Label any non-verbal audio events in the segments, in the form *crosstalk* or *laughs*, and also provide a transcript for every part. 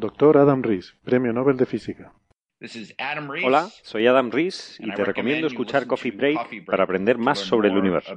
Doctor Adam Rees, Premio Nobel de Física. Hola, soy Adam Rees y te recomiendo escuchar Coffee Break para aprender más sobre el universo.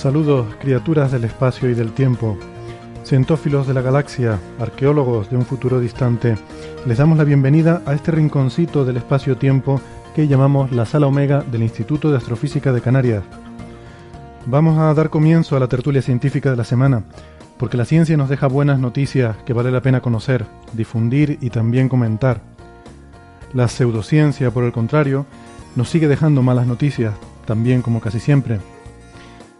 Saludos, criaturas del espacio y del tiempo. Cientófilos de la galaxia, arqueólogos de un futuro distante, les damos la bienvenida a este rinconcito del espacio-tiempo que llamamos la Sala Omega del Instituto de Astrofísica de Canarias. Vamos a dar comienzo a la tertulia científica de la semana, porque la ciencia nos deja buenas noticias que vale la pena conocer, difundir y también comentar. La pseudociencia, por el contrario, nos sigue dejando malas noticias, también como casi siempre.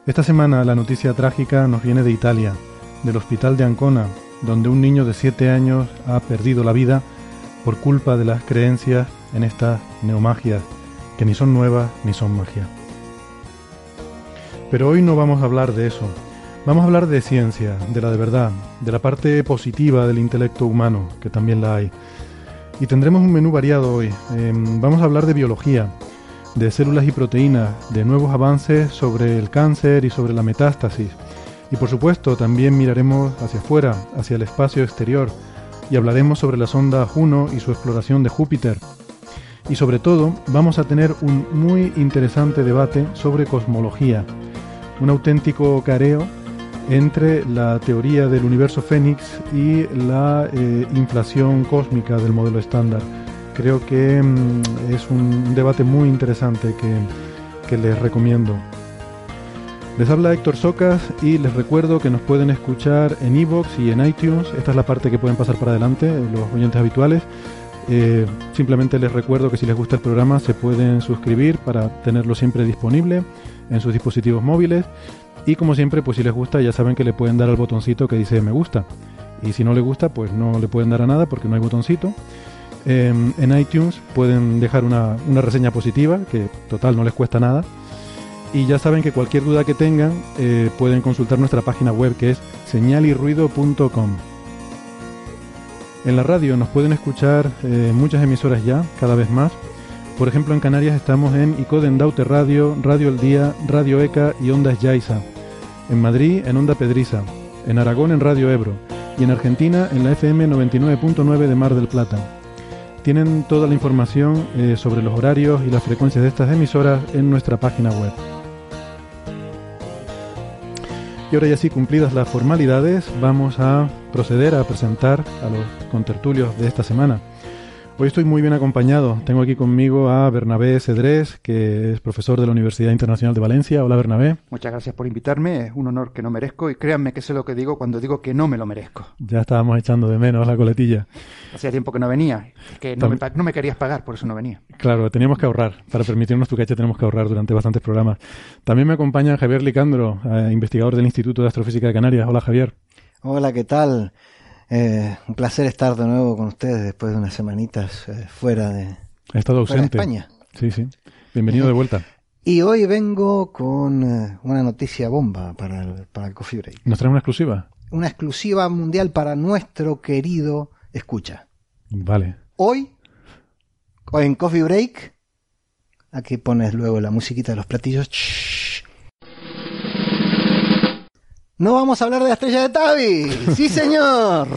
Esta semana la noticia trágica nos viene de Italia, del hospital de Ancona, donde un niño de 7 años ha perdido la vida por culpa de las creencias en estas neomagias, que ni son nuevas ni son magia. Pero hoy no vamos a hablar de eso. Vamos a hablar de ciencia, de la de verdad, de la parte positiva del intelecto humano, que también la hay. Y tendremos un menú variado hoy. Em, vamos a hablar de biología, de células y proteínas, de nuevos avances sobre el cáncer y sobre la metástasis. Y por supuesto también miraremos hacia afuera, hacia el espacio exterior, y hablaremos sobre la sonda Juno y su exploración de Júpiter. Y sobre todo vamos a tener un muy interesante debate sobre cosmología, un auténtico careo entre la teoría del universo Fénix y la eh, inflación cósmica del modelo estándar. Creo que mm, es un debate muy interesante que, que les recomiendo. Les habla Héctor Socas y les recuerdo que nos pueden escuchar en iVoox y en iTunes. Esta es la parte que pueden pasar para adelante los oyentes habituales. Eh, simplemente les recuerdo que si les gusta el programa se pueden suscribir para tenerlo siempre disponible en sus dispositivos móviles. Y como siempre, pues si les gusta ya saben que le pueden dar al botoncito que dice me gusta. Y si no le gusta, pues no le pueden dar a nada porque no hay botoncito. Eh, en iTunes pueden dejar una, una reseña positiva, que total no les cuesta nada. Y ya saben que cualquier duda que tengan eh, pueden consultar nuestra página web que es señalirruido.com. En la radio nos pueden escuchar eh, muchas emisoras ya, cada vez más. Por ejemplo, en Canarias estamos en Icoden Daute Radio, Radio El Día, Radio ECA y Ondas Yaiza. En Madrid en Onda Pedriza. En Aragón en Radio Ebro. Y en Argentina en la FM 99.9 de Mar del Plata. Tienen toda la información eh, sobre los horarios y las frecuencias de estas emisoras en nuestra página web. Y ahora ya sí cumplidas las formalidades, vamos a proceder a presentar a los contertulios de esta semana. Hoy estoy muy bien acompañado. Tengo aquí conmigo a Bernabé Cedrés, que es profesor de la Universidad Internacional de Valencia. Hola Bernabé. Muchas gracias por invitarme, es un honor que no merezco y créanme que sé lo que digo cuando digo que no me lo merezco. Ya estábamos echando de menos la coletilla. Hacía tiempo que no venía, es que me, no me querías pagar, por eso no venía. Claro, teníamos que ahorrar. Para permitirnos tu caché tenemos que ahorrar durante bastantes programas. También me acompaña Javier Licandro, eh, investigador del Instituto de Astrofísica de Canarias. Hola Javier. Hola, ¿qué tal? Eh, un placer estar de nuevo con ustedes después de unas semanitas eh, fuera de, Ha estado fuera de ausente. España. Sí, sí. Bienvenido de vuelta. Y hoy vengo con eh, una noticia bomba para el, para el Coffee Break. ¿Nos trae una exclusiva? Una exclusiva mundial para nuestro querido escucha. Vale. Hoy, hoy en Coffee Break, aquí pones luego la musiquita de los platillos. Shhh. No vamos a hablar de la estrella de Tabi. Sí, señor.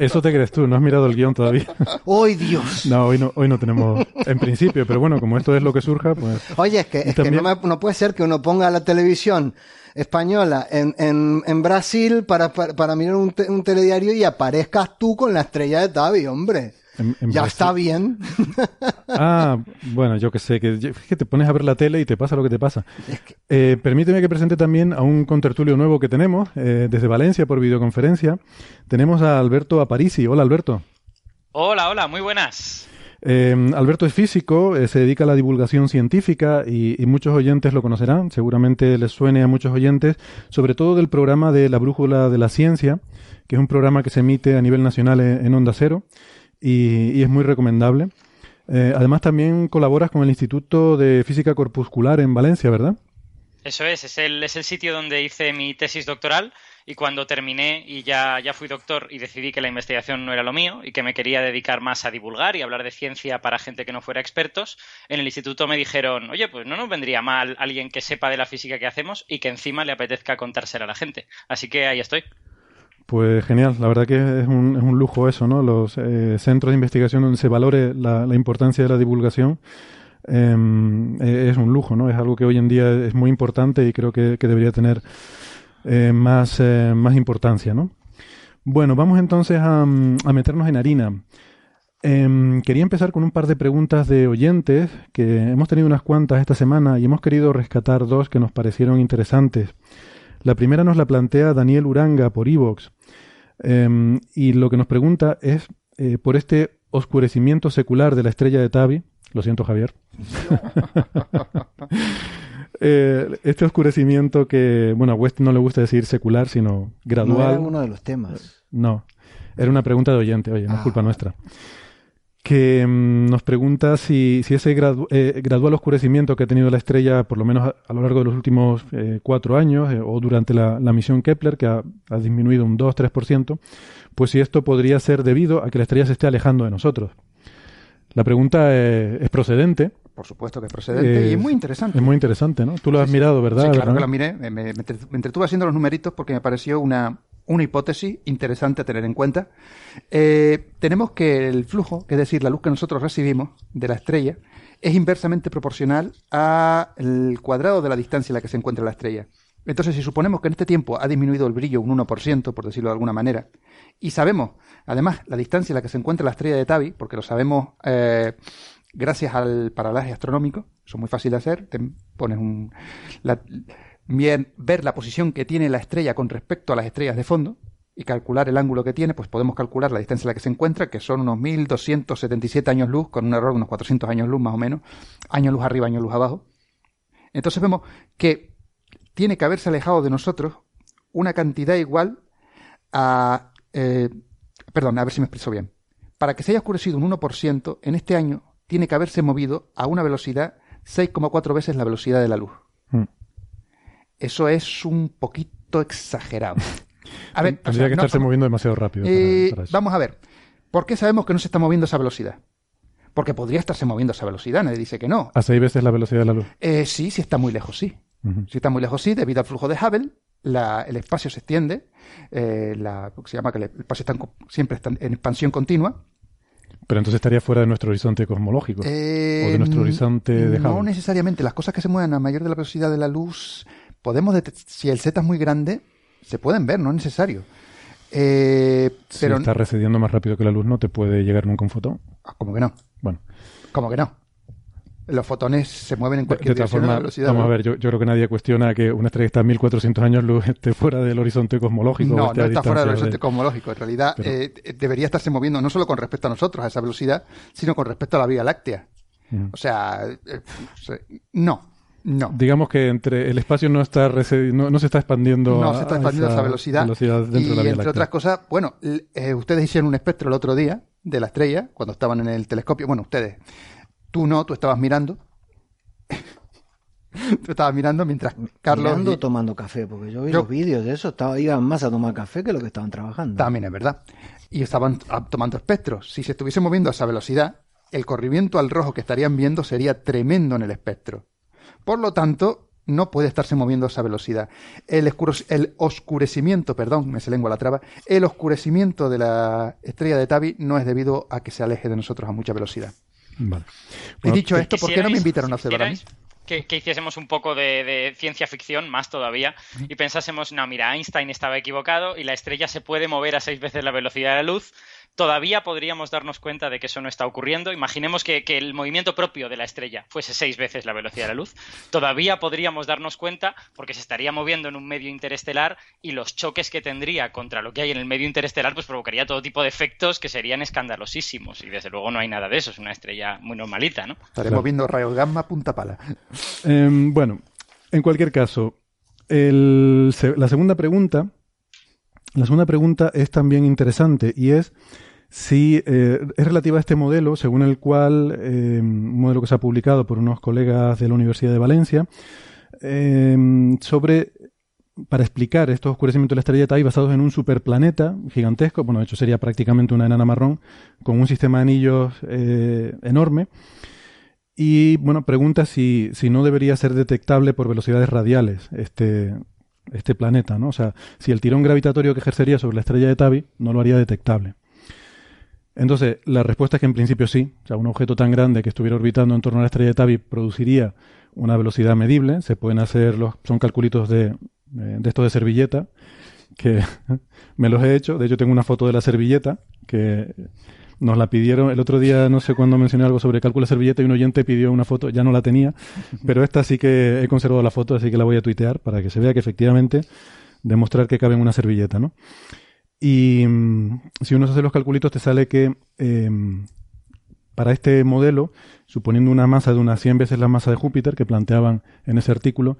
Eso te crees tú, no has mirado el guion todavía. ¡Ay, Dios! No, hoy no, hoy no tenemos, en principio, pero bueno, como esto es lo que surja, pues... Oye, es que, es que no, me- no puede ser que uno ponga la televisión española en, en, en Brasil para, para, para mirar un, te- un telediario y aparezcas tú con la estrella de Tavi, hombre. En- en ya Brasil. está bien. *laughs* Ah, bueno, yo que sé, que, te pones a ver la tele y te pasa lo que te pasa. Eh, permíteme que presente también a un contertulio nuevo que tenemos eh, desde Valencia por videoconferencia. Tenemos a Alberto Aparici. Hola, Alberto. Hola, hola, muy buenas. Eh, Alberto es físico, eh, se dedica a la divulgación científica y, y muchos oyentes lo conocerán, seguramente les suene a muchos oyentes, sobre todo del programa de La Brújula de la Ciencia, que es un programa que se emite a nivel nacional en, en Onda Cero y, y es muy recomendable. Eh, además también colaboras con el Instituto de Física Corpuscular en Valencia, ¿verdad? Eso es, es el, es el sitio donde hice mi tesis doctoral y cuando terminé y ya, ya fui doctor y decidí que la investigación no era lo mío y que me quería dedicar más a divulgar y hablar de ciencia para gente que no fuera expertos, en el instituto me dijeron, oye, pues no nos vendría mal alguien que sepa de la física que hacemos y que encima le apetezca contársela a la gente. Así que ahí estoy. Pues genial, la verdad que es un, es un lujo eso, ¿no? Los eh, centros de investigación donde se valore la, la importancia de la divulgación eh, es un lujo, ¿no? Es algo que hoy en día es muy importante y creo que, que debería tener eh, más, eh, más importancia, ¿no? Bueno, vamos entonces a, a meternos en harina. Em, quería empezar con un par de preguntas de oyentes, que hemos tenido unas cuantas esta semana y hemos querido rescatar dos que nos parecieron interesantes. La primera nos la plantea Daniel Uranga por Evox. Em, y lo que nos pregunta es eh, por este oscurecimiento secular de la estrella de Tabi. Lo siento, Javier. *laughs* Eh, este oscurecimiento que, bueno, a West no le gusta decir secular, sino No gradual. era uno de los temas. No, era una pregunta de oyente, oye, no es Ah. culpa nuestra. Que mm, nos pregunta si, si ese gradu- eh, gradual oscurecimiento que ha tenido la estrella, por lo menos a, a lo largo de los últimos eh, cuatro años, eh, o durante la, la misión Kepler, que ha, ha disminuido un 2-3%, pues si esto podría ser debido a que la estrella se esté alejando de nosotros. La pregunta eh, es procedente. Por supuesto que es procedente y es muy interesante. Es muy interesante, ¿no? Tú lo has mirado, ¿verdad? Sí, claro que lo miré. Me, me entretuve haciendo los numeritos porque me pareció una, una hipótesis interesante a tener en cuenta. Eh, tenemos que el flujo, es decir, la luz que nosotros recibimos de la estrella, es inversamente proporcional al cuadrado de la distancia en la que se encuentra la estrella. Entonces, si suponemos que en este tiempo ha disminuido el brillo un 1%, por decirlo de alguna manera, y sabemos, además, la distancia en la que se encuentra la estrella de Tabi, porque lo sabemos eh, gracias al paralaje astronómico, eso es muy fácil de hacer, te pones un, la- bien- ver la posición que tiene la estrella con respecto a las estrellas de fondo y calcular el ángulo que tiene, pues podemos calcular la distancia en la que se encuentra, que son unos 1277 años luz, con un error de unos 400 años luz más o menos, año luz arriba, año luz abajo. Entonces vemos que tiene que haberse alejado de nosotros una cantidad igual a... eh, perdón, a ver si me expreso bien. Para que se haya oscurecido un 1%, en este año tiene que haberse movido a una velocidad 6,4 veces la velocidad de la luz. Mm. Eso es un poquito exagerado. *laughs* A ver, o Tendría sea, que no- estarse moviendo demasiado rápido. para- eh, para vamos a ver. ¿Por qué sabemos que no se está moviendo a esa velocidad? Porque podría estarse moviendo a esa velocidad, nadie dice que no. A seis veces la velocidad de la luz. Eh, sí, si está muy lejos, sí. Si está muy lejos, sí, debido al flujo de Hubble, la- el espacio se extiende, eh, la, se llama que el espacio está en siempre está en expansión continua. Pero entonces estaría fuera de nuestro horizonte cosmológico. Eh, o de nuestro horizonte de No Hubble. necesariamente, las cosas que se mueven a mayor de la velocidad de la luz, podemos, si el Z es muy grande, se pueden ver, no es necesario. Eh, Si pero, está recediendo más rápido que la luz, no te puede llegar nunca un fotón. Ah, ¿Cómo que no? Bueno, ¿Cómo que no? Los fotones se mueven en cualquier de dirección a la formas, velocidad. vamos a ver, yo, yo creo que nadie cuestiona que una estrella que está a 1400 años luz esté fuera del horizonte cosmológico. No, no está fuera del horizonte cosmológico. En realidad, Pero- eh, eh, debería estarse moviendo no solo con respecto a nosotros, a esa velocidad, sino con respecto a la Vía Láctea. O sea, eh, no, no. Digamos que entre el espacio no está no, no se está expandiendo No a- se está expandiendo a esa velocidad. dentro y de la Vía entre Láctea. otras cosas, bueno, eh, ustedes hicieron un espectro el otro día de la estrella, cuando estaban en el telescopio. Bueno, ustedes. Tú no, tú estabas mirando. *laughs* tú estabas mirando mientras Carlos. Mirando y- o tomando café, porque yo vi Yo- los vídeos de eso, estaba, iban más a tomar café que lo que estaban trabajando. También es verdad. Y estaban tomando espectros. Si se estuviese moviendo a esa velocidad, el corrimiento al rojo que estarían viendo sería tremendo en el espectro. Por lo tanto, no puede estarse moviendo a esa velocidad. El, el oscurecimiento, perdón, me se lengua la traba, el oscurecimiento de la estrella de Tabi no es debido a que se aleje de nosotros a mucha velocidad. Vale. He dicho esto, ¿por qué no me invitaron a observar a mí? Que, hiciésemos un poco de, de, ciencia ficción, más todavía, y pensásemos, no, mira, Einstein estaba equivocado y la estrella se puede mover a seis veces la velocidad de la luz, todavía podríamos darnos cuenta de que eso no está ocurriendo. Imaginemos que, el movimiento propio de la estrella fuese seis veces la velocidad de la luz. Todavía podríamos darnos cuenta porque se estaría moviendo en un medio interestelar y los choques que tendría contra lo que hay en el medio interestelar pues provocaría todo tipo de efectos que serían escandalosísimos. Y desde luego no hay nada de eso, es una estrella muy normalita, ¿no? Estaremos viendo rayos gamma punta pala. Em, bueno, en cualquier caso, la segunda pregunta... La segunda pregunta es también interesante y es Sí, eh, es relativa a este modelo, según el cual, eh, un modelo que se ha publicado por unos colegas de la Universidad de Valencia, eh, sobre, para explicar estos oscurecimientos de la estrella TAI basados en un superplaneta gigantesco, bueno, de hecho sería prácticamente una enana marrón, con un sistema de anillos enorme, y bueno, pregunta si, si no debería ser detectable por velocidades radiales este, este planeta, ¿no? O sea, si el tirón gravitatorio que ejercería sobre la estrella de Tabi no lo haría detectable. Entonces, la respuesta es que en principio sí. O sea, un objeto tan grande que estuviera orbitando en torno a la estrella de Tabi produciría una velocidad medible. Se pueden hacer los, son calculitos de, de estos de servilleta, que *laughs* me los he hecho. De hecho, tengo una foto de la servilleta que nos la pidieron el otro día, no sé cuándo mencioné algo sobre cálculo de servilleta y un oyente pidió una foto, ya no la tenía, pero esta sí que he conservado la foto, así que la voy a tuitear para que se vea que efectivamente demostrar que cabe en una servilleta, ¿no? Y mm, si uno hace los calculitos, te sale que em, para este modelo, suponiendo una masa de unas 100 veces la masa de Júpiter que planteaban en ese artículo,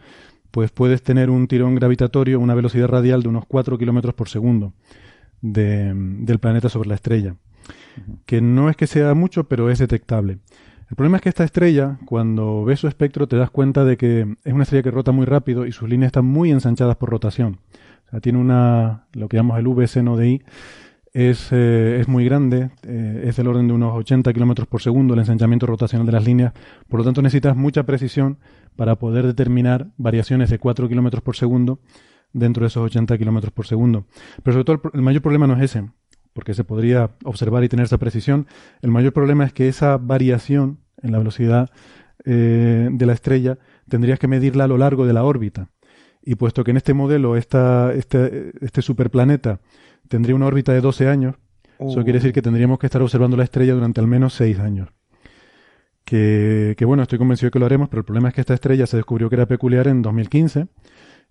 pues puedes tener un tirón gravitatorio, una velocidad radial de unos 4 kilómetros por segundo del planeta sobre la estrella. Que no es que sea mucho, pero es detectable. El problema es que esta estrella, cuando ves su espectro, te das cuenta de que es una estrella que rota muy rápido y sus líneas están muy ensanchadas por rotación. O sea, tiene una, lo que llamamos el V seno de I, es, eh, es muy grande, eh, es del orden de unos 80 kilómetros por segundo el ensanchamiento rotacional de las líneas, por lo tanto necesitas mucha precisión para poder determinar variaciones de 4 kilómetros por segundo dentro de esos 80 kilómetros por segundo. Pero sobre todo el, mayor problema no es ese, porque se podría observar y tener esa precisión. El mayor problema es que esa variación en la velocidad eh, de la estrella tendrías que medirla a lo largo de la órbita. Y puesto que en este modelo esta, este, este superplaneta tendría una órbita de 12 años, eso quiere decir que tendríamos que estar observando la estrella durante al menos 6 años. Que, que, bueno, estoy convencido de que lo haremos, pero el problema es que esta estrella se descubrió que era peculiar en 2015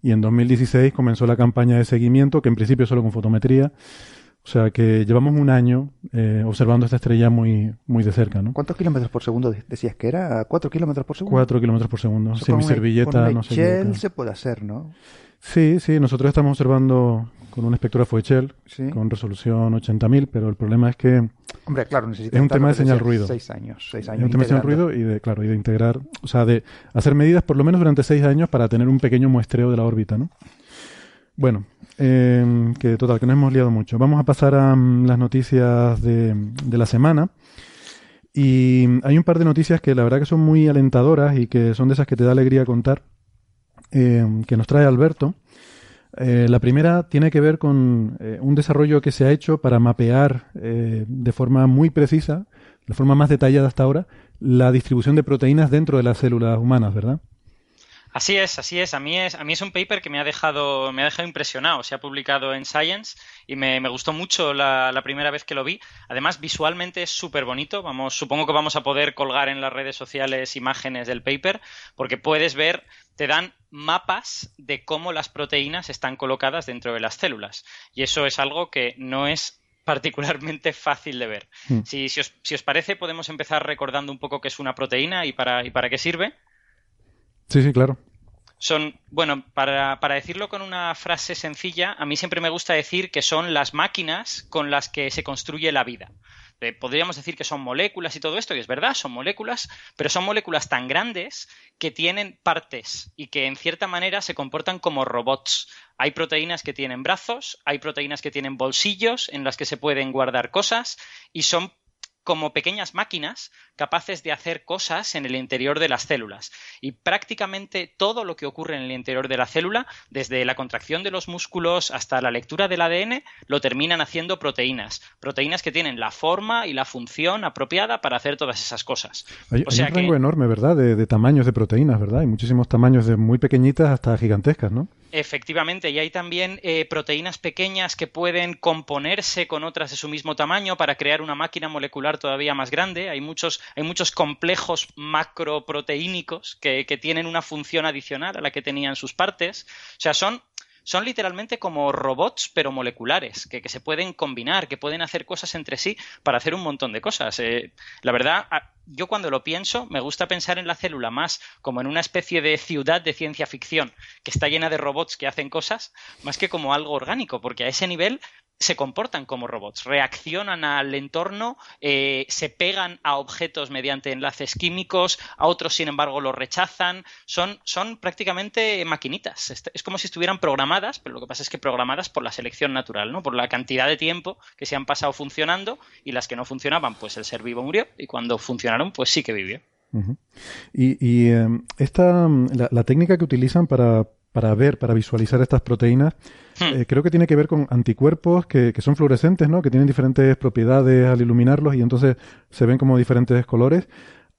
y en 2016 comenzó la campaña de seguimiento, que en principio solo con fotometría, o sea que llevamos un año eh, observando esta estrella muy, muy de cerca, ¿no? ¿Cuántos kilómetros por segundo decías que era? ¿Cuatro kilómetros por segundo? Cuatro kilómetros por segundo. Si mi servilleta no se se puede hacer, ¿no? Sí, sí. Nosotros estamos observando con un espectrógrafo Echel con resolución 80.000, pero el problema es que... Hombre, claro, Es un tema de señal ruido. Seis años, seis años. Es un tema de señal ruido y de, claro, y de integrar, o sea, de hacer medidas por lo menos durante seis años para tener un pequeño muestreo de la órbita, ¿no? Bueno, eh, que total, que no hemos liado mucho. Vamos a pasar a mm, las noticias de, la semana. Y hay un par de noticias que la verdad que son muy alentadoras y que son de esas que te da alegría contar, eh, que nos trae Alberto. Eh, la primera tiene que ver con eh, un desarrollo que se ha hecho para mapear eh, de forma muy precisa, de forma más detallada hasta ahora, la distribución de proteínas dentro de las células humanas, ¿verdad? Así es, así es. A mí es, a mí es un paper que me ha dejado, me ha dejado impresionado. Se ha publicado en Science y me, gustó mucho la, primera vez que lo vi. Además, visualmente es súper bonito. Vamos, supongo que vamos a poder colgar en las redes sociales imágenes del paper, porque puedes ver, te dan mapas de cómo las proteínas están colocadas dentro de las células. Y eso es algo que no es particularmente *laughs* fácil de ver. Hmm. Si, si, os, si, os, parece, podemos empezar recordando un poco qué es una proteína y para, y para qué sirve. Sí, sí, claro. Son, bueno, para, para, decirlo con una frase sencilla, a mí siempre me gusta decir que son las máquinas con las que se construye la vida. Eh, podríamos decir que son moléculas y todo esto, y es verdad, son moléculas, pero son moléculas tan grandes que tienen partes y que en cierta manera se comportan como robots. Hay proteínas que tienen brazos, hay proteínas que tienen bolsillos en las que se pueden guardar cosas y son como pequeñas máquinas capaces de hacer cosas en el interior de las células. Y prácticamente todo lo que ocurre en el interior de la célula, desde la contracción de los músculos hasta la lectura del ADN, lo terminan haciendo proteínas. Proteínas que tienen la forma y la función apropiada para hacer todas esas cosas. Hay, un rango enorme, ¿verdad? De, de, tamaños de proteínas, ¿verdad? Hay muchísimos tamaños de muy pequeñitas hasta gigantescas, ¿no? Efectivamente, y hay también eh, proteínas pequeñas que pueden componerse con otras de su mismo tamaño para crear una máquina molecular todavía más grande. Hay muchos, hay muchos complejos macroproteínicos que, que tienen una función adicional a la que tenían sus partes. O sea, son son literalmente como robots, pero moleculares, que, se pueden combinar, que pueden hacer cosas entre sí para hacer un montón de cosas. Eh, la verdad, yo cuando lo pienso, me gusta pensar en la célula más como en una especie de ciudad de ciencia ficción, que está llena de robots que hacen cosas, más que como algo orgánico, porque a ese nivel se comportan como robots, reaccionan al entorno, eh, se pegan a objetos mediante enlaces químicos, a otros, sin embargo, los rechazan. Son, son prácticamente maquinitas. Es como si estuvieran programadas, pero lo que pasa es que programadas por la selección natural, ¿no? Por la cantidad de tiempo que se han pasado funcionando y las que no funcionaban, pues el ser vivo murió y cuando funcionaron, pues sí que vivió. Y, em, esta, la, técnica que utilizan para, para ver, para visualizar estas proteínas, hmm. eh, creo que tiene que ver con anticuerpos que, que, son fluorescentes, ¿no? Que tienen diferentes propiedades al iluminarlos y entonces se ven como diferentes colores.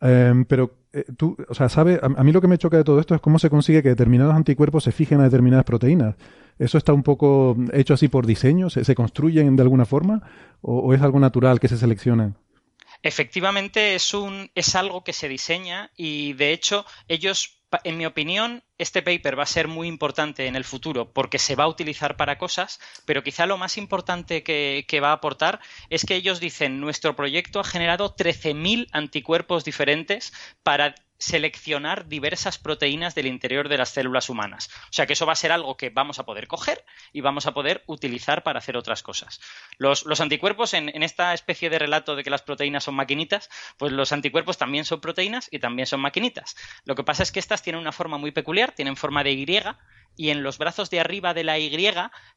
Em, pero eh, tú, o sea, ¿sabe? A, mí lo que me choca de todo esto es cómo se consigue que determinados anticuerpos se fijen a determinadas proteínas. ¿Eso está un poco hecho así por diseño? ¿Se, construyen de alguna forma? ¿O, ¿O, es algo natural que se seleccionan? Efectivamente, es, un, es algo que se diseña y de hecho ellos, en mi opinión, este paper va a ser muy importante en el futuro porque se va a utilizar para cosas, pero quizá lo más importante que, que va a aportar es que ellos dicen nuestro proyecto ha generado 13.000 anticuerpos diferentes para seleccionar diversas proteínas del interior de las células humanas. O sea que eso va a ser algo que vamos a poder coger y vamos a poder utilizar para hacer otras cosas. Los, anticuerpos, en, en, esta especie de relato de que las proteínas son maquinitas, pues los anticuerpos también son proteínas y también son maquinitas. Lo que pasa es que estas tienen una forma muy peculiar, tienen forma de Y y en los brazos de arriba de la Y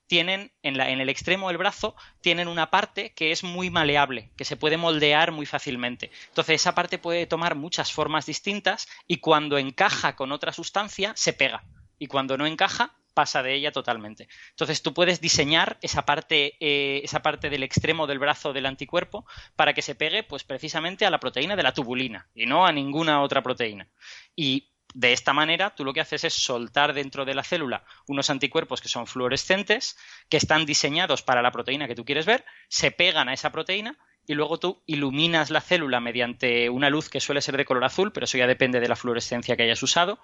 tienen, en, el extremo del brazo, tienen una parte que es muy maleable, que se puede moldear muy fácilmente. Entonces, esa parte puede tomar muchas formas distintas y cuando encaja con otra sustancia, se pega. Y cuando no encaja, pasa de ella totalmente. Entonces tú puedes diseñar esa parte, eh, esa parte del extremo del brazo del anticuerpo para que se pegue, pues precisamente a la proteína de la tubulina y no a ninguna otra proteína. Y de esta manera, tú lo que haces es soltar dentro de la célula unos anticuerpos que son fluorescentes, que están diseñados para la proteína que tú quieres ver, se pegan a esa proteína y luego tú iluminas la célula mediante una luz que suele ser de color azul, pero eso ya depende de la fluorescencia que hayas usado,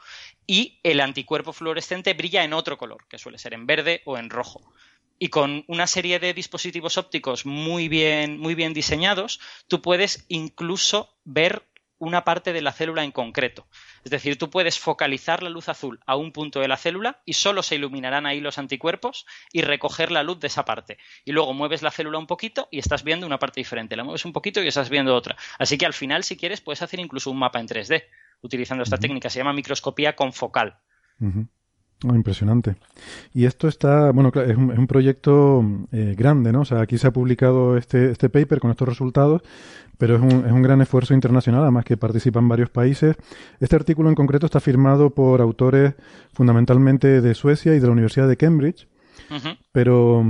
y el anticuerpo fluorescente brilla en otro color, que suele ser en verde o en rojo. Y con una serie de dispositivos ópticos muy bien, muy bien diseñados, tú puedes incluso ver una parte de la célula en concreto. Es decir, tú puedes focalizar la luz azul a un punto de la célula y solo se iluminarán ahí los anticuerpos y recoger la luz de esa parte. Y luego mueves la célula un poquito y estás viendo una parte diferente. La mueves un poquito y estás viendo otra. Así que al final, si quieres, puedes hacer incluso un mapa en 3D utilizando esta técnica. Se llama microscopía confocal. Oh, impresionante. Y esto está, bueno, es un, es un proyecto eh, grande, ¿no? O sea, aquí se ha publicado este, este paper con estos resultados, pero es un, es un gran esfuerzo internacional, además que participan varios países. Este artículo en concreto está firmado por autores fundamentalmente de Suecia y de la Universidad de Cambridge. Pero,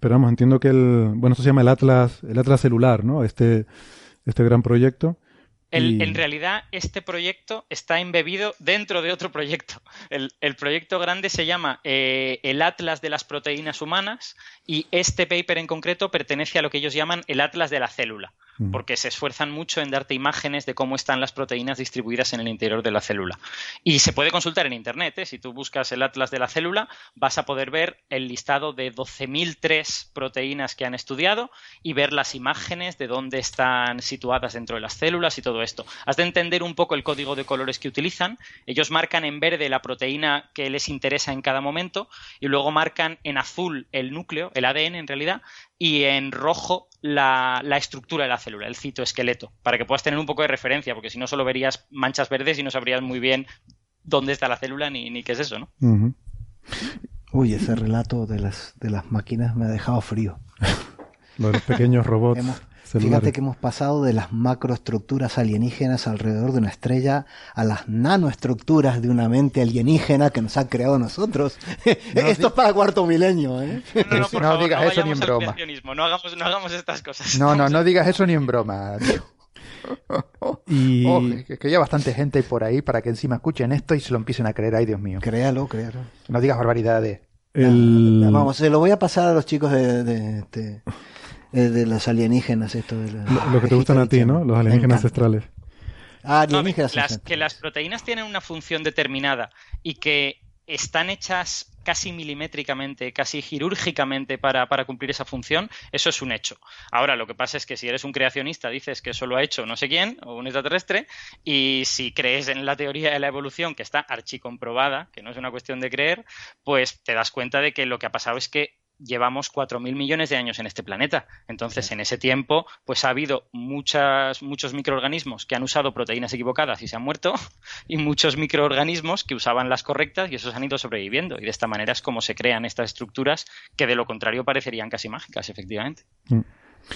pero vamos, entiendo que el, bueno, esto se llama el Atlas, el Atlas celular, ¿no? Este, este gran proyecto. En realidad, este proyecto está embebido dentro de otro proyecto. El, proyecto grande se llama eh, el Atlas de las Proteínas Humanas y este paper en concreto pertenece a lo que ellos llaman el Atlas de la Célula porque se esfuerzan mucho en darte imágenes de cómo están las proteínas distribuidas en el interior de la célula. Y se puede consultar en Internet, ¿eh? si tú buscas el atlas de la célula, vas a poder ver el listado de 12.003 proteínas que han estudiado y ver las imágenes de dónde están situadas dentro de las células y todo esto. Has de entender un poco el código de colores que utilizan. Ellos marcan en verde la proteína que les interesa en cada momento y luego marcan en azul el núcleo, el ADN en realidad, y en rojo la, estructura de la célula, el citoesqueleto, para que puedas tener un poco de referencia, porque si no solo verías manchas verdes y no sabrías muy bien dónde está la célula ni, ni qué es eso, ¿no? Uy, ese relato de las, de las máquinas me ha dejado frío. los pequeños robots. Fíjate que hemos pasado de las macroestructuras alienígenas alrededor de una estrella a las nanoestructuras de una mente alienígena que nos ha creado nosotros. *laughs* Esto es para cuarto milenio, ¿eh? No, digas eso ni en broma. No hagamos, no hagamos estas cosas. No, no, no digas eso ni en broma. *laughs* y... Oh, que, que haya bastante gente por ahí para que encima escuchen esto y se lo empiecen a creer. Ay, Dios mío. Créalo, créalo. No digas barbaridades. Vamos, se lo voy a pasar a los chicos de, de, este, de, los alienígenas. Esto de lo, que te gustan a ti, ¿no? Los alienígenas ancestrales. Ah, alienígenas que las proteínas tienen una función determinada y que están hechas casi milimétricamente, casi quirúrgicamente para, para, cumplir esa función, eso es un hecho. Ahora, lo que pasa es que si eres un creacionista, dices que eso lo ha hecho no sé quién, o un extraterrestre, y si crees en la teoría de la evolución, que está archicomprobada, que no es una cuestión de creer, pues te das cuenta de que lo que ha pasado es que llevamos 4.000 millones de años en este planeta. Entonces, en ese tiempo, pues ha habido muchas, muchos microorganismos que han usado proteínas equivocadas y se han muerto, *laughs* y muchos microorganismos que usaban las correctas y esos han ido sobreviviendo. Y de esta manera es como se crean estas estructuras que de lo contrario parecerían casi mágicas, efectivamente. Mm.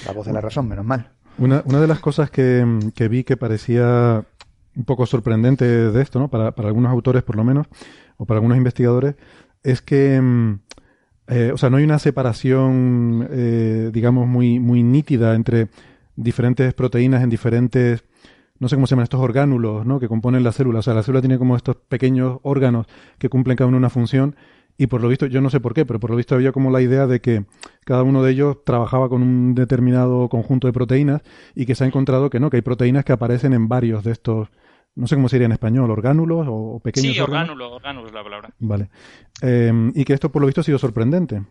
La voz de la razón, menos mal. Una, una de las cosas que, que, vi que parecía un poco sorprendente de esto, ¿no? Para, para algunos autores, por lo menos, o para algunos investigadores, es que mm, eh, o sea, no hay una separación, eh, digamos, muy, muy nítida entre diferentes proteínas en diferentes, no sé cómo se llaman estos orgánulos, ¿no? Que componen la célula. O sea, la célula tiene como estos pequeños órganos que cumplen cada uno una función y por lo visto, yo no sé por qué, pero por lo visto había como la idea de que cada uno de ellos trabajaba con un determinado conjunto de proteínas y que se ha encontrado que no, que hay proteínas que aparecen en varios de estos no sé cómo sería en español, orgánulos o pequeños Sí, orgánulos, orgánulos la palabra. Vale. Em, y que esto por lo visto ha sido sorprendente.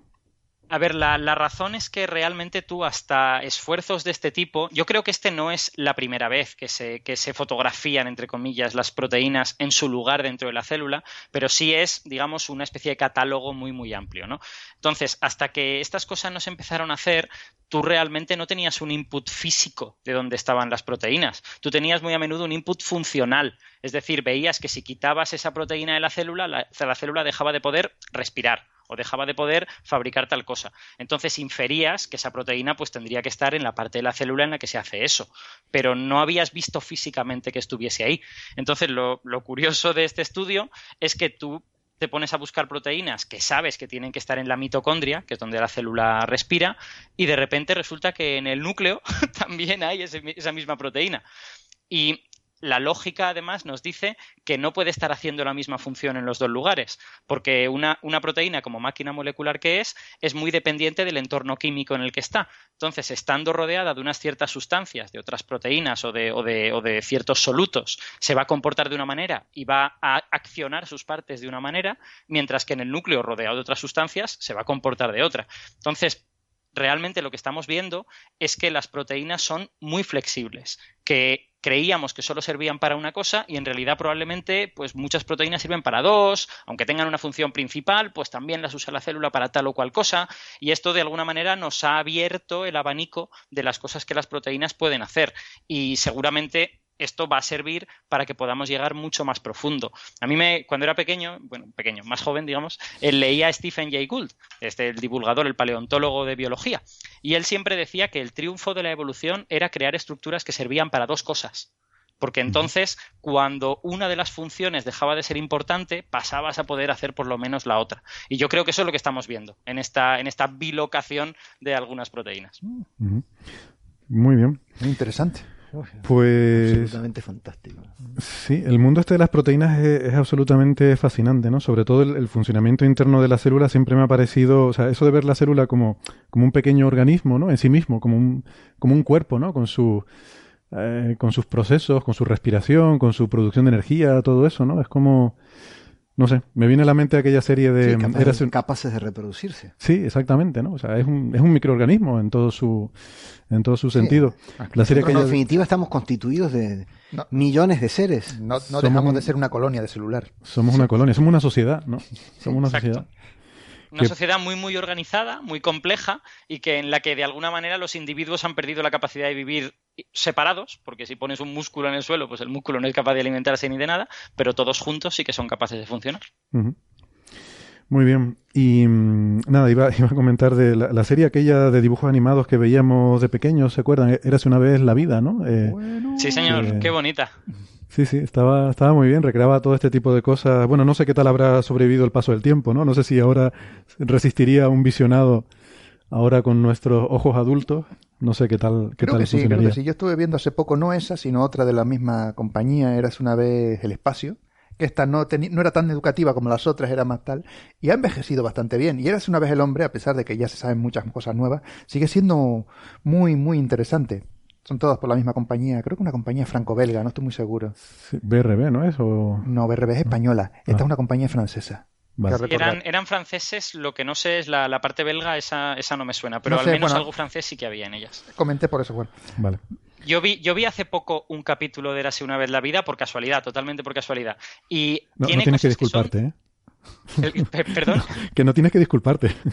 A ver, la, razón es que realmente tú hasta esfuerzos de este tipo, yo creo que este no es la primera vez que se, que se fotografían, entre comillas, las proteínas en su lugar dentro de la célula, pero sí es, digamos, una especie de catálogo muy, muy amplio, ¿no? Entonces, hasta que estas cosas no se empezaron a hacer, tú realmente no tenías un input físico de dónde estaban las proteínas. Tú tenías muy a menudo un input funcional. Es decir, veías que si quitabas esa proteína de la célula, la, la célula dejaba de poder respirar o dejaba de poder fabricar tal cosa. Entonces inferías que esa proteína pues tendría que estar en la parte de la célula en la que se hace eso, pero no habías visto físicamente que estuviese ahí. Entonces lo, curioso de este estudio es que tú te pones a buscar proteínas que sabes que tienen que estar en la mitocondria, que es donde la célula respira, y de repente resulta que en el núcleo *laughs* también hay esa misma proteína. Y la lógica además nos dice que no puede estar haciendo la misma función en los dos lugares, porque una, proteína como máquina molecular que es, es muy dependiente del entorno químico en el que está. Entonces, estando rodeada de unas ciertas sustancias, de otras proteínas o de, o de, ciertos solutos, se va a comportar de una manera y va a accionar sus partes de una manera, mientras que en el núcleo rodeado de otras sustancias se va a comportar de otra. Entonces, realmente lo que estamos viendo es que las proteínas son muy flexibles, que creíamos que solo servían para una cosa y en realidad probablemente pues muchas proteínas sirven para dos, aunque tengan una función principal, pues también las usa la célula para tal o cual cosa y esto de alguna manera nos ha abierto el abanico de las cosas que las proteínas pueden hacer. Y seguramente esto va a servir para que podamos llegar mucho más profundo. A mí me, cuando era pequeño, bueno, pequeño, más joven, digamos, él leía a Stephen Jay Gould, este el divulgador, el paleontólogo de biología, y él siempre decía que el triunfo de la evolución era crear estructuras que servían para dos cosas. Porque entonces, cuando una de las funciones dejaba de ser importante, pasabas a poder hacer por lo menos la otra. Y yo creo que eso es lo que estamos viendo en esta, en esta bilocación de algunas proteínas. Muy bien. Muy interesante. Pues. Absolutamente fantástico. Sí, el mundo este de las proteínas es, absolutamente fascinante, ¿no? Sobre todo el, funcionamiento interno de la célula siempre me ha parecido. O sea, eso de ver la célula como, como un pequeño organismo, ¿no? En sí mismo, como un, como un cuerpo, ¿no? Con su. Eh, con sus procesos, con su respiración, con su producción de energía, todo eso, ¿no? Es como, no sé, me viene a la mente aquella serie de... capaces, capaces de reproducirse. Sí, exactamente, ¿no? O sea, es un, es un microorganismo en todo su, en todo su sentido. La serie que en definitiva estamos constituidos de millones de seres. No, no dejamos de ser una colonia de celular. Somos una colonia, somos una sociedad, ¿no? Somos una sociedad. Una sociedad muy, muy organizada, muy compleja y que en la que de alguna manera los individuos han perdido la capacidad de vivir separados, porque si pones un músculo en el suelo, pues el músculo no es capaz de alimentarse ni de nada, pero todos juntos sí que son capaces de funcionar. Muy bien. Y mm, nada, iba, *laughs* iba, a comentar de la, serie aquella de dibujos animados que veíamos de pequeños, ¿se acuerdan? Érase una vez la vida, ¿no? Eh, sí, señor, qué bonita. Sí, sí, estaba, estaba muy bien, recreaba todo este tipo de cosas. Bueno, no sé qué tal habrá sobrevivido el paso del tiempo, ¿no? No sé si ahora resistiría un visionado ahora con nuestros ojos adultos. No sé qué tal, qué creo tal que sí, creo que sí. Yo estuve viendo hace poco, no esa, sino otra de la misma compañía, Eras una vez el espacio, que esta no, no era tan educativa como las otras, era más tal, y ha envejecido bastante bien. Y Eras una vez el hombre, a pesar de que ya se saben muchas cosas nuevas, sigue siendo muy, muy interesante. Son todas por la misma compañía. Creo que una compañía franco-belga, no estoy muy seguro. BRB, ¿no es? No, BRB es española. Esta es ah. una compañía francesa. Eran, eran franceses, lo que no sé es la, parte belga, esa, esa no me suena, pero al menos algo francés sí que había en ellas. Comenté por eso, bueno. Vale. Yo vi, yo vi hace poco un capítulo de Érase una vez la vida por casualidad, totalmente por casualidad. Y no, tienes que disculparte, ¿eh? ¿Perdón? *laughs* que no tienes que disculparte. *laughs*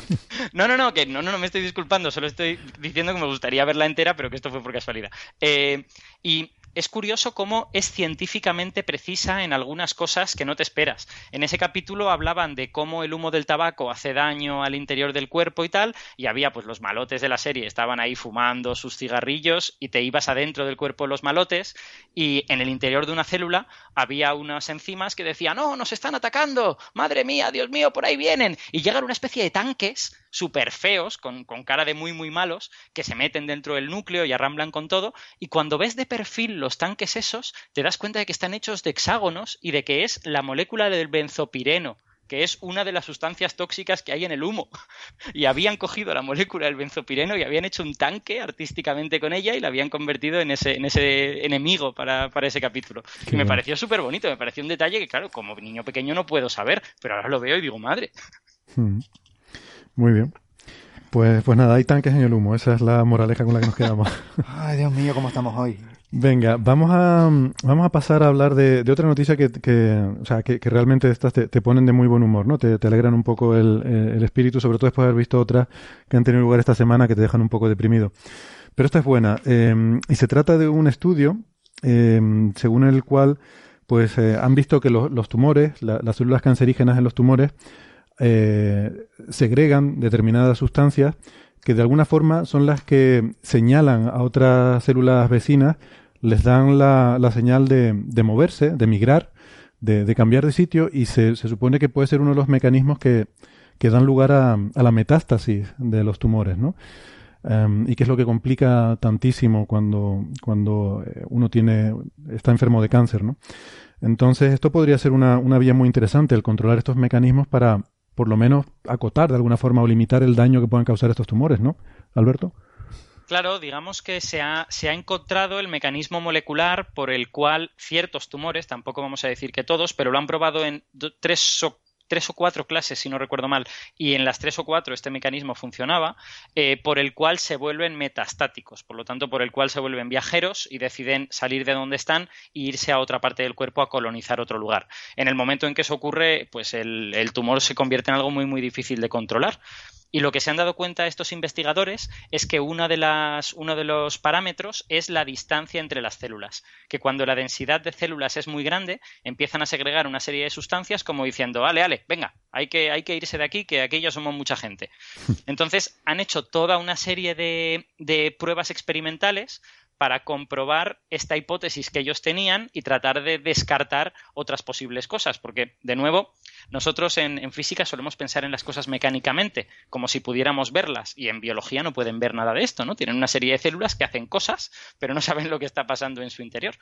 No, no, no, que no, no, no me estoy disculpando, solo estoy diciendo que me gustaría verla entera, pero que esto fue por casualidad. Eh, y es curioso cómo es científicamente precisa en algunas cosas que no te esperas. En ese capítulo hablaban de cómo el humo del tabaco hace daño al interior del cuerpo y tal, y había pues los malotes de la serie, estaban ahí fumando sus cigarrillos y te ibas adentro del cuerpo de los malotes y en el interior de una célula había unas enzimas que decían, no, nos están atacando, madre mía, Dios mío, por ahí vienen, y llegan una especie de tanques súper feos, con, con, cara de muy, muy malos, que se meten dentro del núcleo y arramblan con todo, y cuando ves de perfil los tanques esos, te das cuenta de que están hechos de hexágonos y de que es la molécula del benzopireno, que es una de las sustancias tóxicas que hay en el humo. *laughs* Y habían cogido la molécula del benzopireno y habían hecho un tanque artísticamente con ella y la habían convertido en ese, en ese enemigo para, ese capítulo. y me pareció súper bonito, me pareció un detalle que, claro, como niño pequeño no puedo saber, pero ahora lo veo y digo, madre. Hmm. Muy bien. Pues, pues nada, hay tanques en el humo, esa es la moraleja con la que nos quedamos. *laughs* Ay, Dios mío, cómo estamos hoy. Venga, vamos a, vamos a pasar a hablar de, otra noticia que, que, o sea, que, realmente estas te, ponen de muy buen humor, ¿no? Te, alegran un poco el, el, espíritu, sobre todo después de haber visto otras que han tenido lugar esta semana que te dejan un poco deprimido. Pero esta es buena. Eh, y se trata de un estudio eh, según el cual pues eh, han visto que los tumores, las células cancerígenas en los tumores, eh, segregan determinadas sustancias que de alguna forma son las que señalan a otras células vecinas, les dan la, señal de, moverse, de migrar, de, cambiar de sitio y se, supone que puede ser uno de los mecanismos que, dan lugar a, la metástasis de los tumores, ¿no? Em, y que es lo que complica tantísimo cuando, cuando eh, uno tiene, está enfermo de cáncer, ¿no? Entonces, esto podría ser una, una vía muy interesante, el controlar estos mecanismos para, por lo menos acotar de alguna forma o limitar el daño que puedan causar estos tumores, ¿no? Alberto. Claro, digamos que se ha, se ha, encontrado el mecanismo molecular por el cual ciertos tumores, tampoco vamos a decir que todos, pero lo han probado en tres o tres o cuatro clases, si no recuerdo mal, y en las tres o cuatro este mecanismo funcionaba, eh, por el cual se vuelven metastáticos, por lo tanto, por el cual se vuelven viajeros y deciden salir de donde están e irse a otra parte del cuerpo a colonizar otro lugar. En el momento en que eso ocurre, pues el, el tumor se convierte en algo muy, muy difícil de controlar. Y lo que se han dado cuenta estos investigadores es que una de las, uno de los parámetros es la distancia entre las células, que cuando la densidad de células es muy grande, empiezan a segregar una serie de sustancias como diciendo, ale, ale, venga, hay que, hay que irse de aquí, que aquí ya somos mucha gente. *laughs* Entonces han hecho toda una serie de, de pruebas experimentales para comprobar esta hipótesis que ellos tenían y tratar de descartar otras posibles cosas, porque, de nuevo, nosotros en, física solemos pensar en las cosas mecánicamente, como si pudiéramos verlas, y en biología no pueden ver nada de esto, ¿no? Tienen una serie de células que hacen cosas, pero no saben lo que está pasando en su interior.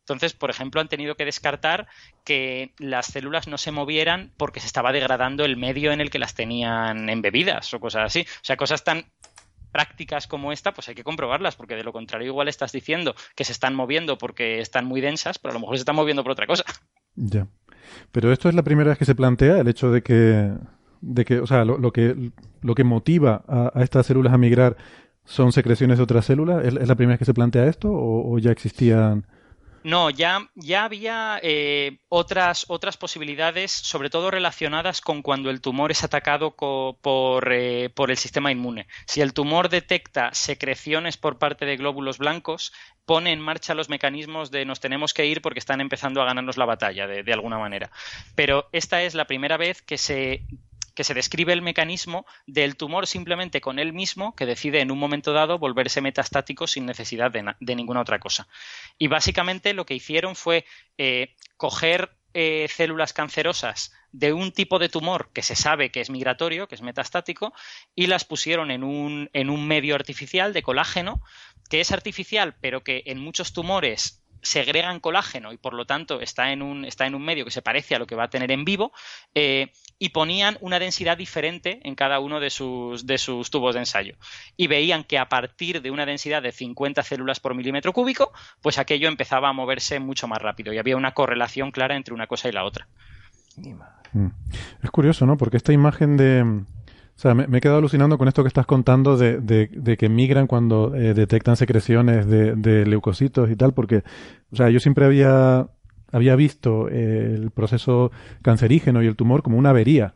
Entonces, por ejemplo, han tenido que descartar que las células no se movieran porque se estaba degradando el medio en el que las tenían embebidas o cosas así. O sea, cosas tan prácticas como esta, pues hay que comprobarlas, porque de lo contrario igual estás diciendo que se están moviendo porque están muy densas, pero a lo mejor se están moviendo por otra cosa. Ya. Pero esto es la primera vez que se plantea el hecho de que, de que o sea, lo, que, lo que motiva a, estas células a migrar son secreciones de otras células. ¿Es, la primera vez que se plantea esto o ya existían? No, ya, ya había eh, otras, otras posibilidades, sobre todo relacionadas con cuando el tumor es atacado por, eh, por, el sistema inmune. Si el tumor detecta secreciones por parte de glóbulos blancos, pone en marcha los mecanismos de nos tenemos que ir porque están empezando a ganarnos la batalla, de, de alguna manera. Pero esta es la primera vez que se que se describe el mecanismo del tumor simplemente con él mismo que decide en un momento dado volverse metastático sin necesidad de, ninguna otra cosa. Y básicamente lo que hicieron fue eh, coger eh, células cancerosas de un tipo de tumor que se sabe que es migratorio, que es metastático, y las pusieron en un, en un medio artificial de colágeno, que es artificial, pero que en muchos tumores segregan colágeno y por lo tanto está en un, está en un medio que se parece a lo que va a tener en vivo eh, y ponían una densidad diferente en cada uno de sus, de sus tubos de ensayo. Y veían que a partir de una densidad de 50 células por milímetro cúbico, pues aquello empezaba a moverse mucho más rápido y había una correlación clara entre una cosa y la otra. Mm. Es curioso, ¿no? Porque esta imagen de, o sea, me, he quedado alucinando con esto que estás contando de, de, que migran cuando eh, detectan secreciones de, leucocitos y tal, porque, o sea, yo siempre había, había visto eh, el proceso cancerígeno y el tumor como una avería,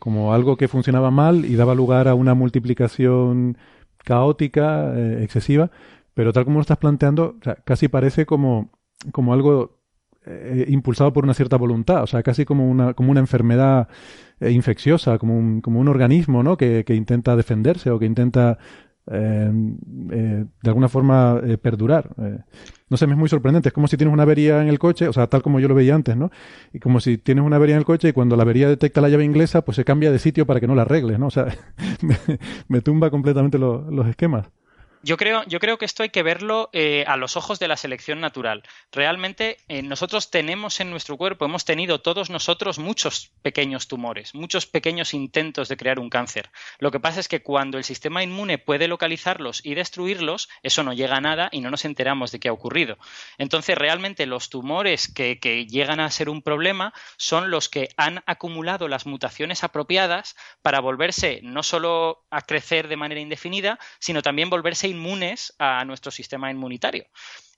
como algo que funcionaba mal y daba lugar a una multiplicación caótica, eh, excesiva, pero tal como lo estás planteando, o sea, casi parece como, como algo impulsado por una cierta voluntad, o sea, casi como una, como una enfermedad eh, infecciosa, como un, como un organismo ¿no? que, que intenta defenderse o que intenta eh, eh, de alguna forma perdurar. no sé, me es muy sorprendente. Es como si tienes una avería en el coche, o sea, tal como yo lo veía antes, ¿no? Y como si tienes una avería en el coche y cuando la avería detecta la llave inglesa, pues se cambia de sitio para que no la arregles, ¿no? O sea, *laughs* me, tumba completamente los esquemas. Yo creo, yo creo que esto hay que verlo eh, a los ojos de la selección natural. Realmente eh, nosotros tenemos en nuestro cuerpo, hemos tenido todos nosotros muchos pequeños tumores, muchos pequeños intentos de crear un cáncer. Lo que pasa es que cuando el sistema inmune puede localizarlos y destruirlos, eso no llega a nada y no nos enteramos de qué ha ocurrido. Entonces, realmente los tumores que, que llegan a ser un problema son los que han acumulado las mutaciones apropiadas para volverse no solo a crecer de manera indefinida, sino también volverse inmunes a nuestro sistema inmunitario.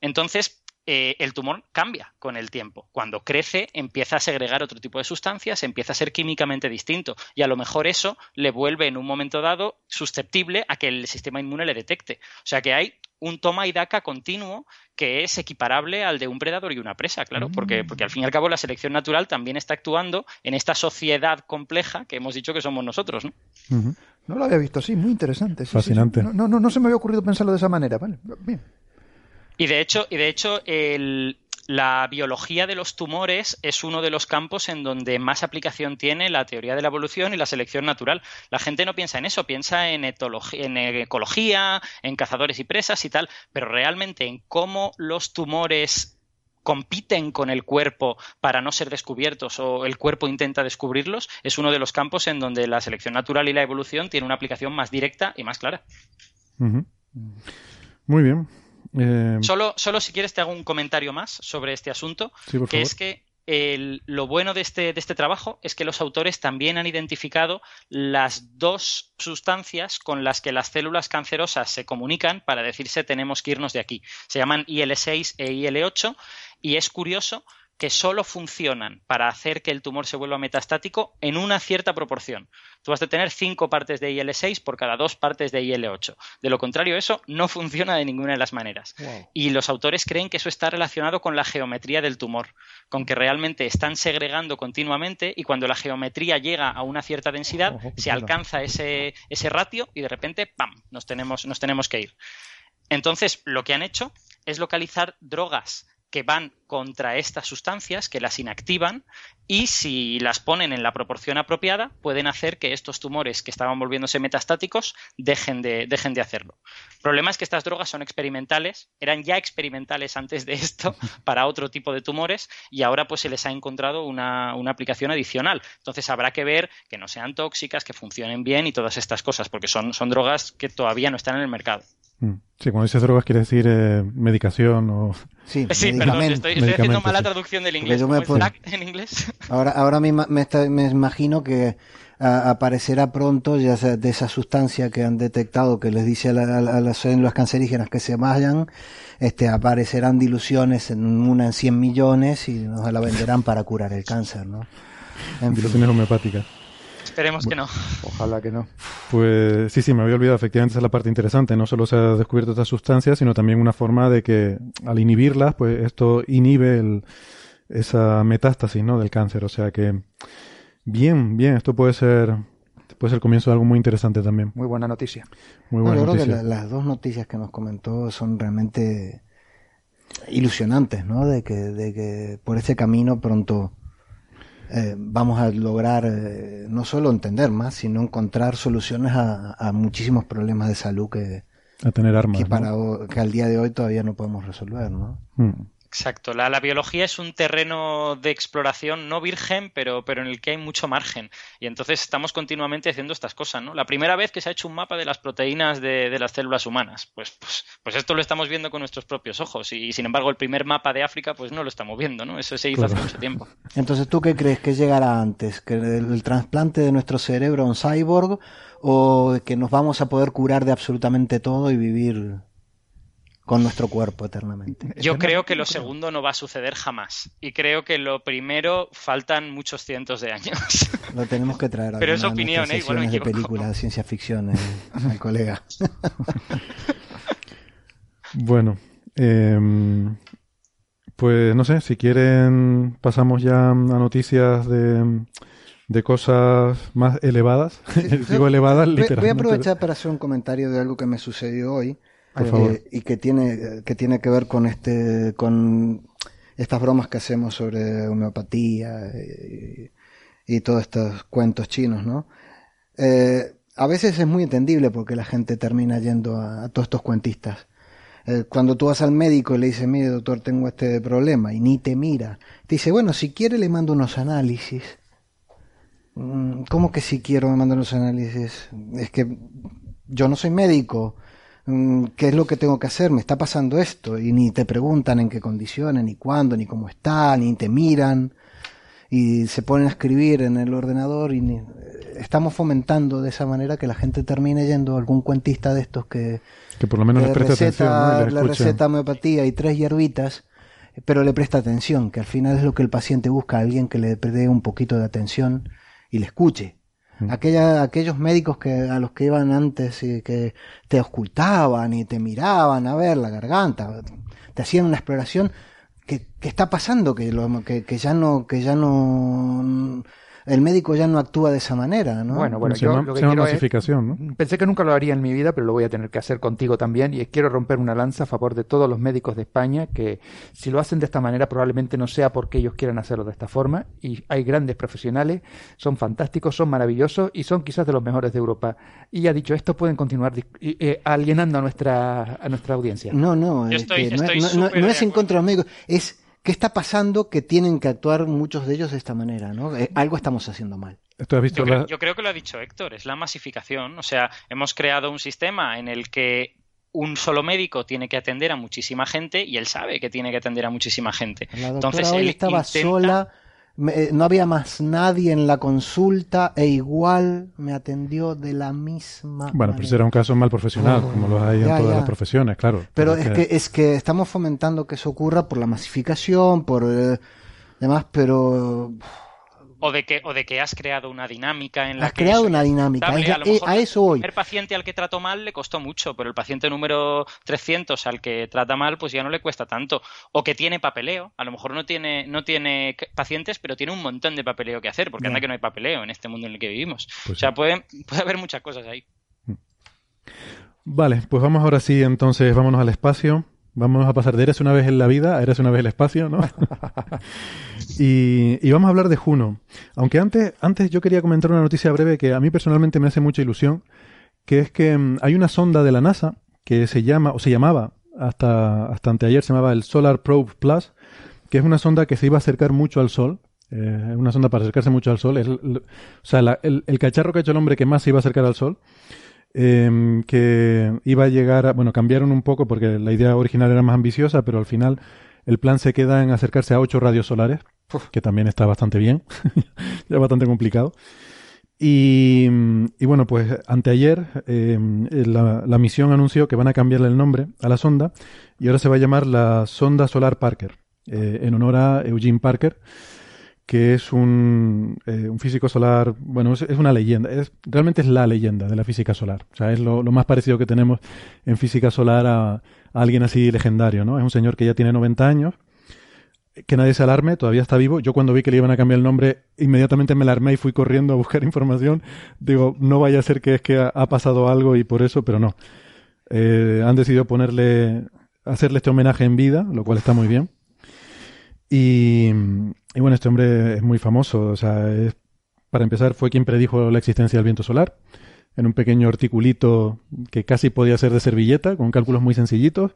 Entonces, eh, el tumor cambia con el tiempo. Cuando crece, empieza a segregar otro tipo de sustancias, empieza a ser químicamente distinto y a lo mejor eso le vuelve en un momento dado susceptible a que el sistema inmune le detecte. O sea que hay un toma y daca continuo que es equiparable al de un predador y una presa, claro, porque, mm. porque al fin y al cabo la selección natural también está actuando en esta sociedad compleja que hemos dicho que somos nosotros, ¿no? No lo había visto así, muy interesante. Fascinante. No, no, no, se me había ocurrido pensarlo de esa manera, ¿vale? Bien. Y de hecho, y de hecho la biología de los tumores es uno de los campos en donde más aplicación tiene la teoría de la evolución y la selección natural. La gente no piensa en eso, piensa en, en ecología, en cazadores y presas y tal, pero realmente en cómo los tumores compiten con el cuerpo para no ser descubiertos o el cuerpo intenta descubrirlos, es uno de los campos en donde la selección natural y la evolución tienen una aplicación más directa y más clara. Muy bien. Eh, solo, solo si quieres te hago un comentario más sobre este asunto, que es que lo bueno de este, de este trabajo es que los autores también han identificado las dos sustancias con las que las células cancerosas se comunican para decirse tenemos que irnos de aquí. Se llaman IL6 e IL8 y es curioso que solo funcionan para hacer que el tumor se vuelva metastático en una cierta proporción. Tú vas a tener cinco partes de IL6 por cada dos partes de IL8. De lo contrario, eso no funciona de ninguna de las maneras. Y los autores creen que eso está relacionado con la geometría del tumor, con que realmente están segregando continuamente y cuando la geometría llega a una cierta densidad, se alcanza ese, ese ratio y de repente, ¡pam!, nos tenemos, nos tenemos que ir. Entonces, lo que han hecho es localizar drogas que van contra estas sustancias, que las inactivan y si las ponen en la proporción apropiada pueden hacer que estos tumores que estaban volviéndose metastáticos dejen de, dejen de hacerlo. El problema es que estas drogas son experimentales, eran ya experimentales antes de esto *laughs* para otro tipo de tumores y ahora pues se les ha encontrado una, una aplicación adicional. Entonces habrá que ver que no sean tóxicas, que funcionen bien y todas estas cosas, porque son, son drogas que todavía no están en el mercado. Mm. Sí, cuando dices drogas quiere decir eh, medicación o... Sí, sí perdón, estoy, haciendo mala traducción del inglés. en inglés? *laughs* Ahora, ahora me, me, imagino que aparecerá pronto ya de esa sustancia que han detectado que les dice a, las células cancerígenas que se vayan, este, aparecerán diluciones en una en 100 millones y nos la venderán para curar el cáncer, ¿no? En diluciones homeopáticas. Esperemos que no. Ojalá que no. Pues sí, sí, me había olvidado. Efectivamente, esa es la parte interesante. No solo se ha descubierto estas sustancias, sino también una forma de que al inhibirlas, pues esto inhibe esa metástasis ¿no? del cáncer. O sea que, bien, bien, esto puede ser pues el comienzo de algo muy interesante también. Muy buena noticia. Muy buena yo creo noticia. que la- las dos noticias que nos comentó son realmente ilusionantes, ¿no? De que, de que por ese camino pronto eh, vamos a lograr eh, no solo entender más, sino encontrar soluciones a, a muchísimos problemas de salud que, A tener armas. que, ¿no? para, ho- que al día de hoy todavía no podemos resolver, ¿no? Mm. Exacto, la, la biología es un terreno de exploración no virgen, pero, pero en el que hay mucho margen. Y entonces estamos continuamente haciendo estas cosas, ¿no? La primera vez que se ha hecho un mapa de las proteínas de, de las células humanas, pues, pues, pues esto lo estamos viendo con nuestros propios ojos. Y, sin embargo, el primer mapa de África, pues no lo estamos viendo, ¿no? Eso se hizo Claro. hace mucho tiempo. Entonces, ¿tú qué crees que llegará antes? ¿Que el, el trasplante de nuestro cerebro a un cyborg o que nos vamos a poder curar de absolutamente todo y vivir con nuestro cuerpo eternamente? Yo creo que lo segundo no va a suceder jamás. Y creo que lo primero faltan muchos cientos de años. *laughs* Lo tenemos que traer a Pero es opinión, ¿eh? Igual me de películas de ciencia ficción eh, *laughs* al colega. *laughs* Bueno, em, pues no sé, si quieren pasamos ya a noticias de, de cosas más elevadas. Digo elevadas Voy- Voy a literalmente. aprovechar para hacer un comentario de algo que me sucedió hoy. Por eh, favor. y que tiene, que tiene que ver con este, con estas bromas que hacemos sobre homeopatía y, y todos estos cuentos chinos, ¿no? Eh, a veces es muy entendible porque la gente termina yendo a, a todos estos cuentistas. Eh, cuando tú vas al médico y le dices, mire doctor, tengo este problema, y ni te mira, te dice, bueno, si quiere le mando unos análisis. Mm, ¿Cómo que si quiero me mandan los análisis? Es que yo no soy médico. Mm, ¿Qué es lo que tengo que hacer? Me está pasando esto. Y ni te preguntan en qué condiciones, ni cuándo, ni cómo está, ni te miran. Y se ponen a escribir en el ordenador y ni- eh, estamos fomentando de esa manera que la gente termine yendo a algún cuentista de estos que, Que por lo menos les atención, ¿no? receta, le escuche. receta homeopatía y tres hierbitas, pero le presta atención, que al final es lo que el paciente busca, alguien que le dé un poquito de atención y le escuche. Aquella, aquellos médicos que a los que iban antes y que te ocultaban y te miraban a ver la garganta, te hacían una exploración, ¿qué, qué está pasando? Que, lo- que, que ya no, que ya no, el médico ya no actúa de esa manera, ¿no? Bueno, bueno, se yo llama, lo que se llama quiero es- ¿no? Pensé que nunca lo haría en mi vida, pero lo voy a tener que hacer contigo también. Y quiero romper una lanza a favor de todos los médicos de España, que si lo hacen de esta manera probablemente no sea porque ellos quieran hacerlo de esta forma. Y hay grandes profesionales, son fantásticos, son maravillosos y son quizás de los mejores de Europa. Y ya dicho esto, pueden continuar eh, alienando a nuestra, a nuestra audiencia. No, no, estoy- que no, no- no- es en contra de los médicos, es qué está pasando que tienen que actuar muchos de ellos de esta manera, ¿no? Eh, algo estamos haciendo mal. ¿Tú has visto Yo creo, la- yo creo que lo ha dicho Héctor, es la masificación. O sea, hemos creado un sistema en el que un solo médico tiene que atender a muchísima gente y él sabe que tiene que atender a muchísima gente. La doctora Entonces hoy él estaba intenta- sola, me- eh, no había más nadie en la consulta e igual me atendió de la misma Bueno, pero manera. será un caso mal profesional, como los hay en Ya, todas ya. las profesiones, claro. Pero es que, es que estamos fomentando que eso ocurra por la masificación, por eh, demás, pero O de que, o de que has creado una dinámica en la has que creado una dinámica. A lo eh, mejor a eso voy. El paciente al que trató mal le costó mucho, pero el paciente número 300 al que trata mal, pues ya no le cuesta tanto. O que tiene papeleo. A lo mejor no tiene, no tiene pacientes, pero tiene un montón de papeleo que hacer, porque anda que no hay papeleo en este mundo en el que vivimos. Pues o sea, sí. puede, puede haber muchas cosas ahí. Vale, pues vamos ahora sí, entonces vámonos al espacio. Vamos a pasar de Eres una vez en la vida a Eres una vez el espacio, ¿no? *laughs* y, y vamos a hablar de Juno. Aunque antes, antes yo quería comentar una noticia breve que a mí personalmente me hace mucha ilusión, que es que mm, hay una sonda de la NASA que se llama, o se llamaba, hasta, hasta anteayer se llamaba el Solar Probe Plus, que es una sonda que se iba a acercar mucho al Sol. Eh, una sonda para acercarse mucho al Sol. Es el- el- o sea, la- el, el cacharro que ha hecho el hombre que más se iba a acercar al Sol eh, que iba a llegar a, bueno, cambiaron un poco porque la idea original era más ambiciosa, pero al final el plan se queda en acercarse a ocho radios solares, que también está bastante bien, *laughs* ya bastante complicado. Y, y bueno, pues anteayer eh, la, la misión anunció que van a cambiarle el nombre a la sonda y ahora se va a llamar la Sonda Solar Parker, eh, en honor a Eugene Parker, que es un, eh, un físico solar, bueno, es, una leyenda, es, realmente es la leyenda de la física solar. O sea, es lo, más parecido que tenemos en física solar a, a alguien así legendario, ¿no? Es un señor que ya tiene 90 años, que nadie se alarme, todavía está vivo. Yo cuando vi que le iban a cambiar el nombre, inmediatamente me alarmé y fui corriendo a buscar *laughs* información. Digo, no vaya a ser que es que ha, pasado algo y por eso, pero no. Eh, han decidido ponerle, hacerle este homenaje en vida, lo cual está muy bien. Y, y bueno, este hombre es muy famoso. O sea, para empezar, fue quien predijo la existencia del viento solar en un pequeño articulito que casi podía ser de servilleta, con cálculos muy sencillitos.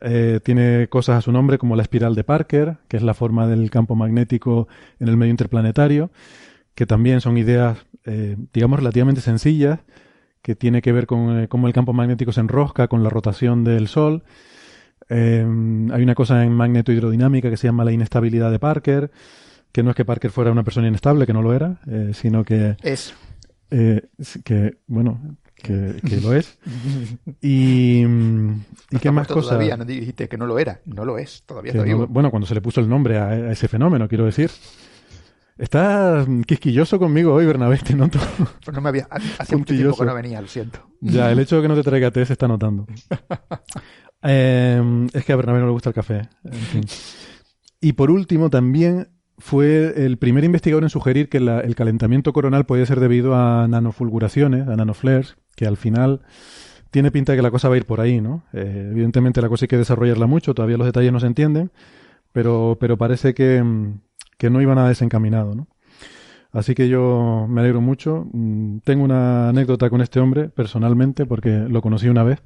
Eh, tiene cosas a su nombre como la espiral de Parker, que es la forma del campo magnético en el medio interplanetario, que también son ideas, eh, digamos, relativamente sencillas, que tiene que ver con eh, cómo el campo magnético se enrosca con la rotación del Sol. Hay una cosa en magnetohidrodinámica que se llama la inestabilidad de Parker, que no es que Parker fuera una persona inestable, que no lo era, sino que... Es. que, bueno, que, lo es. Y, *laughs* y qué más cosas. Todavía no dijiste que no lo era, no lo es, todavía está bueno, cuando se le puso el nombre a, ese fenómeno, quiero decir. Estás quisquilloso conmigo hoy, Bernabé, te noto. Pues no me había. Hace mucho tiempo que no venía, lo siento. Ya, el hecho de que no te traiga té se está notando. *laughs* Em, es que a Bernabé no le gusta el café. Y por último, también fue el primer investigador en sugerir que el calentamiento coronal podía ser debido a nanofulguraciones, a nanoflares, que al final tiene pinta de que la cosa va a ir por ahí, ¿no? Eh, evidentemente la cosa hay que desarrollarla mucho, todavía los detalles no se entienden, pero, pero parece que, que no iba nada desencaminado, ¿no? Así que yo me alegro mucho. Mm, tengo una anécdota con este hombre personalmente porque lo conocí una vez.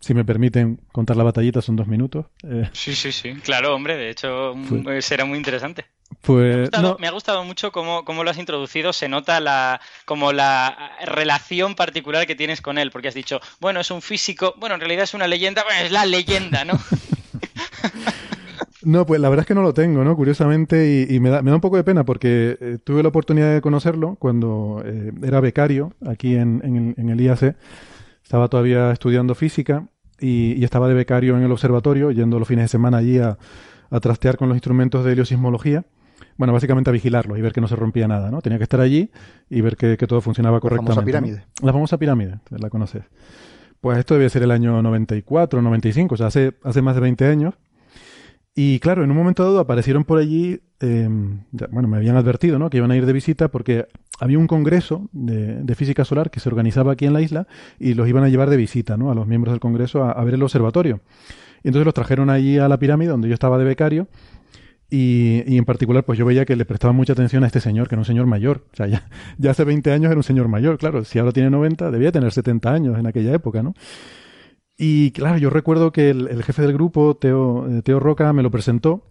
Si me permiten contar la batallita, son dos minutos. Eh, sí, sí, sí. Claro, hombre, de hecho será muy interesante. Pues, me, ha gustado, mucho cómo, lo has introducido. Se nota la, como la relación particular que tienes con él, porque has dicho, bueno, es un físico, bueno, en realidad es una leyenda, bueno, es la leyenda, ¿no? *laughs* No, pues la verdad es que no lo tengo, ¿no? Curiosamente, y, me, da, me, da, un poco de pena porque eh, tuve la oportunidad de conocerlo cuando eh, era becario aquí en, el, IAC. Estaba todavía estudiando física y, estaba de becario en el observatorio, yendo los fines de semana allí a, a trastear con los instrumentos de heliosismología bueno, básicamente a vigilarlo y ver que no se rompía nada, ¿no? Tenía que estar allí y ver que, todo funcionaba correctamente. La famosa pirámide. La famosa pirámide, la conoces. Pues esto debe ser el año 94, 95, o sea, hace, hace más de 20 años. Y claro, en un momento dado aparecieron por allí, em, bueno, me habían advertido, ¿no? Que iban a ir de visita porque había un congreso de, física solar que se organizaba aquí en la isla y los iban a llevar de visita, ¿no? A los miembros del congreso a, ver el observatorio. Y entonces los trajeron allí a la pirámide donde yo estaba de becario y, en particular, pues yo veía que le prestaba mucha atención a este señor, que era un señor mayor. O sea, ya, *laughs* ya hace 20 años era un señor mayor, claro. Si ahora tiene 90, debía tener 70 años en aquella época, ¿no? Y claro, yo recuerdo que el, jefe del grupo, Teo, eh, Teo Roca, me lo presentó.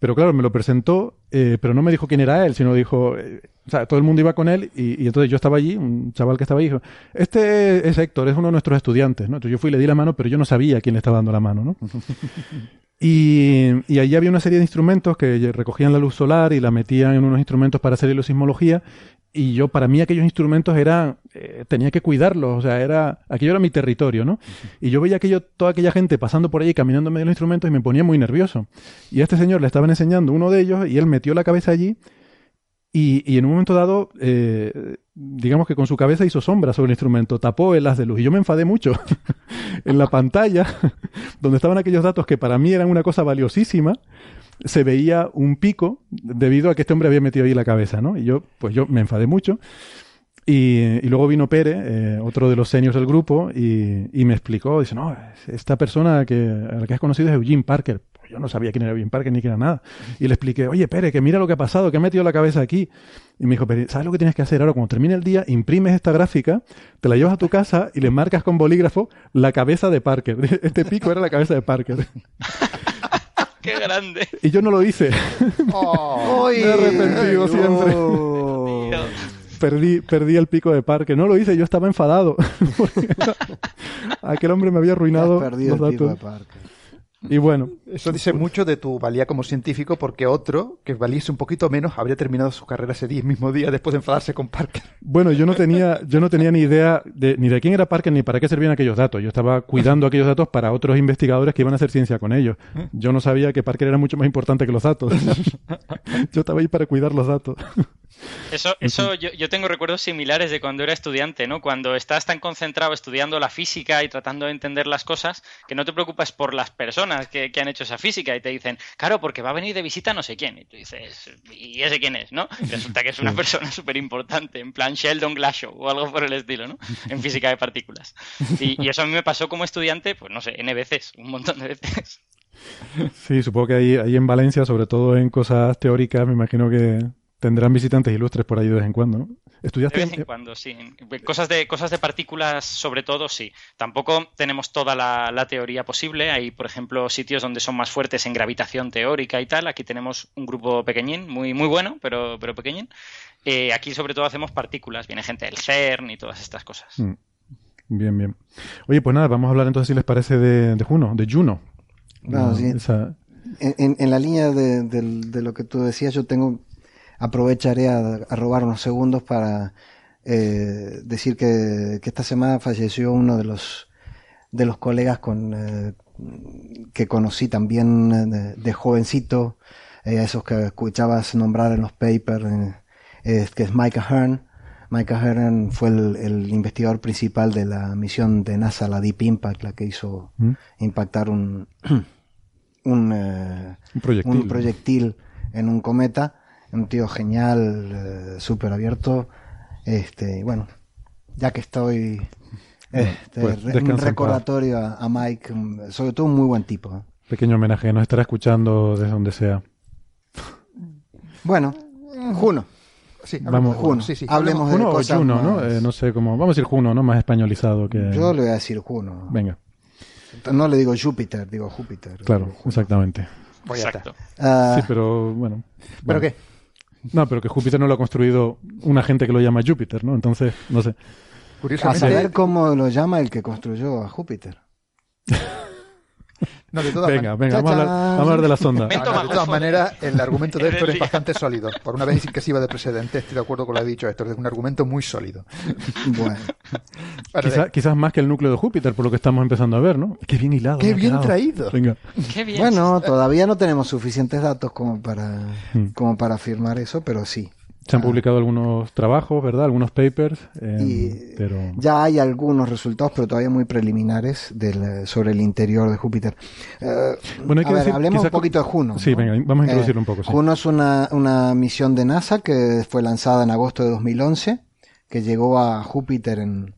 Pero claro, me lo presentó, eh, pero no me dijo quién era él, sino dijo, eh, o sea, todo el mundo iba con él y, entonces yo estaba allí, un chaval que estaba ahí, dijo, este es Héctor, es uno de nuestros estudiantes, ¿no? Entonces yo fui y le di la mano, pero yo no sabía quién le estaba dando la mano, ¿no? *laughs* Y, y, allí había una serie de instrumentos que recogían la luz solar y la metían en unos instrumentos para hacer sismología. Y yo, para mí, aquellos instrumentos eran, eh, tenía que cuidarlos, o sea, era, aquello era mi territorio, ¿no? Y yo veía aquello, toda aquella gente pasando por allí, caminando medio de los instrumentos y me ponía muy nervioso. Y a este señor le estaban enseñando uno de ellos y él metió la cabeza allí y, y en un momento dado, eh, digamos que con su cabeza hizo sombra sobre el instrumento, tapó el haz de luz. Y yo me enfadé mucho. *laughs* en la pantalla, *laughs* donde estaban aquellos datos que para mí eran una cosa valiosísima, se veía un pico debido a que este hombre había metido ahí la cabeza, ¿no? Y yo, pues yo me enfadé mucho. Y, luego vino Pere, eh, otro de los seniors del grupo, y, me explicó, dice, no, esta persona que, a la que has conocido es Eugene Parker yo no sabía quién era Bien Parker ni quién era nada. Y le expliqué, oye, Pere, que mira lo que ha pasado, que ha metido la cabeza aquí. Y me dijo, ¿sabes lo que tienes que hacer ahora? Cuando termine el día, imprimes esta gráfica, te la llevas a tu casa y le marcas con bolígrafo la cabeza de Parker. *laughs* Este pico era la cabeza de Parker. *laughs* ¡Qué grande! Y yo no lo hice. Oh, me he arrepentido siempre. Perdí, perdí el pico de Parker. No lo hice, yo estaba enfadado. *laughs* Aquel hombre me había arruinado los datos. Y bueno. Eso dice mucho de tu valía como científico, porque otro, que valiese un poquito menos, habría terminado su carrera ese día, *laughs* mismo día, después de enfadarse con Parker. Bueno, yo no tenía, yo no tenía ni idea de, ni de quién era Parker ni para qué servían aquellos datos. Yo estaba cuidando aquellos datos para otros investigadores que iban a hacer ciencia con ellos. Yo no sabía que Parker era mucho más importante que los datos. *laughs* yo estaba ahí para cuidar los datos. Eso, eso yo, yo, tengo recuerdos similares de cuando era estudiante, ¿no? Cuando estás tan concentrado estudiando la física y tratando de entender las cosas, que no te preocupas por las personas que, han hecho esa física y te dicen, claro, porque va a venir de visita no sé quién. Y tú dices, ¿y ese quién es, no? resulta que es una persona *laughs* súper importante, en plan Sheldon Glashow o algo por el estilo, ¿no? En física de partículas. Y, y eso a mí me pasó como estudiante, pues no sé, N veces, un montón de veces. Sí, supongo que ahí, ahí en Valencia, sobre todo en cosas teóricas, me imagino que Tendrán visitantes ilustres por ahí de vez en cuando, ¿no? ¿Estudiaste? De vez en cuando, sí. Cosas de, cosas de partículas, sobre todo, sí. Tampoco tenemos toda la, teoría posible. Hay, por ejemplo, sitios donde son más fuertes en gravitación teórica y tal. Aquí tenemos un grupo pequeñín, muy, muy bueno, pero, pero pequeñín. Eh, aquí, sobre todo, hacemos partículas. Viene gente del CERN y todas estas cosas. Mm. Bien, bien. Oye, pues nada, vamos a hablar entonces, si les parece, de, de Juno, de Juno. en, la línea de, de, lo que tú decías, yo tengo aprovecharé a, robar unos segundos para eh, decir que, esta semana falleció uno de los de los colegas con eh, que conocí también eh, de, jovencito, esos que escuchabas nombrar en los papers, que es Micah Hearn. Micah Hearn fue el, investigador principal de la misión de NASA, la Deep Impact, la que hizo ¿Mm? impactar un, *clears throat* un, un proyectil en un cometa un tío genial, eh, súper abierto. Este, bueno, ya que estoy, este, pues, un recordatorio a, Mike, sobre todo un muy buen tipo. ¿eh? Pequeño homenaje, nos estará escuchando desde donde sea. Bueno, Juno. Sí, vamos, Juno. Sí, sí. Hablemos Juno de o Juno, ¿no? Eh, no sé cómo. Vamos a decir Juno, ¿no? Más españolizado que. Yo le voy a decir Juno. Venga. No le digo Júpiter, digo Júpiter. Claro, exactamente. Exacto. Ah, sí, pero bueno. ¿Pero qué? No, pero que Júpiter no lo ha construido una gente que lo llama Júpiter, ¿no? Entonces, no sé. A saber cómo lo llama el que construyó a Júpiter. *laughs* No, de todas venga, venga, vamos a, hablar, de la sonda. de todas maneras, el argumento de Héctor es bastante sólido. Por una vez que se iba de precedente, estoy de acuerdo con lo que ha dicho Héctor. Es un argumento muy sólido. *laughs* Bueno. quizás más que el núcleo de Júpiter, por lo que estamos empezando a ver, ¿no? Qué bien hilado. Qué bien traído. Venga. Qué bien. Bueno, todavía no tenemos suficientes datos como para, hmm. como para afirmar eso, pero sí. Se han publicado algunos trabajos, ¿verdad? Algunos papers. Em, pero... Ya hay algunos resultados, pero todavía muy preliminares sobre el interior de Júpiter. Eh, bueno, hay que decir, hablemos un poquito de Juno. Sí, venga, vamos a eh, introducirlo un poco. Juno es una, una misión de NASA que fue lanzada en agosto de 2011, que llegó a Júpiter en,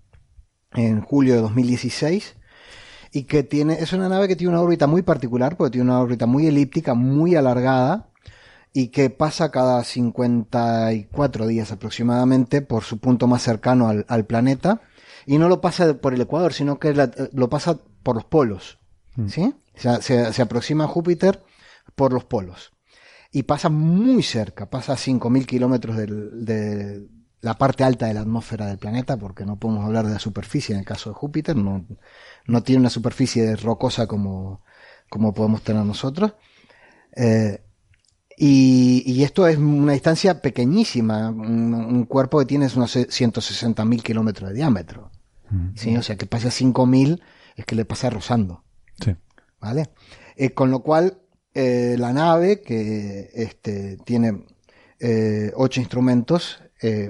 en julio de 2016 y que tiene, es una nave que tiene una órbita muy particular, porque tiene una órbita muy elíptica, muy alargada, y que pasa cada 54 días aproximadamente por su punto más cercano al, planeta y no lo pasa por el Ecuador, sino que lo pasa por los polos. Mm. ¿sí? se, aproxima a Júpiter por los polos y pasa muy cerca, pasa a 5.000 kilómetros de la parte alta de la atmósfera del planeta, porque no podemos hablar de la superficie en el caso de Júpiter, no, no tiene una superficie rocosa como, como podemos tener nosotros. Eh, y, esto es una distancia pequeñísima, un, cuerpo que tiene unos 160.000 kilómetros de diámetro. Mm. ¿sí? O sea, que pase a 5.000 es que le pasa rozando. Sí. ¿Vale? Eh, con lo cual, eh, la nave, que este, tiene eh, ocho instrumentos,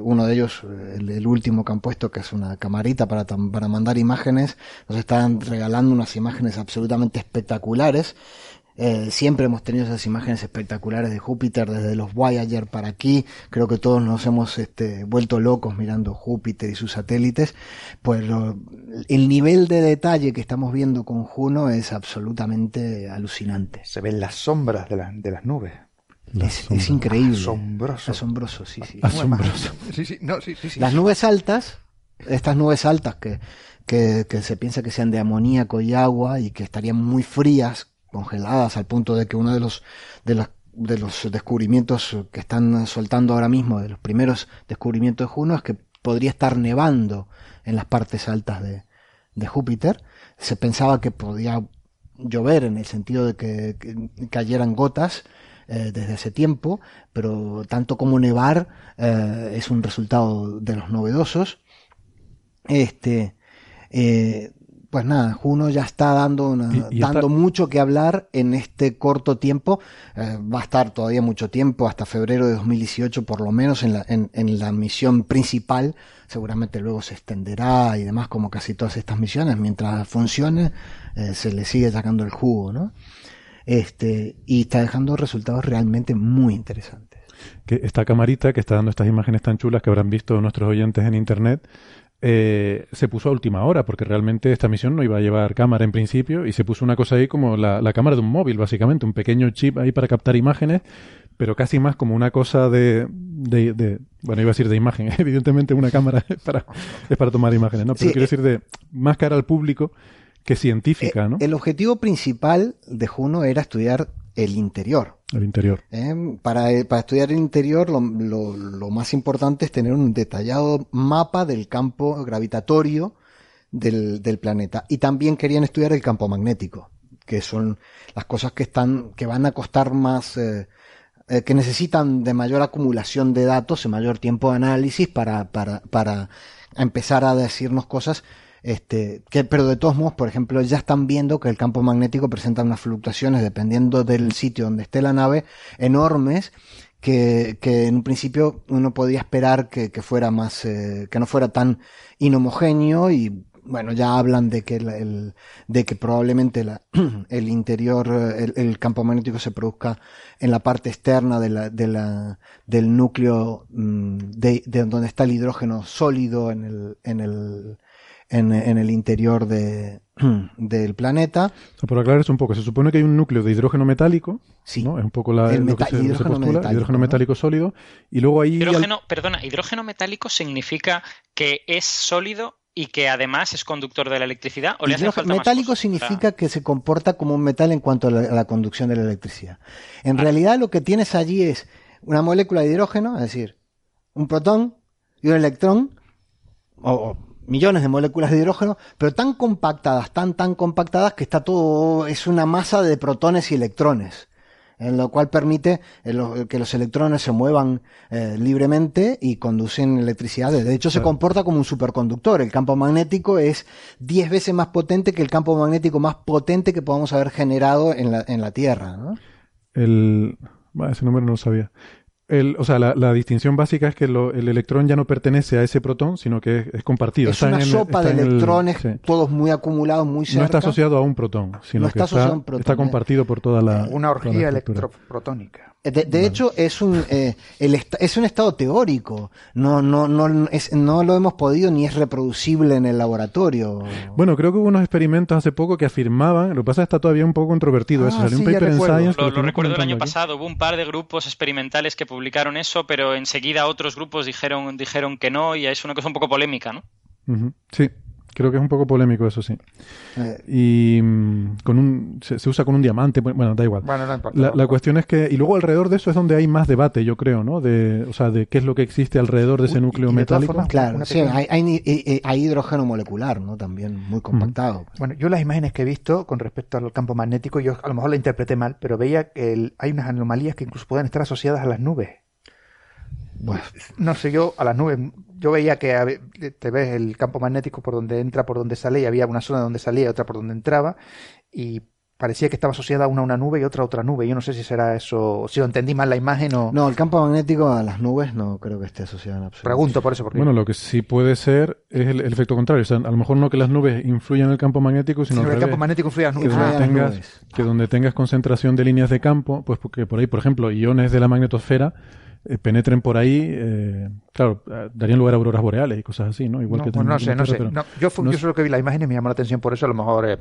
uno de ellos, el, último que han puesto, que es una camarita para, para mandar imágenes, nos están regalando unas imágenes absolutamente espectaculares eh, siempre hemos tenido esas imágenes espectaculares de Júpiter desde los Voyager para aquí. Creo que todos nos hemos este, vuelto locos mirando Júpiter y sus satélites. Pues el nivel de detalle que estamos viendo con Juno es absolutamente alucinante. Se ven las sombras de, de las nubes. Es, increíble. Asombroso. Asombroso, sí, sí. Asombroso. *laughs* las nubes altas, estas nubes altas que, que, que se piensa que sean de amoníaco y agua y que estarían muy frías congeladas al punto de que uno de los, de, de los descubrimientos que están soltando ahora mismo, de los primeros descubrimientos de Juno, es que podría estar nevando en las partes altas de, de Júpiter. Se pensaba que podía llover en el sentido de que, cayeran gotas eh, desde hace tiempo, pero tanto como nevar eh, es un resultado de los novedosos. Este, eh, pues nada, Juno ya está dando, dando mucho que hablar en este corto tiempo. Eh, va a estar todavía mucho tiempo, hasta febrero de 2018 por lo menos en la, en, la misión principal. Seguramente luego se extenderá y demás como casi todas estas misiones. Mientras funcione, eh, se le sigue sacando el jugo, ¿no? Este, y está dejando resultados realmente muy interesantes. Que esta camarita que está dando estas imágenes tan chulas que habrán visto nuestros oyentes en internet, eh, se puso a última hora, porque realmente esta misión no iba a llevar cámara en principio, y se puso una cosa ahí como la, cámara de un móvil, básicamente, un pequeño chip ahí para captar imágenes, pero casi más como una cosa de, de, bueno, iba a decir de imagen, *laughs* evidentemente una cámara *laughs* es para, es para tomar imágenes, ¿no? Pero quiero eh, decir de más cara al público que científica, eh, ¿no? El objetivo principal de Juno era estudiar el interior. El interior. Eh, para, para, estudiar el interior lo, lo, más importante es tener un detallado mapa del campo gravitatorio del, del, planeta. Y también querían estudiar el campo magnético, que son las cosas que están, que van a costar más, eh, eh que necesitan de mayor acumulación de datos, y mayor tiempo de análisis para, para, para empezar a decirnos cosas este, que, pero de todos modos, por ejemplo, ya están viendo que el campo magnético presenta unas fluctuaciones dependiendo del sitio donde esté la nave enormes que, que en un principio uno podía esperar que, que fuera más, eh, que no fuera tan inhomogéneo y bueno, ya hablan de que el, de que probablemente la, *clears throat* el interior, el, el, campo magnético se produzca en la parte externa de la, de la, del núcleo mm, de, de donde está el hidrógeno sólido en el, en el, en, en el interior de, *clears throat* del planeta. Por aclarar un poco, se supone que hay un núcleo de hidrógeno metálico, sí. ¿no? Es un poco la, lo que se, hidrógeno postula, metálico, hidrógeno metálico sólido, y luego ahí... Hidrógeno, Perdona, hidrógeno metálico significa que es sólido y que además es conductor de la electricidad o le hace falta metálico significa que se comporta como un metal en cuanto a la, conducción de la electricidad. En realidad lo que tienes allí es una molécula de hidrógeno, es decir, un protón y un electrón, o millones de moléculas de hidrógeno, pero tan compactadas, tan, tan compactadas que está todo, es una masa de protones y electrones, en lo cual permite eh, que los electrones se muevan eh, libremente y conducen electricidad. De hecho, se comporta como un superconductor. El campo magnético es 10 veces más potente que el campo magnético más potente que podamos haber generado en la, en la Tierra. ¿no? El... ese número no lo sabía o sea, la, distinción básica es que el electrón ya no pertenece a ese protón, sino que es, compartido. Es una sopa de electrones, todos muy acumulados, muy cerca. No está asociado a un protón, sino que está, está, compartido por toda la. Una orgía electroprotónica. De, hecho, es un, eh, el es un estado teórico. No, no, no, es, no lo hemos podido ni es reproducible en el laboratorio. Bueno, creo que hubo unos experimentos hace poco que afirmaban, lo que pasa es que está todavía un poco controvertido eso. Ah, Salió un paper en Science. Lo, lo recuerdo el año pasado. Hubo un par de grupos experimentales que publicaron eso, pero enseguida otros grupos dijeron, dijeron que no, y es una cosa un poco polémica, ¿no? Sí. Creo que es un poco polémico eso, sí. Eh. Y mm, con un, se, usa con un diamante, bueno, da igual. la, cuestión es que, y luego alrededor de eso es donde hay más debate, yo creo, ¿no? De, o sea, de qué es lo que existe alrededor de ese núcleo metálico. claro, sí, hay, hay, hay, hidrógeno molecular, ¿no? También muy compactado. Bueno, yo las imágenes que he visto con respecto al campo magnético, yo a lo mejor la interpreté mal, pero veía que hay unas anomalías que incluso pueden estar asociadas a las nubes. Bueno, no sé, yo a las nubes, yo veía que te ves el campo magnético por donde entra, por donde sale, y había una zona donde salía y otra por donde entraba, y parecía que estaba asociada una a una nube y otra a otra nube. Yo no sé si será eso, si lo entendí mal la imagen o... No, el campo magnético a las nubes no creo que esté asociado en absoluto. Pregunto por eso. Porque... Bueno, lo que sí puede ser es el, efecto contrario. O sea, a lo mejor no que las nubes influyan en el campo magnético, sino, que el campo magnético influye en las nubes. Que, donde ah, tengas, que donde tengas concentración de líneas de campo, pues porque por ahí, por ejemplo, iones de la magnetosfera eh, penetren por ahí, eh, claro, eh, darían lugar a auroras boreales y cosas así, ¿no? Igual no, que pues no sé, no sé. yo, yo solo que vi la imagen y me llamó la atención por eso, a lo mejor...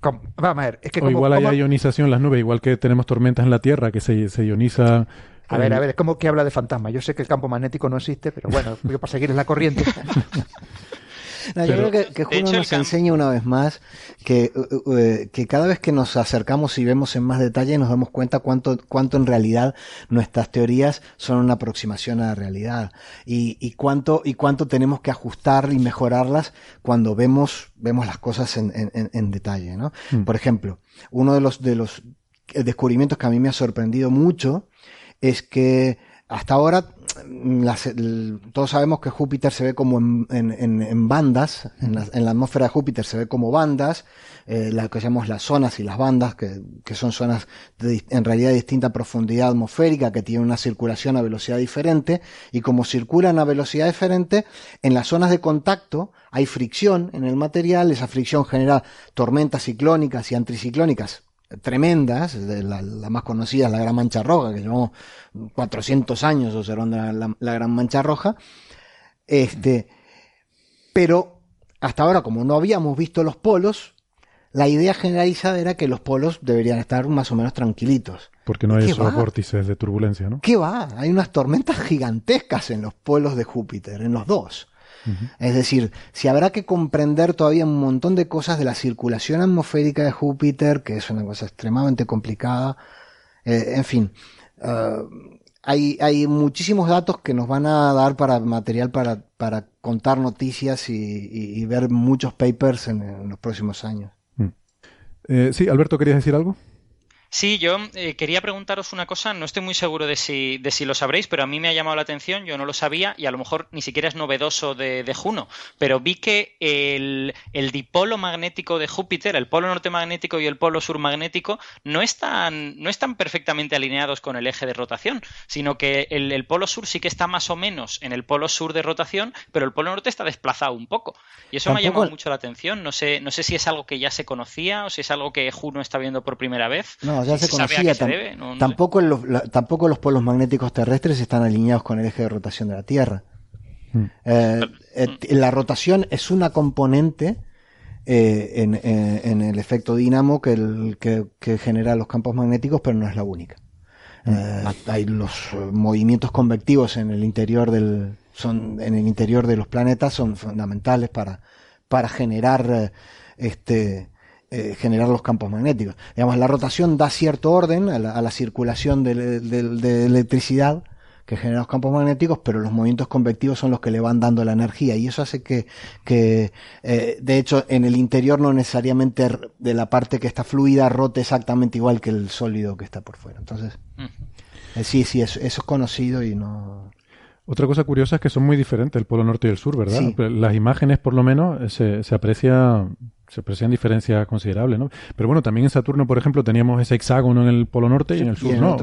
vamos a ver, es que... O igual hay ionización en las nubes, igual que tenemos tormentas en la Tierra, que se, se ioniza... A ver, a ver, es como que habla de fantasma. Yo sé que el campo magnético no existe, pero bueno, yo para seguir en la corriente. *laughs* yo creo que, que Juno nos enseña una vez más que, uh, que cada vez que nos acercamos y vemos en más detalle nos damos cuenta cuánto, cuánto en realidad nuestras teorías son una aproximación a la realidad y, y cuánto, y cuánto tenemos que ajustar y mejorarlas cuando vemos, vemos las cosas en, en, en detalle, ¿no? Mm. Por ejemplo, uno de los, de los descubrimientos que a mí me ha sorprendido mucho es que hasta ahora todos sabemos que Júpiter se ve como en, bandas, en la, atmósfera de Júpiter se ve como bandas, eh, que llamamos las zonas y las bandas, que, son zonas de, en realidad de distinta profundidad atmosférica, que tienen una circulación a velocidad diferente, y como circulan a velocidad diferente, en las zonas de contacto hay fricción en el material, esa fricción genera tormentas ciclónicas y anticiclónicas tremendas, la, más conocida es la Gran Mancha Roja, que llevamos 400 años observando la, la, Gran Mancha Roja, este, pero hasta ahora como no habíamos visto los polos, la idea generalizada era que los polos deberían estar más o menos tranquilitos. Porque no hay esos vórtices de turbulencia, ¿no? ¿Qué va? Hay unas tormentas gigantescas en los polos de Júpiter, en los dos. Es decir, si habrá que comprender todavía un montón de cosas de la circulación atmosférica de Júpiter, que es una cosa extremadamente complicada, eh, en fin, eh, hay, hay muchísimos datos que nos van a dar para material para, para contar noticias y, ver muchos papers en, los próximos años. Mm. Eh, sí, Alberto, ¿querías decir algo? Sí, yo eh, quería preguntaros una cosa, no estoy muy seguro de si, de si lo sabréis, pero a mí me ha llamado la atención, yo no lo sabía y a lo mejor ni siquiera es novedoso de, Juno, pero vi que el, dipolo magnético de Júpiter, el polo norte magnético y el polo sur magnético, no están, no están perfectamente alineados con el eje de rotación, sino que el, polo sur sí que está más o menos en el polo sur de rotación, pero el polo norte está desplazado un poco. Y eso me ha llamado mucho la atención, no sé, no sé si es algo que ya se conocía o si es algo que Juno está viendo por primera vez ya se, conocía. tampoco, los, tampoco los polos magnéticos terrestres están alineados con el eje de rotación de la Tierra. Hmm. Eh, eh, la rotación es una componente eh, en, el efecto dinamo que, el, que, genera los campos magnéticos, pero no es la única. Hmm. hay los movimientos convectivos en el interior del son en el interior de los planetas son fundamentales para para generar este eh, generar los campos magnéticos. Digamos, la rotación da cierto orden a la, circulación de, electricidad que genera los campos magnéticos, pero los movimientos convectivos son los que le van dando la energía y eso hace que, que eh, de hecho, en el interior no necesariamente de la parte que está fluida rote exactamente igual que el sólido que está por fuera. Entonces, eh, sí, sí, eso, eso, es conocido y no... Otra cosa curiosa es que son muy diferentes el polo norte y el sur, ¿verdad? Las imágenes, por lo menos, se, se aprecia se aprecian diferencias considerables, ¿no? Pero bueno, también en Saturno, por ejemplo, teníamos ese hexágono en el polo norte y en el sur no.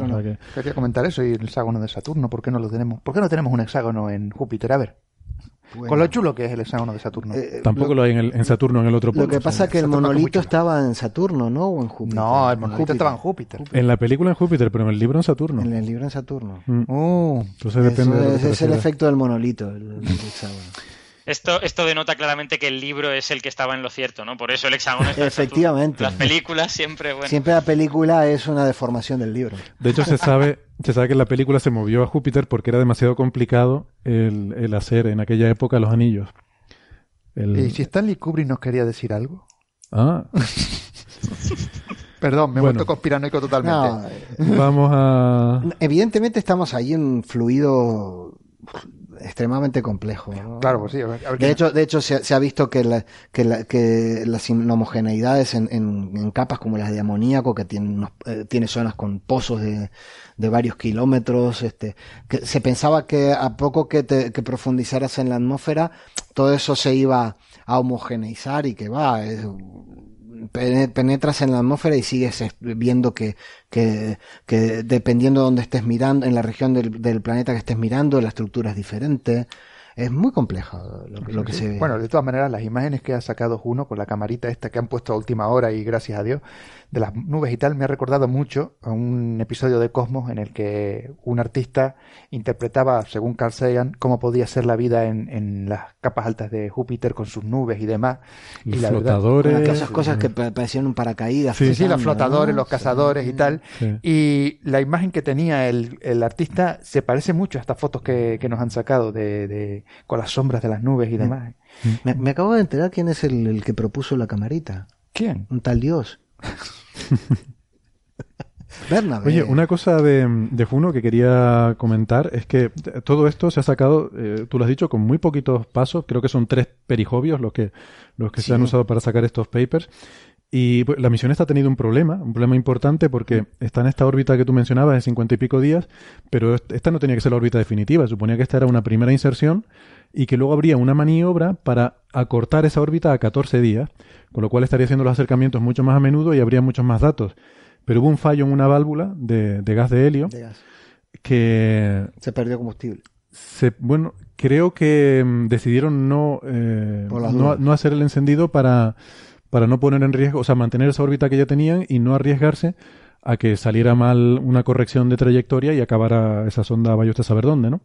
Quería comentar eso y el hexágono de Saturno, ¿por qué no lo tenemos? ¿Por qué no tenemos un hexágono en Júpiter? A ver. Con lo chulo que es el hexágono de Saturno. Eh, Tampoco lo, hay en, el, en, Saturno, en el otro polo. Lo que pasa es que el monolito estaba en Saturno, ¿no? ¿O en Júpiter? No, el monolito estaba en Júpiter. En la película en Júpiter, pero en el libro en Saturno. En el libro en Saturno. Mm. Oh. Entonces depende es, es el efecto del monolito, el hexágono. Esto, esto denota claramente que el libro es el que estaba en lo cierto, ¿no? Por eso el hexágono está Efectivamente. Las películas siempre, bueno. Siempre la película es una deformación del libro. De hecho, se sabe, se sabe que la película se movió a Júpiter porque era demasiado complicado el, hacer en aquella época los anillos. ¿Y si Stanley Kubrick nos quería decir algo? Ah. Perdón, me he vuelto conspiranoico totalmente. vamos a... Evidentemente estamos ahí en fluido extremadamente complejo. Claro, pues sí. de, hecho, de hecho, se, ha visto que, la, que, que las inhomogeneidades en, en, capas como las de amoníaco, que tienen, eh, tiene zonas con pozos de, de varios kilómetros, este, que se pensaba que a poco que, te, que profundizaras en la atmósfera, todo eso se iba a homogeneizar y que va, es, penetras en la atmósfera y sigues viendo que, que, que dependiendo de donde estés mirando, en la región del, del planeta que estés mirando, la estructura es diferente es muy complejo lo, que se ve. Bueno, de todas maneras, las imágenes que ha sacado Juno con la camarita esta que han puesto a última hora y gracias a Dios, de las nubes y tal, me ha recordado mucho a un episodio de Cosmos en el que un artista interpretaba, según Carl Sagan, cómo podía ser la vida en, en las capas altas de Júpiter con sus nubes y demás. y la flotadores. esas cosas que parecían un paracaídas. Sí, sí, los flotadores, los cazadores y tal. Y la imagen que tenía el, el, artista se parece mucho a estas fotos que, que nos han sacado de con las sombras de las nubes y demás. Me, acabo de enterar quién es el, que propuso la camarita. ¿Quién? Un tal Dios. *laughs* *laughs* Bernabé. Oye, una cosa de, de, Juno que quería comentar es que todo esto se ha sacado, eh, tú lo has dicho, con muy poquitos pasos. Creo que son tres perijobios los que, los que se han usado para sacar estos papers. Y pues, la misión esta ha tenido un problema, un problema importante porque está en esta órbita que tú mencionabas de 50 y pico días, pero esta no tenía que ser la órbita definitiva, suponía que esta era una primera inserción y que luego habría una maniobra para acortar esa órbita a 14 días, con lo cual estaría haciendo los acercamientos mucho más a menudo y habría muchos más datos. Pero hubo un fallo en una válvula de, gas de helio que... Se perdió combustible. Se, bueno, creo que mm, decidieron no, eh, no, no hacer el encendido para para no poner en riesgo, o sea, mantener esa órbita que ya tenían y no arriesgarse a que saliera mal una corrección de trayectoria y acabara esa sonda vaya usted a saber dónde, ¿no?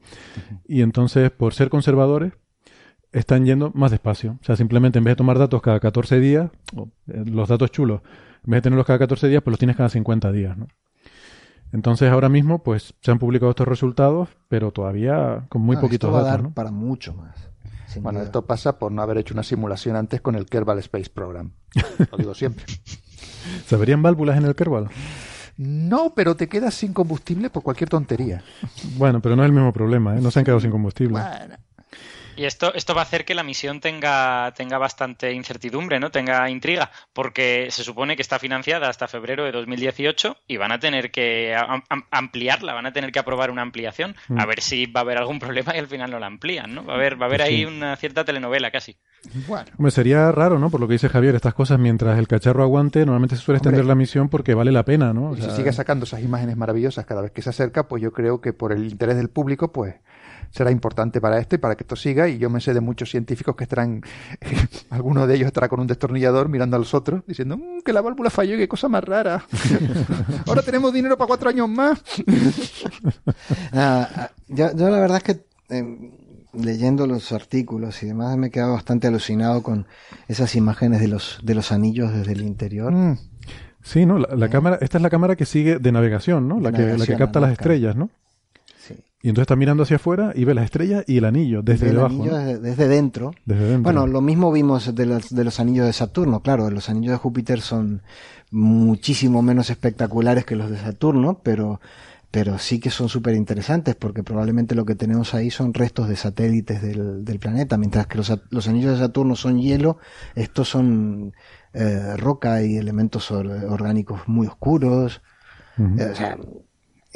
Y entonces, por ser conservadores, están yendo más despacio. O sea, simplemente en vez de tomar datos cada 14 días, eh, los datos chulos, en vez de tenerlos cada 14 días, pues los tienes cada 50 días, ¿no? Entonces ahora mismo, pues se han publicado estos resultados, pero todavía con muy poquitos datos. ¿no? para mucho más bueno, esto pasa por no haber hecho una simulación antes con el Kerbal Space Program. Lo digo siempre. *laughs* ¿Se verían válvulas en el Kerbal? No, pero te quedas sin combustible por cualquier tontería. Bueno, pero no es el mismo problema, ¿eh? No se han quedado sin combustible. Bueno, y esto, esto va a hacer que la misión tenga, tenga bastante incertidumbre, ¿no? Tenga intriga, porque se supone que está financiada hasta febrero de 2018 y van a tener que ampliarla, van a tener que aprobar una ampliación, a mm. ver si va a haber algún *laughs* problema y al final no la amplían, ¿no? Va a haber, va a haber ahí una cierta telenovela casi. Bueno. Me sería raro, ¿no? Por lo que dice Javier, estas cosas mientras el cacharro aguante, normalmente se suele extender la misión porque vale la pena, ¿no? si sigue sacando esas imágenes maravillosas cada vez que se acerca, pues yo creo que por el interés del público, pues será importante para esto y para que esto siga. Y yo me sé de muchos científicos que estarán, *laughs* alguno de ellos estará con un destornillador mirando a los otros, diciendo mm, que la válvula falló, qué cosa más rara. *laughs* Ahora tenemos dinero para cuatro años más. Ah, ah, yo, la verdad es que em, leyendo los artículos y demás me he quedado bastante alucinado con esas imágenes de los, de los anillos desde el interior. Mm. Sí, ¿no? La, eh. cámara, esta es la cámara que sigue de navegación, ¿no? La, que, la que capta las estrellas, ¿no? Y entonces está mirando hacia afuera y ve las estrellas y el anillo desde el debajo. Anillo desde, dentro. Bueno, lo mismo vimos de los, de los anillos de Saturno. Claro, los anillos de Júpiter son muchísimo menos espectaculares que los de Saturno, pero, pero sí que son súper interesantes porque probablemente lo que tenemos ahí son restos de satélites del, del planeta, mientras que los, los, anillos de Saturno son hielo, estos son eh, roca y elementos orgánicos muy oscuros. o sea,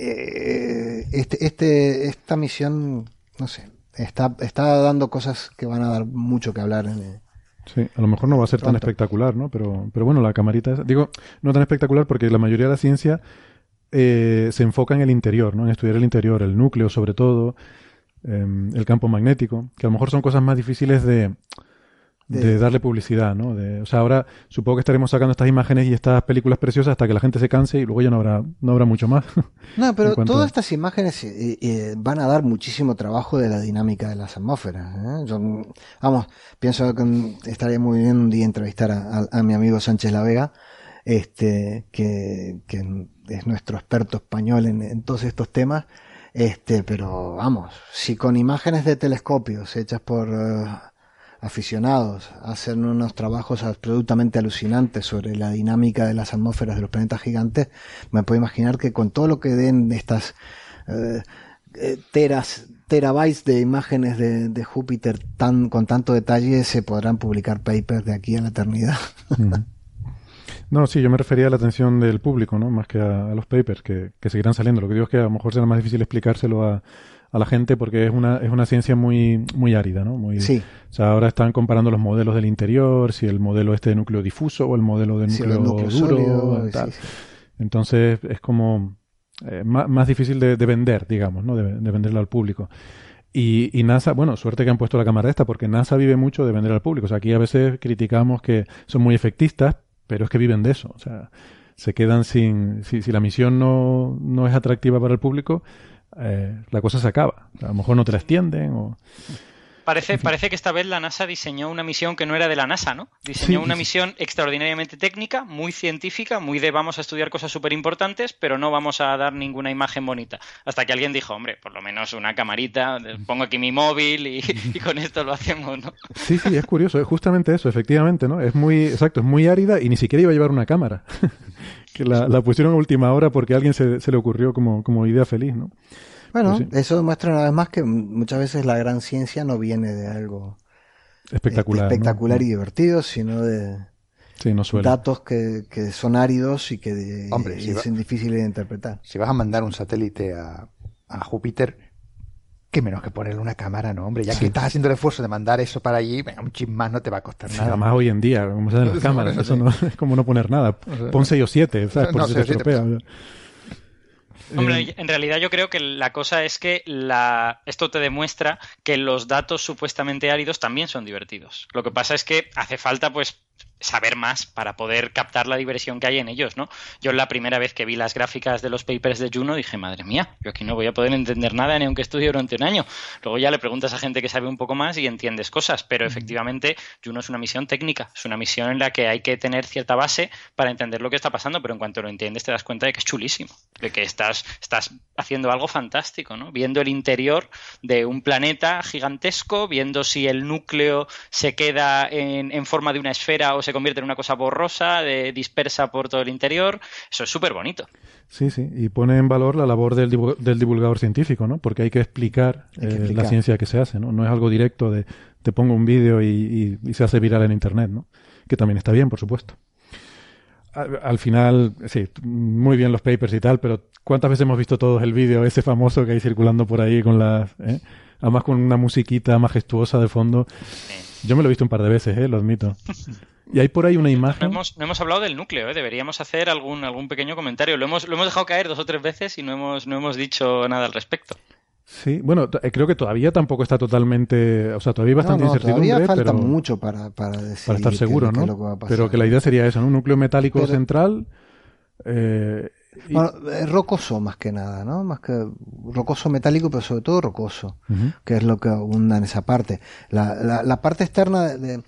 eh, este, este, esta misión, no sé, está, está dando cosas que van a dar mucho que hablar. En, Sí, a lo mejor no va a ser tan espectacular, ¿no? Pero, pero bueno, la camarita, digo, no tan espectacular porque la mayoría de la ciencia eh, se enfoca en el interior, ¿no? En estudiar el interior, el núcleo sobre todo, em, el campo magnético, que a lo mejor son cosas más difíciles de, de, darle publicidad, ¿no? De, o sea, ahora supongo que estaremos sacando estas imágenes y estas películas preciosas hasta que la gente se canse y luego ya no habrá, no habrá mucho más. *laughs* No, pero todas estas imágenes eh, eh, van a dar muchísimo trabajo de la dinámica de las atmósferas. ¿eh? Yo, vamos, pienso que estaría muy bien un día entrevistar a, mi amigo Sánchez La Vega, este, que, que es nuestro experto español en, en todos estos temas. Este, pero vamos, si con imágenes de telescopios hechas por aficionados hacen unos trabajos absolutamente alucinantes sobre la dinámica de las atmósferas de los planetas gigantes, me puedo imaginar que con todo lo que den estas eh, eh, teras, terabytes de imágenes de, Júpiter tan, con tanto detalle se podrán publicar papers de aquí a la eternidad. No, sí, yo me refería a la atención del público, ¿no? Más que a, los papers que, que, seguirán saliendo. Lo que digo es que a lo mejor será más difícil explicárselo a, a la gente porque es una, es una ciencia muy, muy árida, ¿no? Muy, sí. O sea, ahora están comparando los modelos del interior, si el modelo este de núcleo difuso o el modelo de núcleo, duro. tal. Entonces es como eh, más, más, difícil de, vender, digamos, ¿no? De, de venderlo al público. Y, y, NASA, bueno, suerte que han puesto la cámara esta, porque NASA vive mucho de vender al público. O sea, aquí a veces criticamos que son muy efectistas, pero es que viven de eso. O sea, se quedan sin. Si, si la misión no, no es atractiva para el público, eh, la cosa se acaba. A lo mejor no te la extienden o... Parece, parece que esta vez la NASA diseñó una misión que no era de la NASA, ¿no? Diseñó una misión extraordinariamente técnica, muy científica, muy de vamos a estudiar cosas súper importantes, pero no vamos a dar ninguna imagen bonita. Hasta que alguien dijo, hombre, por lo menos una camarita, pongo aquí mi móvil y, y con esto lo hacemos, ¿no? Sí, sí, es curioso, es justamente eso, efectivamente, ¿no? Es muy, exacto, es muy árida y ni siquiera iba a llevar una cámara. *laughs* que la, pusieron a última hora porque a alguien se, se le ocurrió como, como idea feliz, ¿no? Bueno, pues eso demuestra una vez más que muchas veces la gran ciencia no viene de algo espectacular, espectacular y divertido, sino de, datos que, son áridos y que Hombre, son difíciles de interpretar. Si vas a mandar un satélite a, Júpiter, qué menos que ponerle una cámara, ¿no? Hombre, ya que estás haciendo el esfuerzo de mandar eso para allí, un chip más no te va a costar nada. Además, hoy en día, como se las *laughs* cámaras, eso no *laughs* es como no poner nada. Pon 6 o 7, ¿sabes? *laughs* Por si se estropea. Hombre, en realidad yo creo que la cosa es que la... esto te demuestra que los datos supuestamente áridos también son divertidos. Lo que pasa es que hace falta, pues, saber más para poder captar la diversión que hay en ellos, ¿no? Yo la primera vez que vi las gráficas de los papers de Juno dije, madre mía, yo aquí no voy a poder entender nada ni aunque estudie durante un año. Luego ya le preguntas a gente que sabe un poco más y entiendes cosas, pero efectivamente Juno es una misión técnica, es una misión en la que hay que tener cierta base para entender lo que está pasando, pero en cuanto lo entiendes te das cuenta de que es chulísimo, de que estás, estás haciendo algo fantástico, ¿no? Viendo el interior de un planeta gigantesco, viendo si el núcleo se queda en, en forma de una esfera o se convierte en una cosa borrosa, de, dispersa por todo el interior. Eso es súper bonito. Sí, sí, y pone en valor la labor del, divulgador científico, ¿no? Porque hay que explicar, eh, la ciencia que se hace, ¿no? No es algo directo de te pongo un vídeo y, se hace viral en Internet, ¿no? Que también está bien, por supuesto. Al, final, sí, muy bien los papers y tal, pero ¿cuántas veces hemos visto todos el vídeo ese famoso que hay circulando por ahí con las... Eh? Además con una musiquita majestuosa de fondo. Yo me lo he visto un par de veces, ¿eh? lo admito. *laughs* Y hay por ahí una imagen. No hemos, no hemos hablado del núcleo, ¿eh? deberíamos hacer algún, algún pequeño comentario. Lo hemos, lo hemos dejado caer dos o tres veces y no hemos, no hemos dicho nada al respecto. Sí, bueno, eh, creo que todavía tampoco está totalmente, o sea, todavía hay bastante incertidumbre. Todavía falta mucho para, para, para estar seguro, ¿no? pero que la idea sería eso, ¿no? Un núcleo metálico central eh, bueno, es rocoso más que nada, ¿no? Más que rocoso metálico, pero sobre todo rocoso, que es lo que abunda en esa parte. La, la, parte externa, de,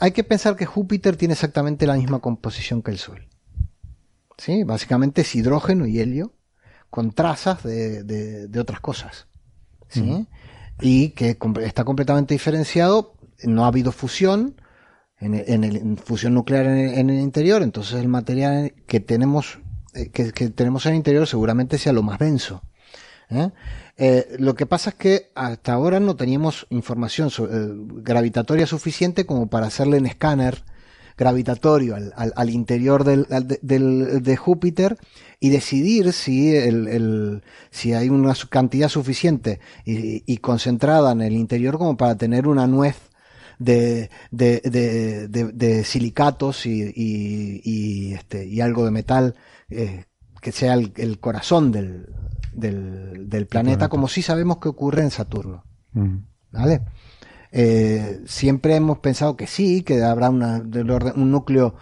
hay que pensar que Júpiter tiene exactamente la misma composición que el Sol. ¿Sí? Básicamente es hidrógeno y helio con trazas de, de, otras cosas. ¿Sí? Y que está completamente diferenciado, no ha habido fusión, en, en, fusión nuclear en el, interior, entonces el material que tenemos eh, que, tenemos en el interior seguramente sea lo más denso. ¿eh? Eh, lo que pasa es que hasta ahora no teníamos información gravitatoria suficiente como para hacerle un escáner gravitatorio al, interior del, de Júpiter y decidir si, el, si hay una cantidad suficiente y, concentrada en el interior como para tener una nuez de, de, silicatos y, y, este, y algo de metal eh, que sea el, corazón del, del, planeta, como sí sabemos que ocurre en Saturno. ¿Vale? Eh, siempre hemos pensado que sí, que habrá una, un núcleo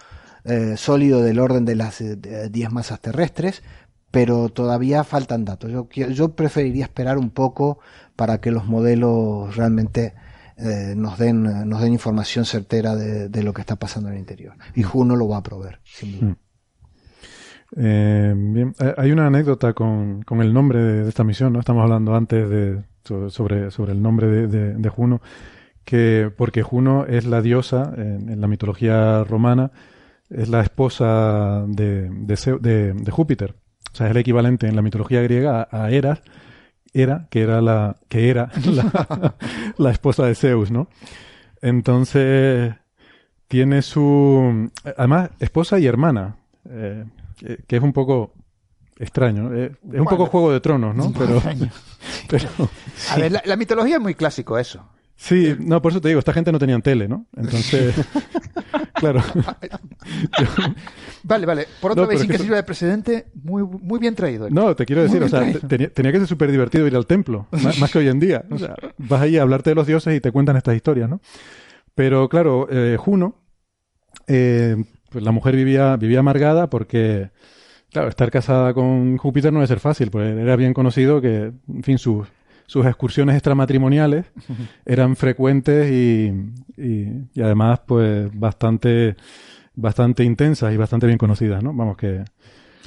eh, sólido del orden de las 10 masas terrestres, pero todavía faltan datos. Yo, yo preferiría esperar un poco para que los modelos realmente nos, den, nos den información certera de, lo que está pasando en el interior. Y Juno lo va a proveer, sin duda. Eh, bien, eh, hay una anécdota con, con el nombre de, esta misión, ¿no? Estamos hablando antes de, sobre, sobre el nombre de, Juno, que porque Juno es la diosa en, la mitología romana, es la esposa de, de, Júpiter. O sea, es el equivalente en la mitología griega a, Hera, Hera, que era la, que era *laughs* la, la esposa de Zeus, ¿no? Entonces, tiene su, además, esposa y hermana. Eh, que, es un poco extraño. Eh, es un poco Juego de Tronos, ¿no? Pero, *laughs* *laughs* pero A ver, la, mitología es muy clásico eso. Sí, no, por eso te digo, esta gente no tenían tele, ¿no? Entonces, *laughs* claro. vale, vale. Por otra vez, sin que, sirva de precedente, muy, muy bien traído. No, te quiero decir, o sea, tenía, que ser súper divertido ir al templo, más, que hoy en día. O sea, vas ahí a hablarte de los dioses y te cuentan estas historias, ¿no? Pero claro, eh, Juno, eh, pues la mujer vivía, vivía amargada porque, claro, estar casada con Júpiter no debe ser fácil, pues era bien conocido que, en fin, sus, sus excursiones extramatrimoniales eran frecuentes y, y, además, pues, bastante, bastante intensas y bastante bien conocidas, ¿no? Vamos, que,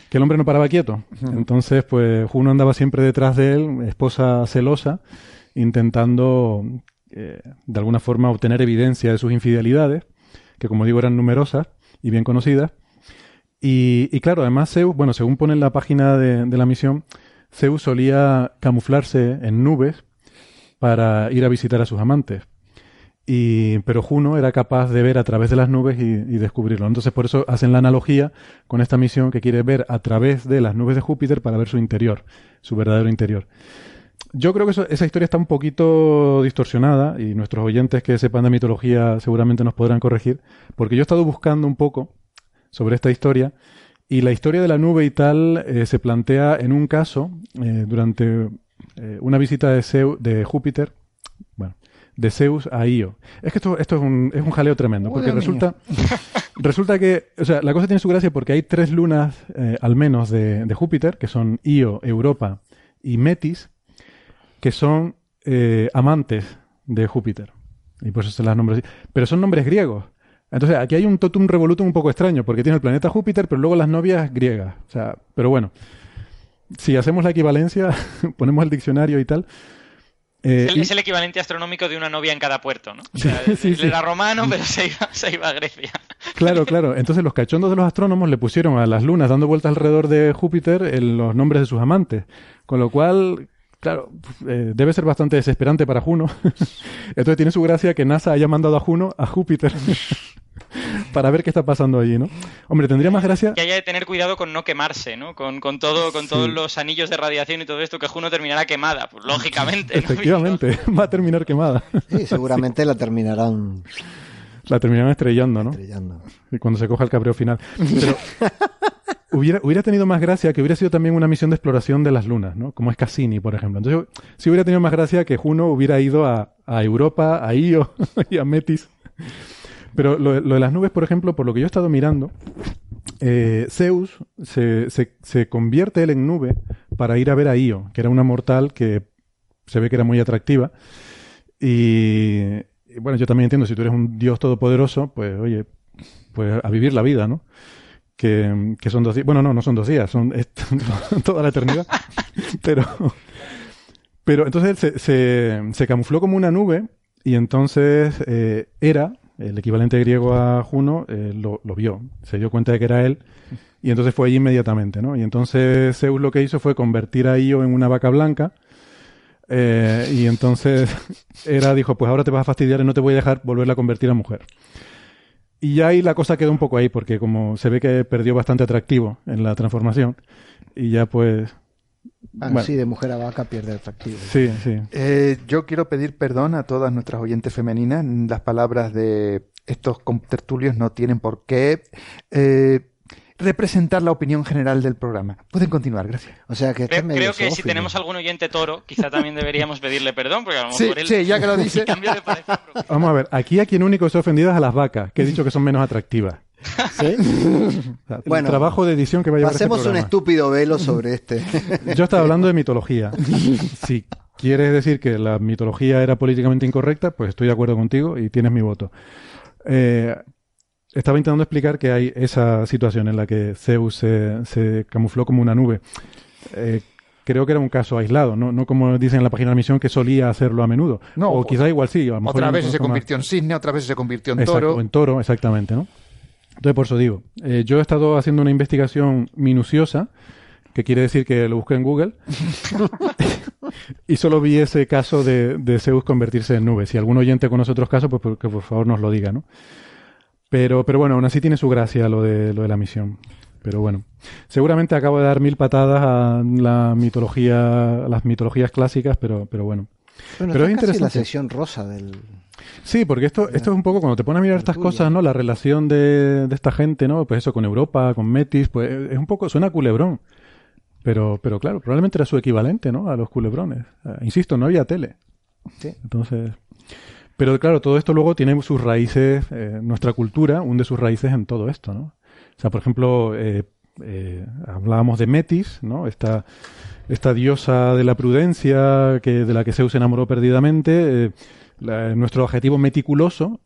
que el hombre no paraba quieto. Entonces, pues, Juno andaba siempre detrás de él, esposa celosa, intentando, eh, de alguna forma, obtener evidencia de sus infidelidades, que como digo eran numerosas, y bien conocida. Y, y, claro, además Zeus, bueno, según pone en la página de, de, la misión, Zeus solía camuflarse en nubes para ir a visitar a sus amantes. y, pero Juno era capaz de ver a través de las nubes y, y, descubrirlo. Entonces, por eso hacen la analogía con esta misión que quiere ver a través de las nubes de Júpiter para ver su interior, su verdadero interior. Yo creo que eso, esa historia está un poquito distorsionada y nuestros oyentes que sepan de mitología seguramente nos podrán corregir, porque yo he estado buscando un poco sobre esta historia y la historia de la nube y tal eh, se plantea en un caso eh, durante eh, una visita de, Júpiter, bueno, de Zeus a Io. Es que esto, esto es, un, es un jaleo tremendo, porque resulta, *laughs* resulta que, o sea, la cosa tiene su gracia porque hay tres lunas al menos de, de Júpiter, que son Io, Europa y Metis, que son eh, amantes de Júpiter. Y por eso se las nombres. Pero son nombres griegos. Entonces, aquí hay un totum revolutum un poco extraño, porque tiene el planeta Júpiter, pero luego las novias griegas. O sea, pero bueno, si hacemos la equivalencia, *laughs* ponemos el diccionario y tal. Eh, es, el, es, el, equivalente astronómico de una novia en cada puerto, ¿no? O sea, *laughs* sí, sí, era romano, pero se iba, *laughs* se iba, a Grecia. Claro, claro. Entonces los cachondos de los astrónomos le pusieron a las lunas dando vueltas alrededor de Júpiter en los nombres de sus amantes. Con lo cual, Claro, eh, debe ser bastante desesperante para Juno. *laughs* Entonces tiene su gracia que NASA haya mandado a Juno a Júpiter *laughs* para ver qué está pasando allí, ¿no? Hombre, tendría más gracia... Que haya de tener cuidado con no quemarse, ¿no? Con, con todo, con sí. todos los anillos de radiación y todo esto, que Juno terminará quemada, pues lógicamente. ¿no? Efectivamente, *laughs* va a terminar quemada. Sí, seguramente sí. la terminarán... La terminarán estrellando, ¿no? Estrellando. Y cuando se coja el cabreo final. Pero... Hubiera, hubiera, tenido más gracia que hubiera sido también una misión de exploración de las lunas, ¿no? Como es Cassini, por ejemplo. Entonces, sí hubiera tenido más gracia que Juno hubiera ido a, Europa, a Io *laughs* y a Metis. Pero lo, lo, de las nubes, por ejemplo, por lo que yo he estado mirando, eh, Zeus se, se, se, convierte él en nube para ir a ver a Io, que era una mortal que se ve que era muy atractiva. Y, y bueno, yo también entiendo, si tú eres un dios todopoderoso, pues oye, pues a vivir la vida, ¿no? Que, que, son dos días. Bueno, no, no son dos días, son *laughs* toda la eternidad. *laughs* pero, pero entonces él se, se, se, camufló como una nube y entonces eh, era, el equivalente griego a Juno, eh, lo, lo, vio, se dio cuenta de que era él y entonces fue allí inmediatamente, ¿no? Y entonces Zeus lo que hizo fue convertir a Io en una vaca blanca. Eh, y entonces *laughs* era, dijo, pues ahora te vas a fastidiar y no te voy a dejar volverla a convertir a mujer. Y ya ahí la cosa quedó un poco ahí, porque como se ve que perdió bastante atractivo en la transformación, y ya pues... Ah, bueno. Sí, de mujer a vaca pierde atractivo. Sí, sí. Eh, yo quiero pedir perdón a todas nuestras oyentes femeninas. Las palabras de estos tertulios no tienen por qué eh, representar la opinión general del programa. Pueden continuar, gracias. O sea que creo, creo que si tenemos algún oyente toro, quizá también deberíamos pedirle perdón, porque a lo sí, mejor él sí, ya que lo dice. *laughs* cambio de parecer. Vamos a ver, aquí a quien único se ha ofendido es a las vacas, que he dicho que son menos atractivas. ¿Sí? *laughs* O sea, el Bueno, trabajo de edición que va a llevar este Hacemos un estúpido velo sobre este. *laughs* Yo estaba hablando de mitología. Si quieres decir que la mitología era políticamente incorrecta, pues estoy de acuerdo contigo y tienes mi voto. Eh, estaba intentando explicar que hay esa situación en la que Zeus se, se camufló como una nube. Eh, creo que era un caso aislado, ¿no? no como dicen en la página de la misión que solía hacerlo a menudo. No, o quizá igual sí. A lo mejor Otra vez se más- convirtió en cisne, otra vez se convirtió en Exacto, toro. en toro, exactamente, ¿no? Entonces, por eso digo, eh, yo he estado haciendo una investigación minuciosa, que quiere decir que lo busqué en Google, *laughs* y solo vi ese caso de, de Zeus convertirse en nube. Si algún oyente conoce otros casos, pues por- que por favor nos lo diga, ¿no? Pero, pero bueno, aún así tiene su gracia lo de, lo de la misión. Pero bueno, seguramente acabo de dar mil patadas a la mitología, a las mitologías clásicas, pero, pero bueno. Bueno, Pero es casi la interesante. sección rosa del. Sí, porque esto, esto es un poco cuando te pones a mirar estas cosas, ¿no? La relación de, de esta gente, ¿no? Pues eso con Europa, con Metis, pues es un poco, suena culebrón. Pero, pero claro, probablemente era su equivalente, ¿no? A los culebrones. Eh, insisto, no había tele. Sí. Entonces. Pero claro, todo esto luego tiene sus raíces, eh, nuestra cultura hunde sus raíces en todo esto, ¿no? O sea, por ejemplo, eh, eh, hablábamos de Metis, ¿no? Esta, esta diosa de la prudencia que, de la que Zeus se enamoró perdidamente. la- nuestro adjetivo meticuloso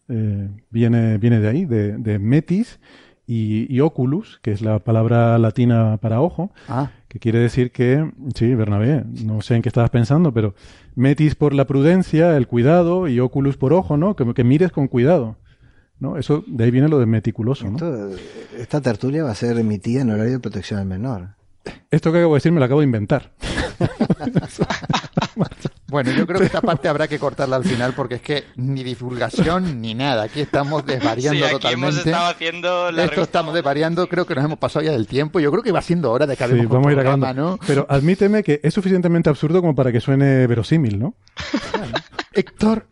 viene, viene de ahí, de, de metis y, y oculus, que es la palabra latina para ojo, Ah, que quiere decir que, sí, Bernabé, no sé en qué estabas pensando, pero metis por la prudencia, el cuidado, y oculus por ojo, ¿no? Que, que mires con cuidado, ¿no? Eso, de ahí viene lo de meticuloso, ¿no? Esto, esta tertulia va a ser emitida en horario de protección al menor. Esto que acabo de decir me lo acabo de inventar. *laughs* bueno, Bueno, yo creo que esta parte habrá que cortarla al final porque es que ni divulgación ni nada. Aquí estamos desvariando sí, aquí totalmente. Hemos estado haciendo la Esto estamos desvariando, creo que nos hemos pasado ya del tiempo. Yo creo que va siendo hora de que Sí, vamos a ir acabando. ¿no? Pero admíteme que es suficientemente absurdo como para que suene verosímil, ¿no? Héctor,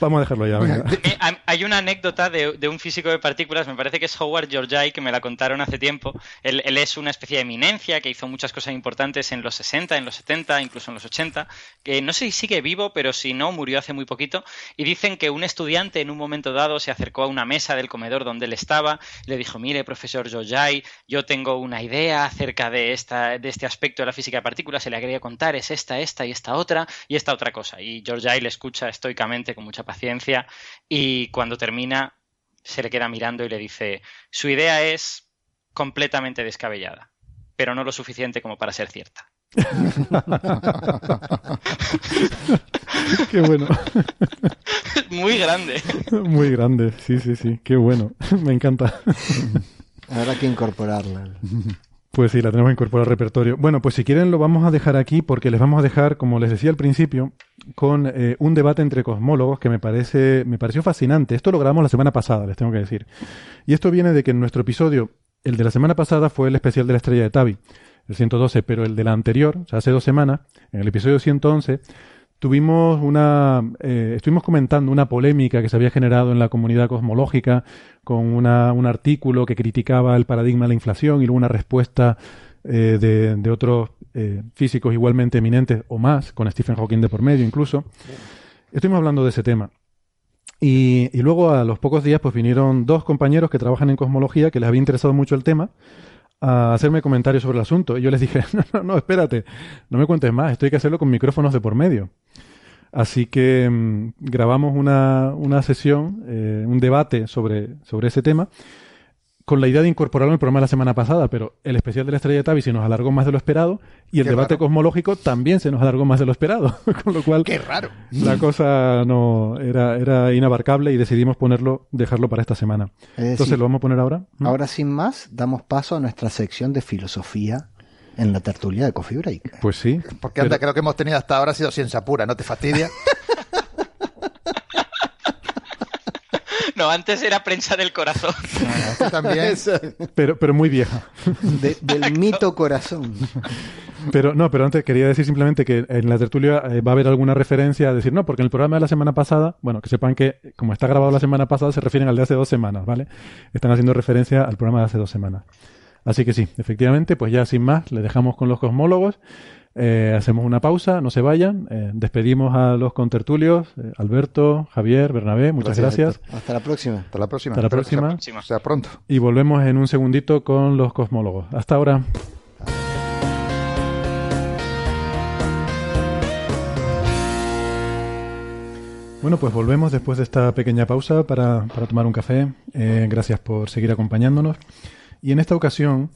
Vamos a dejarlo ya. venga. Eh, hay- hay una anécdota de, de un físico de partículas, me parece que es Howard Georgiai, que me la contaron hace tiempo. Él, él es una especie de eminencia que hizo muchas cosas importantes en los 60, en los 70, incluso en los 80. Que no sé si sigue vivo, pero si no, murió hace muy poquito. Y dicen que un estudiante en un momento dado se acercó a una mesa del comedor donde él estaba le dijo, mire, profesor Georgiai, yo tengo una idea acerca de, esta, de este aspecto de la física de partículas, se le quería contar, es esta, esta y esta otra y esta otra cosa. Y Georgiai le escucha estoicamente, con mucha paciencia, y cuando termina se le queda mirando y le dice, su idea es completamente descabellada, pero no lo suficiente como para ser cierta. *laughs* Qué bueno. *laughs* Muy grande. *laughs* Muy grande. Sí, sí, sí. Qué bueno. Me encanta. Habrá que incorporarla. Pues sí, la tenemos que incorporar al repertorio. Bueno, pues si quieren lo vamos a dejar aquí porque les vamos a dejar, como les decía al principio, con eh, un debate entre cosmólogos que me parece, me pareció fascinante. Esto lo grabamos la semana pasada, les tengo que decir. Y esto viene de que en nuestro episodio, el de la semana pasada fue el especial de la estrella de Tabi, el 112, pero el de la anterior, o sea, hace dos semanas, en el episodio 111, tuvimos una, eh, estuvimos comentando una polémica que se había generado en la comunidad cosmológica con una, un artículo que criticaba el paradigma de la inflación y luego una respuesta eh, de, de otros eh, físicos igualmente eminentes o más, con Stephen Hawking de por medio incluso. Estuvimos hablando de ese tema. Y, y luego a los pocos días pues vinieron dos compañeros que trabajan en cosmología que les había interesado mucho el tema a hacerme comentarios sobre el asunto. Y yo les dije, *laughs* no, no, no, espérate, no me cuentes más, esto hay que hacerlo con micrófonos de por medio. Así que mm, grabamos una, una sesión, eh, un debate sobre, sobre ese tema, con la idea de incorporarlo en el programa de la semana pasada, pero el especial de la estrella de Tabi se nos alargó más de lo esperado y el Qué debate raro. cosmológico también se nos alargó más de lo esperado, *laughs* con lo cual qué raro. la cosa no era, era inabarcable y decidimos ponerlo, dejarlo para esta semana. Es Entonces decir, lo vamos a poner ahora. ¿Mm? ahora sin más, damos paso a nuestra sección de filosofía en la tertulia de Coffee Break. Pues sí. Porque anda, Pero- creo que hemos tenido hasta ahora ha sido ciencia pura, ¿no te fastidia? *laughs* *laughs* No, antes era prensa del corazón. *laughs* Esto también. *laughs* pero, pero muy vieja. De- del mito corazón. Pero no, pero antes quería decir simplemente que en la tertulia eh, va a haber alguna referencia a decir, no, porque en el programa de la semana pasada, bueno, que sepan que como está grabado la semana pasada, se refieren al de hace dos semanas, ¿vale? Están haciendo referencia al programa de hace dos semanas. Así que sí, efectivamente, pues ya sin más, le dejamos con los cosmólogos, eh, hacemos una pausa, no se vayan, eh, despedimos a los contertulios, eh, Alberto, Javier, Bernabé, muchas gracias, Hasta la próxima. Hasta la próxima. Hasta la que sea- próxima. Próxima. sea pronto. y volvemos en un segundito con los cosmólogos. Hasta ahora. Bueno, pues volvemos después de esta pequeña pausa para, para tomar un café. Eh, gracias por seguir acompañándonos. Y en esta ocasión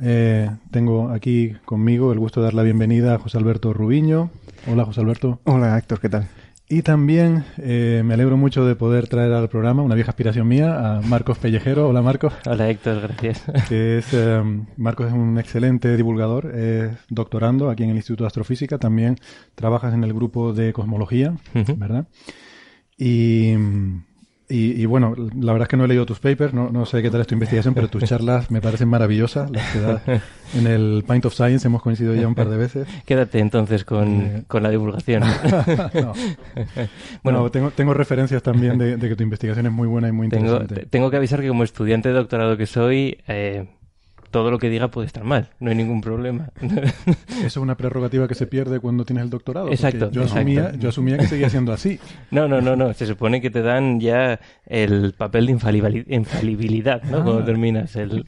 eh, tengo aquí conmigo el gusto de dar la bienvenida a José Alberto Rubiño. Hola, José Alberto. Hola Héctor, ¿qué tal? Y también eh, me alegro mucho de poder traer al programa, una vieja aspiración mía, a Marcos Pellejero. Hola, Marcos. Hola Héctor, gracias. *laughs* que es eh, Marcos es un excelente divulgador, es doctorando aquí en el Instituto de Astrofísica, también trabajas en el grupo de cosmología. ¿verdad? Y, y, y, bueno, la verdad es que no he leído tus papers, no, no sé qué tal es tu investigación, pero tus *laughs* charlas me parecen maravillosas, las que das en el Pint of Science, hemos coincidido ya un par de veces. *laughs* Quédate entonces con, Eh. con la divulgación. *laughs* No. Bueno, tengo, tengo referencias también de, de que tu investigación es muy buena y muy tengo, interesante. te- tengo que avisar que como estudiante de doctorado que soy, eh, todo lo que diga puede estar mal, no hay ningún problema. Eso es una prerrogativa que se pierde cuando tienes el doctorado. Exacto, Yo asumía, yo asumía que seguía siendo así. No, no, no, no. Se supone que te dan ya el papel de infalibilidad, ¿no? Ah. Cuando terminas el,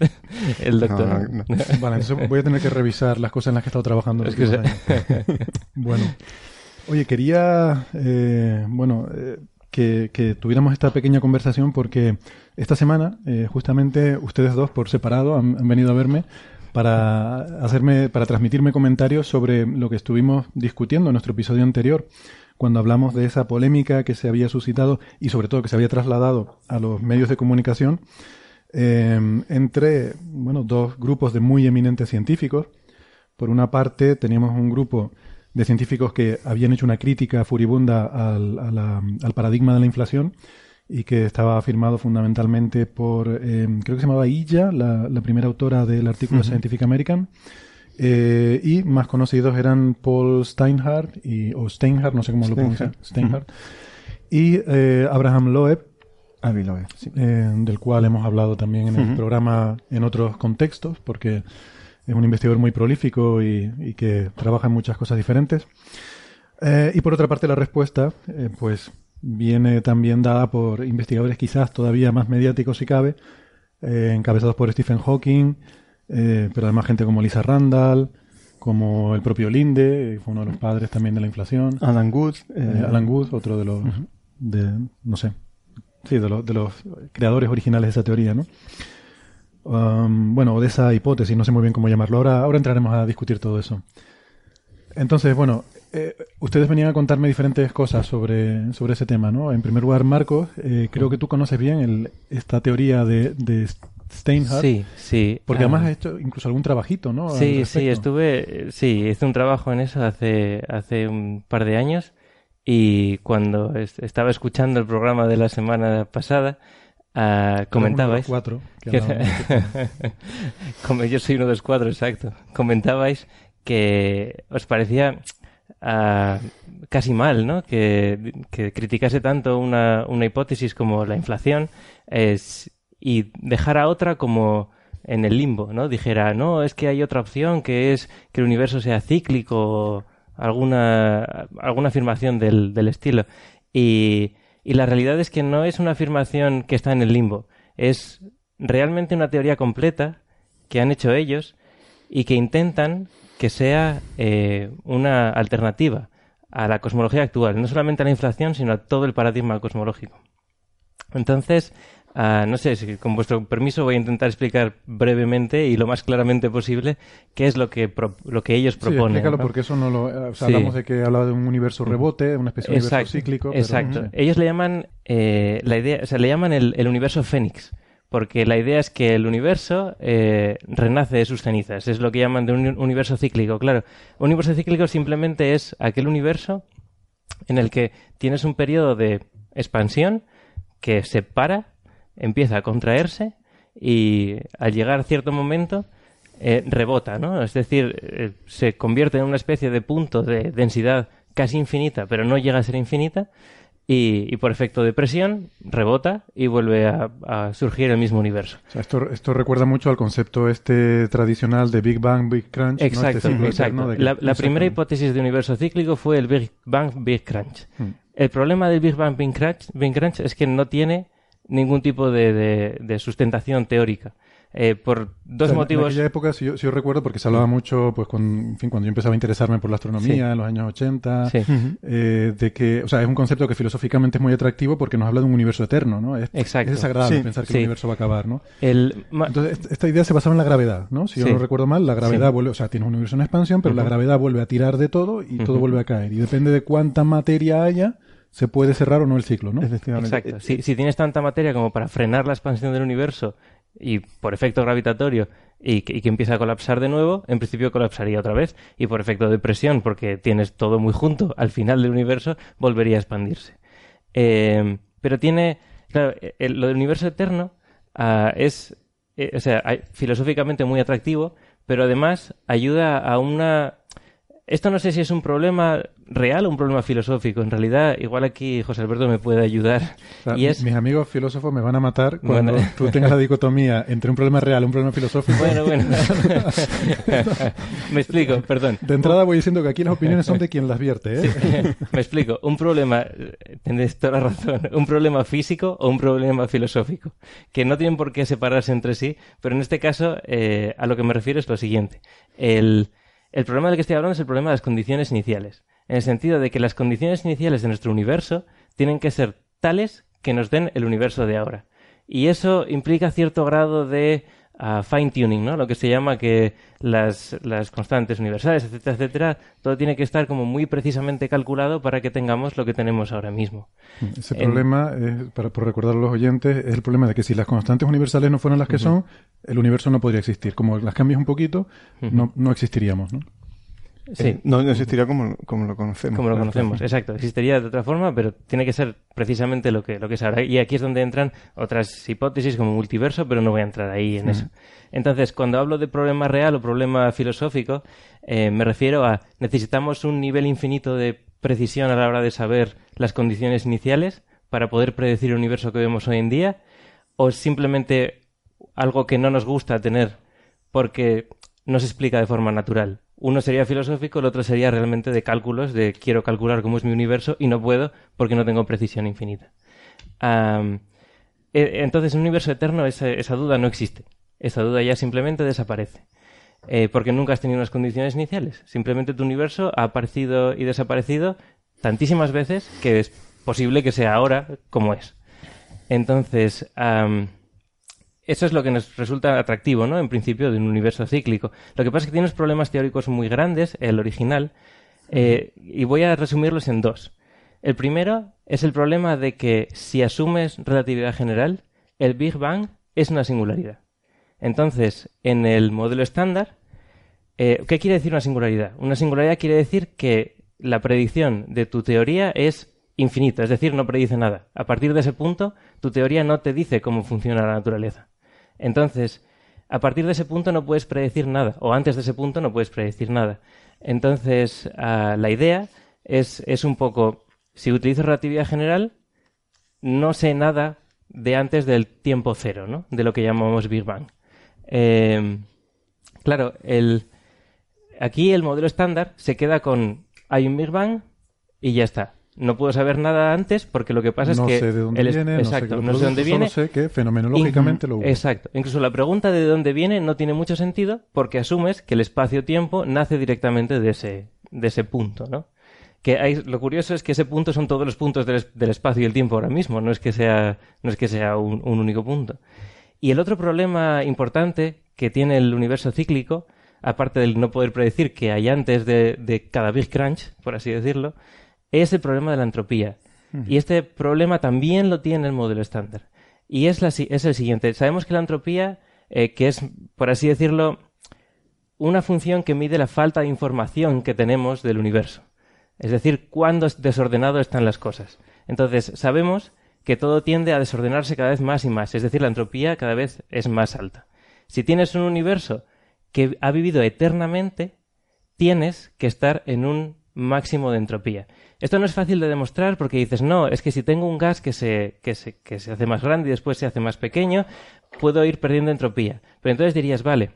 el doctorado. No, Vale, entonces voy a tener que revisar las cosas en las que he estado trabajando. los Es que años. bueno, oye, quería, eh, bueno, eh, que, tuviéramos esta pequeña conversación porque esta semana, eh, justamente, ustedes dos por separado han, han venido a verme para hacerme, para transmitirme comentarios sobre lo que estuvimos discutiendo en nuestro episodio anterior, cuando hablamos de esa polémica que se había suscitado y sobre todo que se había trasladado a los medios de comunicación eh, entre bueno, dos grupos de muy eminentes científicos. Por una parte, teníamos un grupo de científicos que habían hecho una crítica furibunda al, paradigma de la inflación y que estaba firmado fundamentalmente por, eh, creo que se llamaba Illa, la, primera autora del artículo Scientific American, eh, y más conocidos eran Paul Steinhardt, y, o Steinhardt, no sé cómo lo pronuncia, Steinhardt, y eh, Abraham Loeb, ah, Loeb del cual hemos hablado también en el programa en otros contextos, porque es un investigador muy prolífico y, que trabaja en muchas cosas diferentes. Eh, y por otra parte, la respuesta, eh, pues, viene también dada por investigadores quizás todavía más mediáticos si cabe, eh, encabezados por Stephen Hawking, pero además gente como Lisa Randall, como el propio Linde, fue uno de los padres también de la inflación. Alan Good. Alan Good, otro de los, de, no sé, sí, de, los, de los creadores originales de esa teoría, ¿no? Um, bueno, de esa hipótesis, no sé muy bien cómo llamarlo. Ahora, ahora entraremos a discutir todo eso. Entonces, bueno, eh, ustedes venían a contarme diferentes cosas sobre, sobre ese tema, ¿no? En primer lugar, Marcos, eh, creo que tú conoces bien esta teoría de, de Steinhardt. Sí, sí. Porque además has hecho incluso algún trabajito, ¿no? Sí, sí, estuve, sí, hice un trabajo en eso hace, hace un par de años y cuando estaba escuchando el programa de la semana pasada, Uh, comentabais. Cuatro, *laughs* Como yo soy uno de los cuatro, exacto. Comentabais que os parecía uh, casi mal, ¿no? Que, que criticase tanto una, una, hipótesis como la inflación es, y dejara otra como en el limbo, ¿no? Dijera, no, es que hay otra opción que es que el universo sea cíclico, alguna, alguna afirmación del, del estilo. Y y la realidad es que no es una afirmación que está en el limbo, es realmente una teoría completa que han hecho ellos y que intentan que sea eh, una alternativa a la cosmología actual, no solamente a la inflación, sino a todo el paradigma cosmológico. Entonces, Ah, no sé, si con vuestro permiso voy a intentar explicar brevemente y lo más claramente posible qué es lo que, lo que ellos proponen. Sí, explícalo porque eso no lo... O sea, hablamos de que hablaba de un universo rebote, una especie de universo cíclico. Exacto. Ellos le llaman, eh, la idea, o sea, le llaman el, el universo Fénix porque la idea es que el universo eh, renace de sus cenizas. Es lo que llaman de un universo cíclico. Claro, un universo cíclico simplemente es aquel universo en el que tienes un periodo de expansión que se para empieza a contraerse y al llegar a cierto momento eh, rebota, ¿no? Es decir, eh, se convierte en una especie de punto de densidad casi infinita, pero no llega a ser infinita, y, por efecto de presión rebota y vuelve a, surgir el mismo universo. esto, esto recuerda mucho al concepto este tradicional de Big Bang, Big Crunch. Exacto, este la, primera hipótesis de universo cíclico fue el Big Bang, Big Crunch. Hmm. El problema del Big Bang, Big Crunch, Big Crunch es que no tiene ningún tipo de, de, sustentación teórica. Eh, por dos motivos. En aquella época, si yo, recuerdo, porque se hablaba mucho, pues, con, fin, cuando yo empezaba a interesarme por la astronomía en los años 80, eh, de que, o sea, es un concepto que filosóficamente es muy atractivo porque nos habla de un universo eterno, ¿no? Es, Exacto. es desagradable pensar que el universo va a acabar, ¿no? Entonces, esta idea se basaba en la gravedad, ¿no? Si yo no recuerdo mal, la gravedad vuelve, o sea, tiene un universo en expansión, pero la gravedad vuelve a tirar de todo y todo vuelve a caer. Y depende de cuánta materia haya, se puede cerrar o no el ciclo, ¿no? Exacto. Si, si, tienes tanta materia como para frenar la expansión del universo y por efecto gravitatorio y que, empieza a colapsar de nuevo, en principio colapsaría otra vez y por efecto de presión, porque tienes todo muy junto, al final del universo volvería a expandirse. Eh, pero tiene, claro, lo del universo eterno ah, es, eh, o sea, filosóficamente muy atractivo, pero además ayuda a una esto no sé si es un problema real o un problema filosófico. En realidad, igual aquí José Alberto me puede ayudar. y es... Mis amigos filósofos me van a matar cuando tú tengas la dicotomía entre un problema real y un problema filosófico. Bueno, bueno. *laughs* *laughs* me explico, perdón. De entrada voy diciendo que aquí las opiniones son de quien las vierte. ¿eh? *laughs* me explico. Un problema, tienes toda la razón, un problema físico o un problema filosófico, que no tienen por qué separarse entre sí, pero en este caso eh, a lo que me refiero es lo siguiente. El el problema del que estoy hablando es el problema de las condiciones iniciales, en el sentido de que las condiciones iniciales de nuestro universo tienen que ser tales que nos den el universo de ahora. Y eso implica cierto grado de fine tuning, ¿no? Lo que se llama que las, las, constantes universales, etcétera, etcétera, todo tiene que estar como muy precisamente calculado para que tengamos lo que tenemos ahora mismo. Ese problema, para, por recordar a los oyentes, es el problema de que si las constantes universales no fueran las que son, el universo no podría existir. Como las cambias un poquito, no, no existiríamos, ¿no? Sí. no, existiría como, como, lo conocemos. Como lo conocemos, exacto. Existiría de otra forma, pero tiene que ser precisamente lo que, lo que es ahora. Y aquí es donde entran otras hipótesis como multiverso, pero no voy a entrar ahí en eso. Entonces, cuando hablo de problema real o problema filosófico, eh, me refiero a necesitamos un nivel infinito de precisión a la hora de saber las condiciones iniciales para poder predecir el universo que vemos hoy en día, o simplemente algo que no nos gusta tener porque no se explica de forma natural. Uno sería filosófico, el otro sería realmente de cálculos, de quiero calcular cómo es mi universo y no puedo porque no tengo precisión infinita. E, entonces, en un universo eterno esa, duda no existe. Esa duda ya simplemente desaparece. Eh, porque nunca has tenido unas condiciones iniciales. Simplemente tu universo ha aparecido y desaparecido tantísimas veces que es posible que sea ahora como es. Entonces, eso es lo que nos resulta atractivo, ¿no? En principio, de un universo cíclico. Lo que pasa es que tiene unos problemas teóricos muy grandes, el original, eh, y voy a resumirlos en dos. El primero es el problema de que si asumes relatividad general, el Big Bang es una singularidad. Entonces, en el modelo estándar, eh, ¿qué quiere decir una singularidad? Una singularidad quiere decir que la predicción de tu teoría es infinita, es decir, no predice nada. A partir de ese punto, tu teoría no te dice cómo funciona la naturaleza. Entonces, a partir de ese punto no puedes predecir nada, o antes de ese punto no puedes predecir nada. Entonces, ah, la idea es, es un poco, si utilizo relatividad general, no sé nada de antes del tiempo cero, ¿no? De lo que llamamos Big Bang. Em, claro, el, aquí el modelo estándar se queda con hay un Big Bang y ya está no puedo saber nada antes porque lo que pasa es que... no sé de dónde viene, exacto, no sé, de dónde viene. sé que fenomenológicamente lo hubo. Exacto. Incluso la pregunta de dónde viene no tiene mucho sentido porque asumes que el espacio-tiempo nace directamente de ese, de ese punto, ¿no? Que hay, lo curioso es que ese punto son todos los puntos del, del, espacio y el tiempo ahora mismo, no es que sea, no es que sea un, un único punto. Y el otro problema importante que tiene el universo cíclico, aparte del no poder predecir que hay antes de, de cada Big Crunch, por así decirlo, es el problema de la entropía. Y este problema también lo tiene el modelo estándar. Y es, la, es el siguiente. Sabemos que la entropía, eh, que es, por así decirlo, una función que mide la falta de información que tenemos del universo. Es decir, cuándo desordenado están las cosas. Entonces, sabemos que todo tiende a desordenarse cada vez más y más. Es decir, la entropía cada vez es más alta. Si tienes un universo que ha vivido eternamente, tienes que estar en un máximo de entropía. Esto no es fácil de demostrar porque dices, no, es que si tengo un gas que se, que se, que se hace más grande y después se hace más pequeño, puedo ir perdiendo entropía. Pero entonces dirías, vale,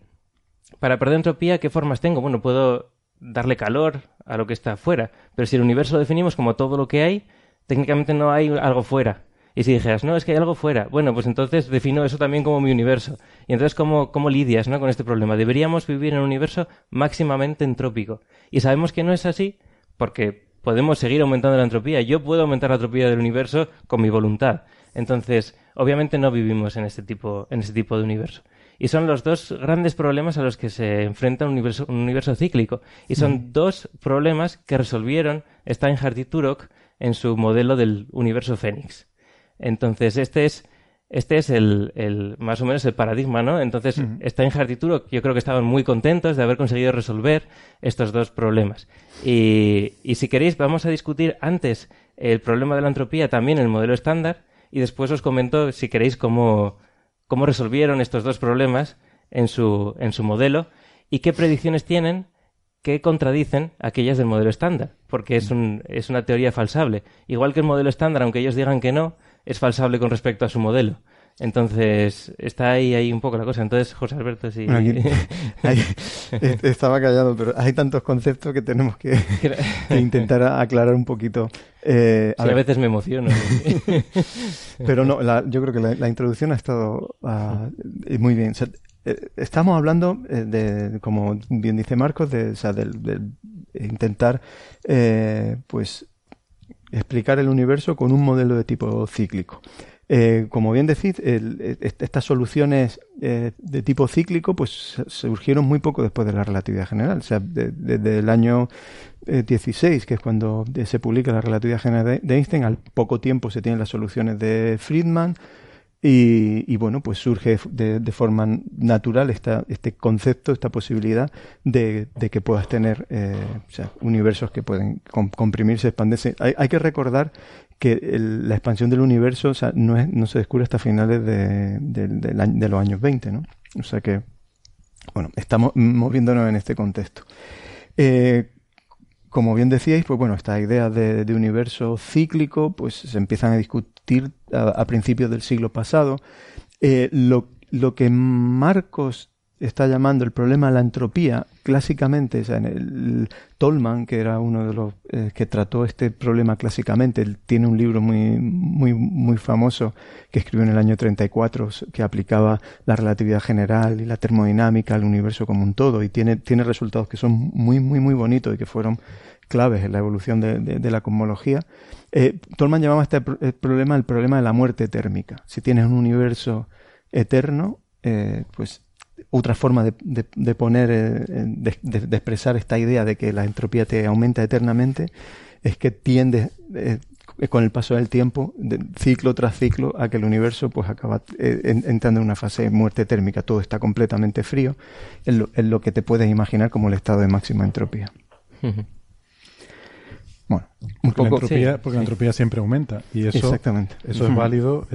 para perder entropía, ¿qué formas tengo? Bueno, puedo darle calor a lo que está afuera, pero si el universo lo definimos como todo lo que hay, técnicamente no hay algo fuera. Y si dijeras, no, es que hay algo fuera, bueno, pues entonces defino eso también como mi universo. Y entonces, ¿cómo, cómo lidias ¿no? con este problema? Deberíamos vivir en un universo máximamente entrópico. Y sabemos que no es así porque podemos seguir aumentando la entropía. Yo puedo aumentar la entropía del universo con mi voluntad. Entonces, obviamente no vivimos en este tipo, en este tipo de universo. Y son los dos grandes problemas a los que se enfrenta un universo, un universo cíclico. Y son dos problemas que resolvieron Steinhardt y Turok en su modelo del universo Fénix. Entonces, este es este es el, el, más o menos el paradigma, ¿no? Entonces, está en yo creo que estaban muy contentos de haber conseguido resolver estos dos problemas. Y, y, si queréis, vamos a discutir antes el problema de la entropía también en el modelo estándar y después os comento, si queréis, cómo, cómo resolvieron estos dos problemas en su, en su modelo y qué predicciones tienen que contradicen aquellas del modelo estándar, porque es, un, es una teoría falsable. Igual que el modelo estándar, aunque ellos digan que no, es falsable con respecto a su modelo. Entonces, está ahí, ahí un poco la cosa. Entonces, José Alberto, sí. *laughs* estaba callado, pero hay tantos conceptos que tenemos que, *laughs* intentar aclarar un poquito. Eh, a, veces me emociono. *laughs* pero no, yo creo que la, introducción ha estado ah, muy bien. Eh, estamos hablando eh, de, como bien dice Marcos, de, o sea, de, intentar, pues, explicar el universo con un modelo de tipo cíclico. Eh, como bien decís, estas soluciones eh, de tipo cíclico pues surgieron muy poco después de la relatividad general. Sea, desde el año 16, eh, que es cuando se publica la relatividad general de, Einstein, al poco tiempo se tienen las soluciones de Friedman Y, bueno, pues surge de, forma natural esta, este concepto, esta posibilidad de, que puedas tener eh, universos que pueden comprimirse, expandirse. Hay, que recordar que la expansión del universo o sea, no, es, no se descubre hasta finales de, de, los años 20, ¿no? O sea que, bueno, estamos moviéndonos en este contexto. Eh, como bien decíais, pues bueno, esta idea de, universo cíclico, pues se empiezan a discutir a, principios del siglo pasado. Eh, lo, lo, que Marcos está llamando el problema la entropía, clásicamente, en el, Tolman, que era uno de los eh, que trató este problema clásicamente, él tiene un libro muy, muy, muy famoso que escribió en el año 34 que aplicaba la relatividad general y la termodinámica al universo como un todo y tiene, tiene resultados que son muy, muy, muy bonitos y que fueron claves en la evolución de, la cosmología. Eh, Tolman llamaba este problema el problema de la muerte térmica. Si tienes un universo eterno, eh, pues otra forma de, poner, eh, de, expresar esta idea de que la entropía te aumenta eternamente, es que tiende eh, con el paso del tiempo, ciclo tras ciclo, a que el universo pues acaba eh, entrando en una fase de muerte térmica. Todo está completamente frío, es lo, que te puedes imaginar como el estado de máxima entropía. Bueno, un porque, poco, la porque la entropía siempre aumenta y eso, Exactamente. eso es válido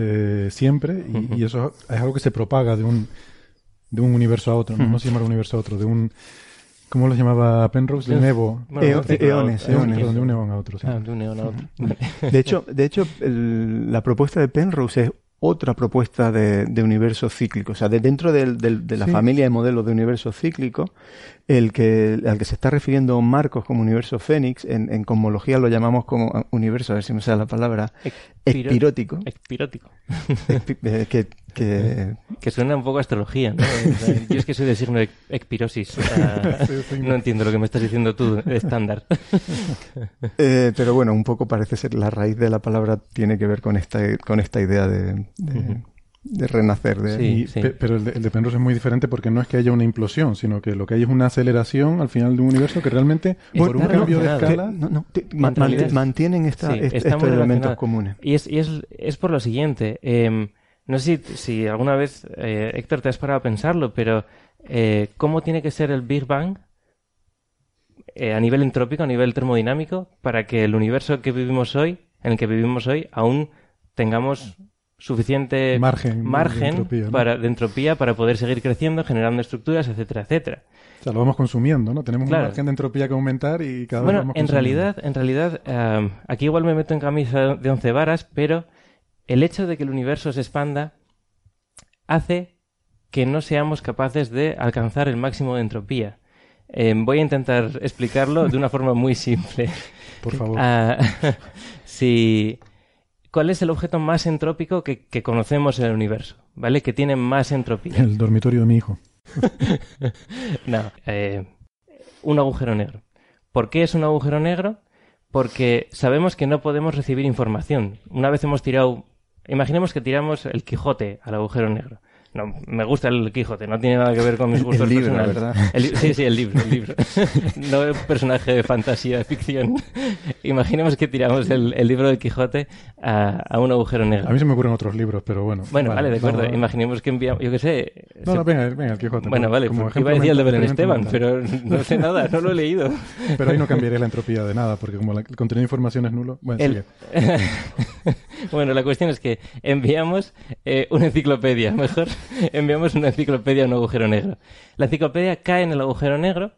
siempre y, eso es algo que se propaga de un de un universo a otro, no, se llama un universo a otro, de un... ¿Cómo lo llamaba Penrose? De un Evo. eones, eones. de un eón a otro. Ah, de un eón a otro. De hecho, de hecho la propuesta de Penrose es otra propuesta de, de, universo cíclico. O sea, de dentro del, de la familia de modelos de universo cíclico, el que, al que se está refiriendo Marcos como universo Fénix, en, en cosmología lo llamamos como universo, a ver si me sale la palabra, espirótico. Espirótico. Eh, que, que... que... suena un poco a astrología, ¿no? *laughs* Yo es que soy de signo de espirosis. *laughs* no entiendo lo que me estás diciendo tú, estándar. *laughs* Eh, pero bueno, un poco parece ser la raíz de la palabra tiene que ver con esta, con esta idea de, de, renacer. De... Pero el de, Penrose es muy diferente porque no es que haya una implosión, sino que lo que hay es una aceleración al final de un universo que realmente, por un cambio de escala... mantienen esta, estos elementos comunes. Y es, y es, es por lo siguiente... Eh, no sé si, alguna vez, eh, Héctor, te has parado a pensarlo, pero eh, ¿cómo tiene que ser el Big Bang eh, a nivel entrópico, a nivel termodinámico, para que el universo que vivimos hoy, en el que vivimos hoy, aún tengamos suficiente margen, margen de, entropía, para, de entropía para poder seguir creciendo, generando estructuras, etcétera, etcétera. O sea, lo vamos consumiendo, ¿no? Tenemos un margen de entropía que aumentar y cada vez vamos en realidad, en realidad, aquí igual me meto en camisa de once varas, pero el hecho de que el universo se expanda hace que no seamos capaces de alcanzar el máximo de entropía. Eh, voy a intentar explicarlo de una forma muy simple. Por favor. *laughs* Ah, *laughs* si, ¿Cuál es el objeto más entrópico que, conocemos en el universo? ¿Vale? Que tiene más entropía. El dormitorio de mi hijo. *laughs* no. Eh, un agujero negro. ¿Por qué es un agujero negro? Porque sabemos que no podemos recibir información. Una vez hemos tirado Imaginemos que tiramos el Quijote al agujero negro. No, me gusta el Quijote, no tiene nada que ver con mis *laughs* gustos el libro, personales. ¿verdad? sí, sí, el libro, el libro. *laughs* no un personaje de fantasía, de ficción. Imaginemos que tiramos el, libro del Quijote a, un agujero negro. A mí se me ocurren otros libros, pero bueno. Bueno, vale, de acuerdo. Imaginemos que enviamos, yo qué sé... No, no, venga, venga, el Quijote. Bueno, vale, como iba a decir el de Belén Esteban, pero no sé nada, no lo he leído. *laughs* Pero ahí no cambiaré la entropía de nada, porque como el contenido de información es nulo... Bueno, sigue. bueno, la cuestión es que enviamos eh, una enciclopedia, mejor *laughs* enviamos una enciclopedia a un agujero negro. La enciclopedia cae en el agujero negro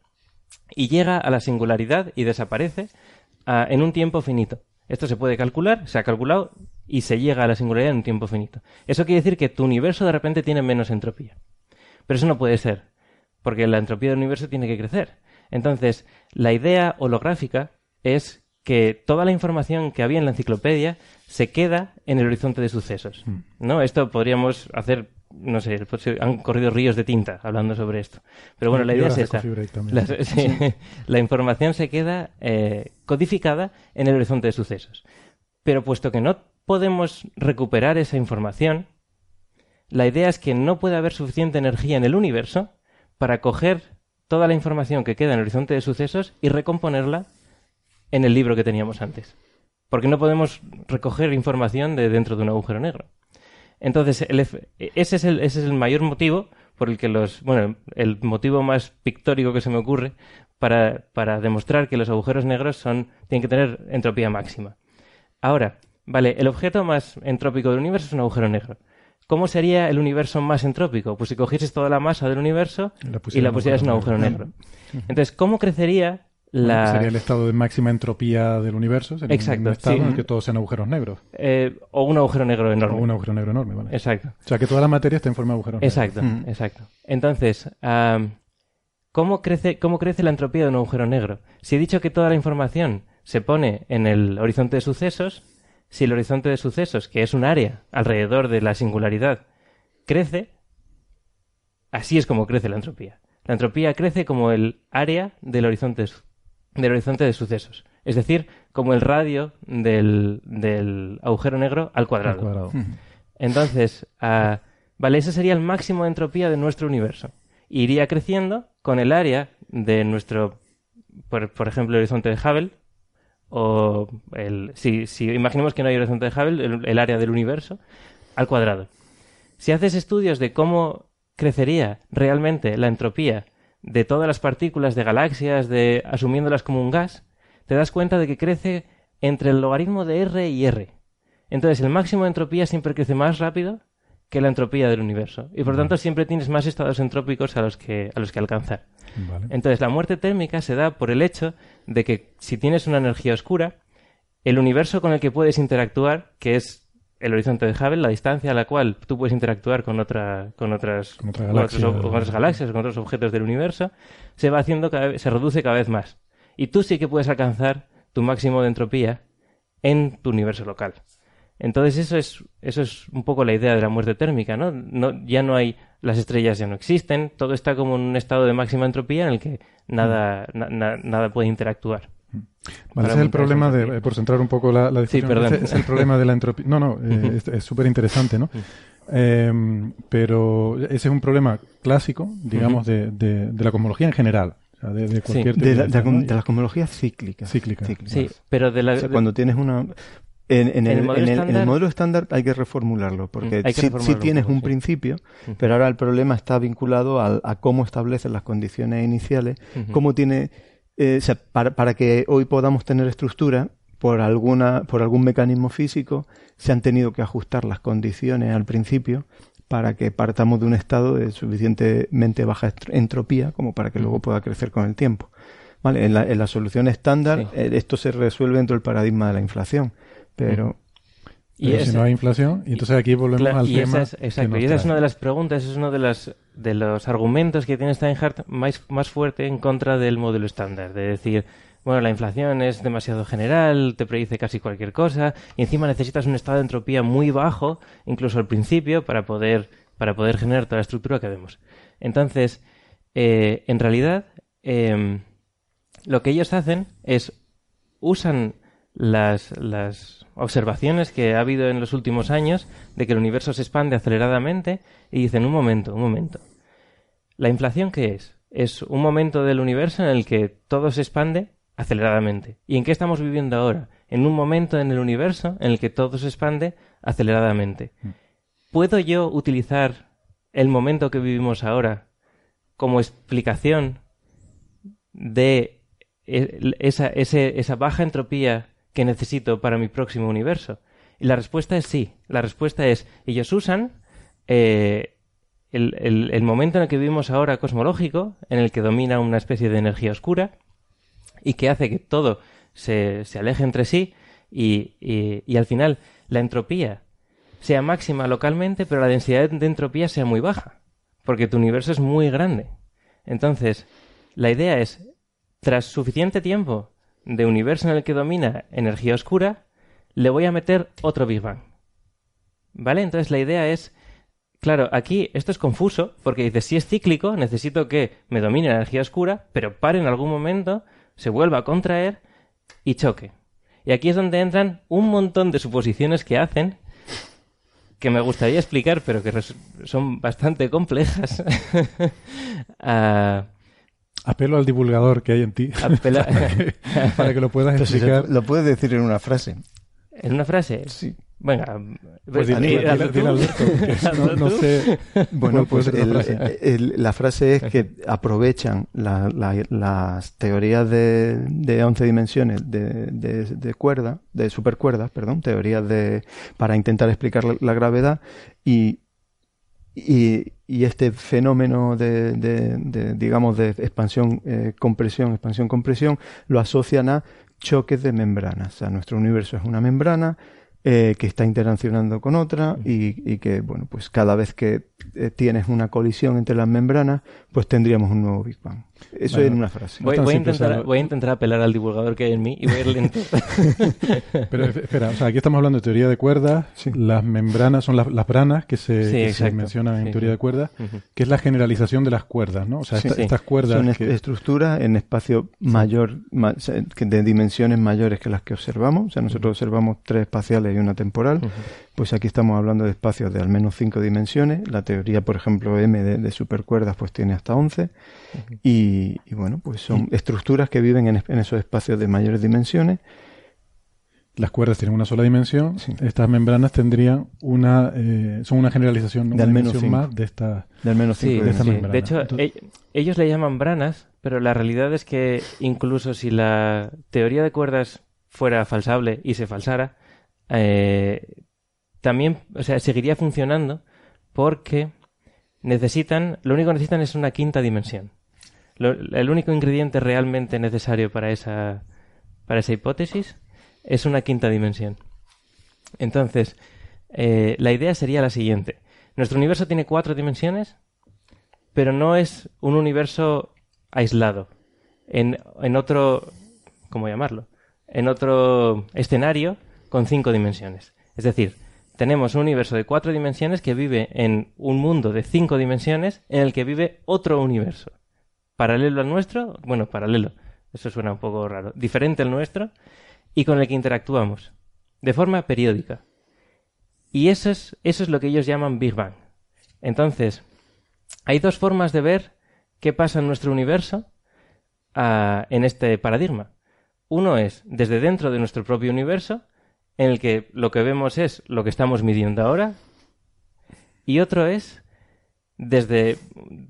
y llega a la singularidad y desaparece ah, en un tiempo finito. Esto se puede calcular, se ha calculado y se llega a la singularidad en un tiempo finito. Eso quiere decir que tu universo de repente tiene menos entropía. Pero eso no puede ser, porque la entropía del universo tiene que crecer. Entonces, la idea holográfica es que toda la información que había en la enciclopedia se queda en el horizonte de sucesos. Mm. ¿No? Esto podríamos hacer no sé, han corrido ríos de tinta hablando sobre esto. Pero bueno, la idea es esa. *laughs* La, información se queda eh, codificada en el horizonte de sucesos. Pero puesto que no podemos recuperar esa información, la idea es que no puede haber suficiente energía en el universo para coger toda la información que queda en el horizonte de sucesos y recomponerla en el libro que teníamos antes. Porque no podemos recoger información de dentro de un agujero negro. Entonces, ese, es el, ese es el mayor motivo por el que los, bueno, el motivo más pictórico que se me ocurre para, para demostrar que los agujeros negros son, tienen que tener entropía máxima. Ahora, vale, el objeto más entrópico del universo es un agujero negro. ¿Cómo sería el universo más entrópico? Pues si cogieses toda la masa del universo y la pusieras en un agujero negro. Entonces, ¿cómo crecería la... sería el estado de máxima entropía del universo. Sería Exacto. Un estado en el que todos sean agujeros negros. Eh, o un agujero negro enorme. O un agujero negro enorme, vale. Exacto. O sea, que toda la materia está en forma de agujeros exacto, negros. Exacto, Entonces, ¿cómo, crece, ¿cómo crece la entropía de un agujero negro? Si he dicho que toda la información se pone en el horizonte de sucesos, si el horizonte de sucesos, que es un área alrededor de la singularidad, crece, así es como crece la entropía. La entropía crece como el área del horizonte, del horizonte de sucesos, es decir, como el radio del, agujero negro al cuadrado. Entonces, ah, vale, ese sería el máximo de entropía de nuestro universo. Iría creciendo con el área de nuestro, por, por ejemplo, el horizonte de Hubble, o el, si, si imaginemos que no hay horizonte de Hubble, el, área del universo, al cuadrado. Si haces estudios de cómo crecería realmente la entropía de todas las partículas de galaxias, de asumiéndolas como un gas, te das cuenta de que crece entre el logaritmo de R y R. Entonces el máximo de entropía siempre crece más rápido que la entropía del universo. Y por tanto siempre tienes más estados entrópicos a los que, a los que alcanzar. Entonces la muerte térmica se da por el hecho de que si tienes una energía oscura, el universo con el que puedes interactuar, que es el horizonte de Hubble, la distancia a la cual tú puedes interactuar con, otra, con, otras, galaxias o con otros objetos del universo, se va haciendo cada vez, se reduce cada vez más. Y tú sí que puedes alcanzar tu máximo de entropía en tu universo local. Entonces eso es, eso es un poco la idea de la muerte térmica, ¿no? no ya no hay, las estrellas ya no existen, todo está como en un estado de máxima entropía en el que nada, mm. nada puede interactuar. Vale, ese es el problema de, eh, por centrar un poco la, la discusión, sí, perdón. es el problema de la entropía. *laughs* No, no, eh, es súper interesante, ¿no? Eh, pero ese es un problema clásico, digamos, de, de, de, la cosmología en general. O sea, de, cualquier de, la, de, las cosmologías cíclicas. Cíclicas. Sí, pero de la... cuando tienes una... En, el, modelo estándar hay que reformularlo, porque si, tienes un principio, pero ahora el problema está vinculado a, cómo establecen las condiciones iniciales, cómo tiene, eh, para, que hoy podamos tener estructura, por, alguna, por algún mecanismo físico, se han tenido que ajustar las condiciones al principio para que partamos de un estado de suficientemente baja entropía como para que luego pueda crecer con el tiempo. ¿Vale? En, la, solución estándar eh, esto se resuelve dentro del paradigma de la inflación pero... Y si no hay inflación, y entonces aquí volvemos al tema. exacto, y esa es una de las preguntas, es uno de, las, de los argumentos que tiene Steinhardt más, más fuerte en contra del modelo estándar. De decir, bueno, la inflación es demasiado general, te predice casi cualquier cosa, y encima necesitas un estado de entropía muy bajo, incluso al principio, para poder, para poder generar toda la estructura que vemos. Entonces, eh, en realidad, em, lo que ellos hacen es usan las, las observaciones que ha habido en los últimos años de que el universo se expande aceleradamente y dicen, un momento, un momento. ¿La inflación qué es? Es un momento del universo en el que todo se expande aceleradamente. ¿Y en qué estamos viviendo ahora? En un momento en el universo en el que todo se expande aceleradamente. Mm. ¿Puedo yo utilizar el momento que vivimos ahora como explicación de e, esa, esa baja entropía que necesito para mi próximo universo? Y la respuesta es sí. La respuesta es, ellos usan eh, el, momento en el que vivimos ahora cosmológico, en el que domina una especie de energía oscura y que hace que todo se, se aleje entre sí y, y, al final la entropía sea máxima localmente, pero la densidad de entropía sea muy baja, porque tu universo es muy grande. Entonces, la idea es, tras suficiente tiempo de universo en el que domina energía oscura, le voy a meter otro Big Bang. ¿Vale? Entonces la idea es, claro, aquí esto es confuso, porque dice, si es cíclico, necesito que me domine energía oscura, pero pare en algún momento, se vuelva a contraer y choque. Y aquí es donde entran un montón de suposiciones que hacen que me gustaría explicar, pero que son bastante complejas. *laughs* Apelo al divulgador que hay en ti *laughs* *laughs* para, que, lo puedas explicar. lo puedes decir en una frase. ¿En una frase? Sí. Venga, pues dile, Alberto, *laughs* no, sé. Bueno, pues la, frase? es que aprovechan las teorías de, de 11 dimensiones de, de, cuerda, de supercuerdas, perdón, teorías de para intentar explicar la, gravedad y, y, y, este fenómeno de, de, digamos, de expansión, eh, compresión, expansión, compresión, lo asocian a choques de membranas. O sea, nuestro universo es una membrana eh, que está interaccionando con otra y, y, que, bueno, pues cada vez que eh, tienes una colisión entre las membranas, pues tendríamos un nuevo Big Bang. Eso en una frase. Voy, a intentar, voy, a intentar, apelar al divulgador que hay en mí y voy a ir lento. *laughs* Pero espera, o sea, aquí estamos hablando de teoría de cuerdas. Las membranas son las, las branas que se, mencionan en teoría de cuerdas, que es la generalización de las cuerdas, ¿no? O sea, estas cuerdas. Son estructuras en espacio mayor, de dimensiones mayores que las que observamos. O sea, nosotros observamos tres espaciales y una temporal. Pues aquí estamos hablando de espacios de al menos cinco dimensiones. La teoría, por ejemplo, M de, supercuerdas, pues tiene hasta 11. y, bueno, pues son estructuras que viven en, esos espacios de mayores dimensiones. Las cuerdas tienen una sola dimensión. Estas membranas tendrían una, eh, son una generalización, de al menos más de esta, de al menos cinco de, de hecho, e, ellos le llaman branas, pero la realidad es que incluso si la teoría de cuerdas fuera falsable y se falsara, eh, también, o sea, seguiría funcionando porque necesitan, lo único que necesitan es una quinta dimensión. el único ingrediente realmente necesario para esa, para esa hipótesis es una quinta dimensión. Entonces, eh, la idea sería la siguiente. Nuestro universo tiene cuatro dimensiones, pero no es un universo aislado. En, en otro, ¿cómo llamarlo? En otro escenario con cinco dimensiones. Es decir, tenemos un universo de cuatro dimensiones que vive en un mundo de cinco dimensiones en el que vive otro universo. Paralelo al nuestro, bueno, paralelo, eso suena un poco raro, diferente al nuestro, y con el que interactuamos, de forma periódica. Y eso es, eso es lo que ellos llaman Big Bang. Entonces, hay dos formas de ver qué pasa en nuestro universo ah, en este paradigma. Uno es desde dentro de nuestro propio universo en el que lo que vemos es lo que estamos midiendo ahora y otro es desde,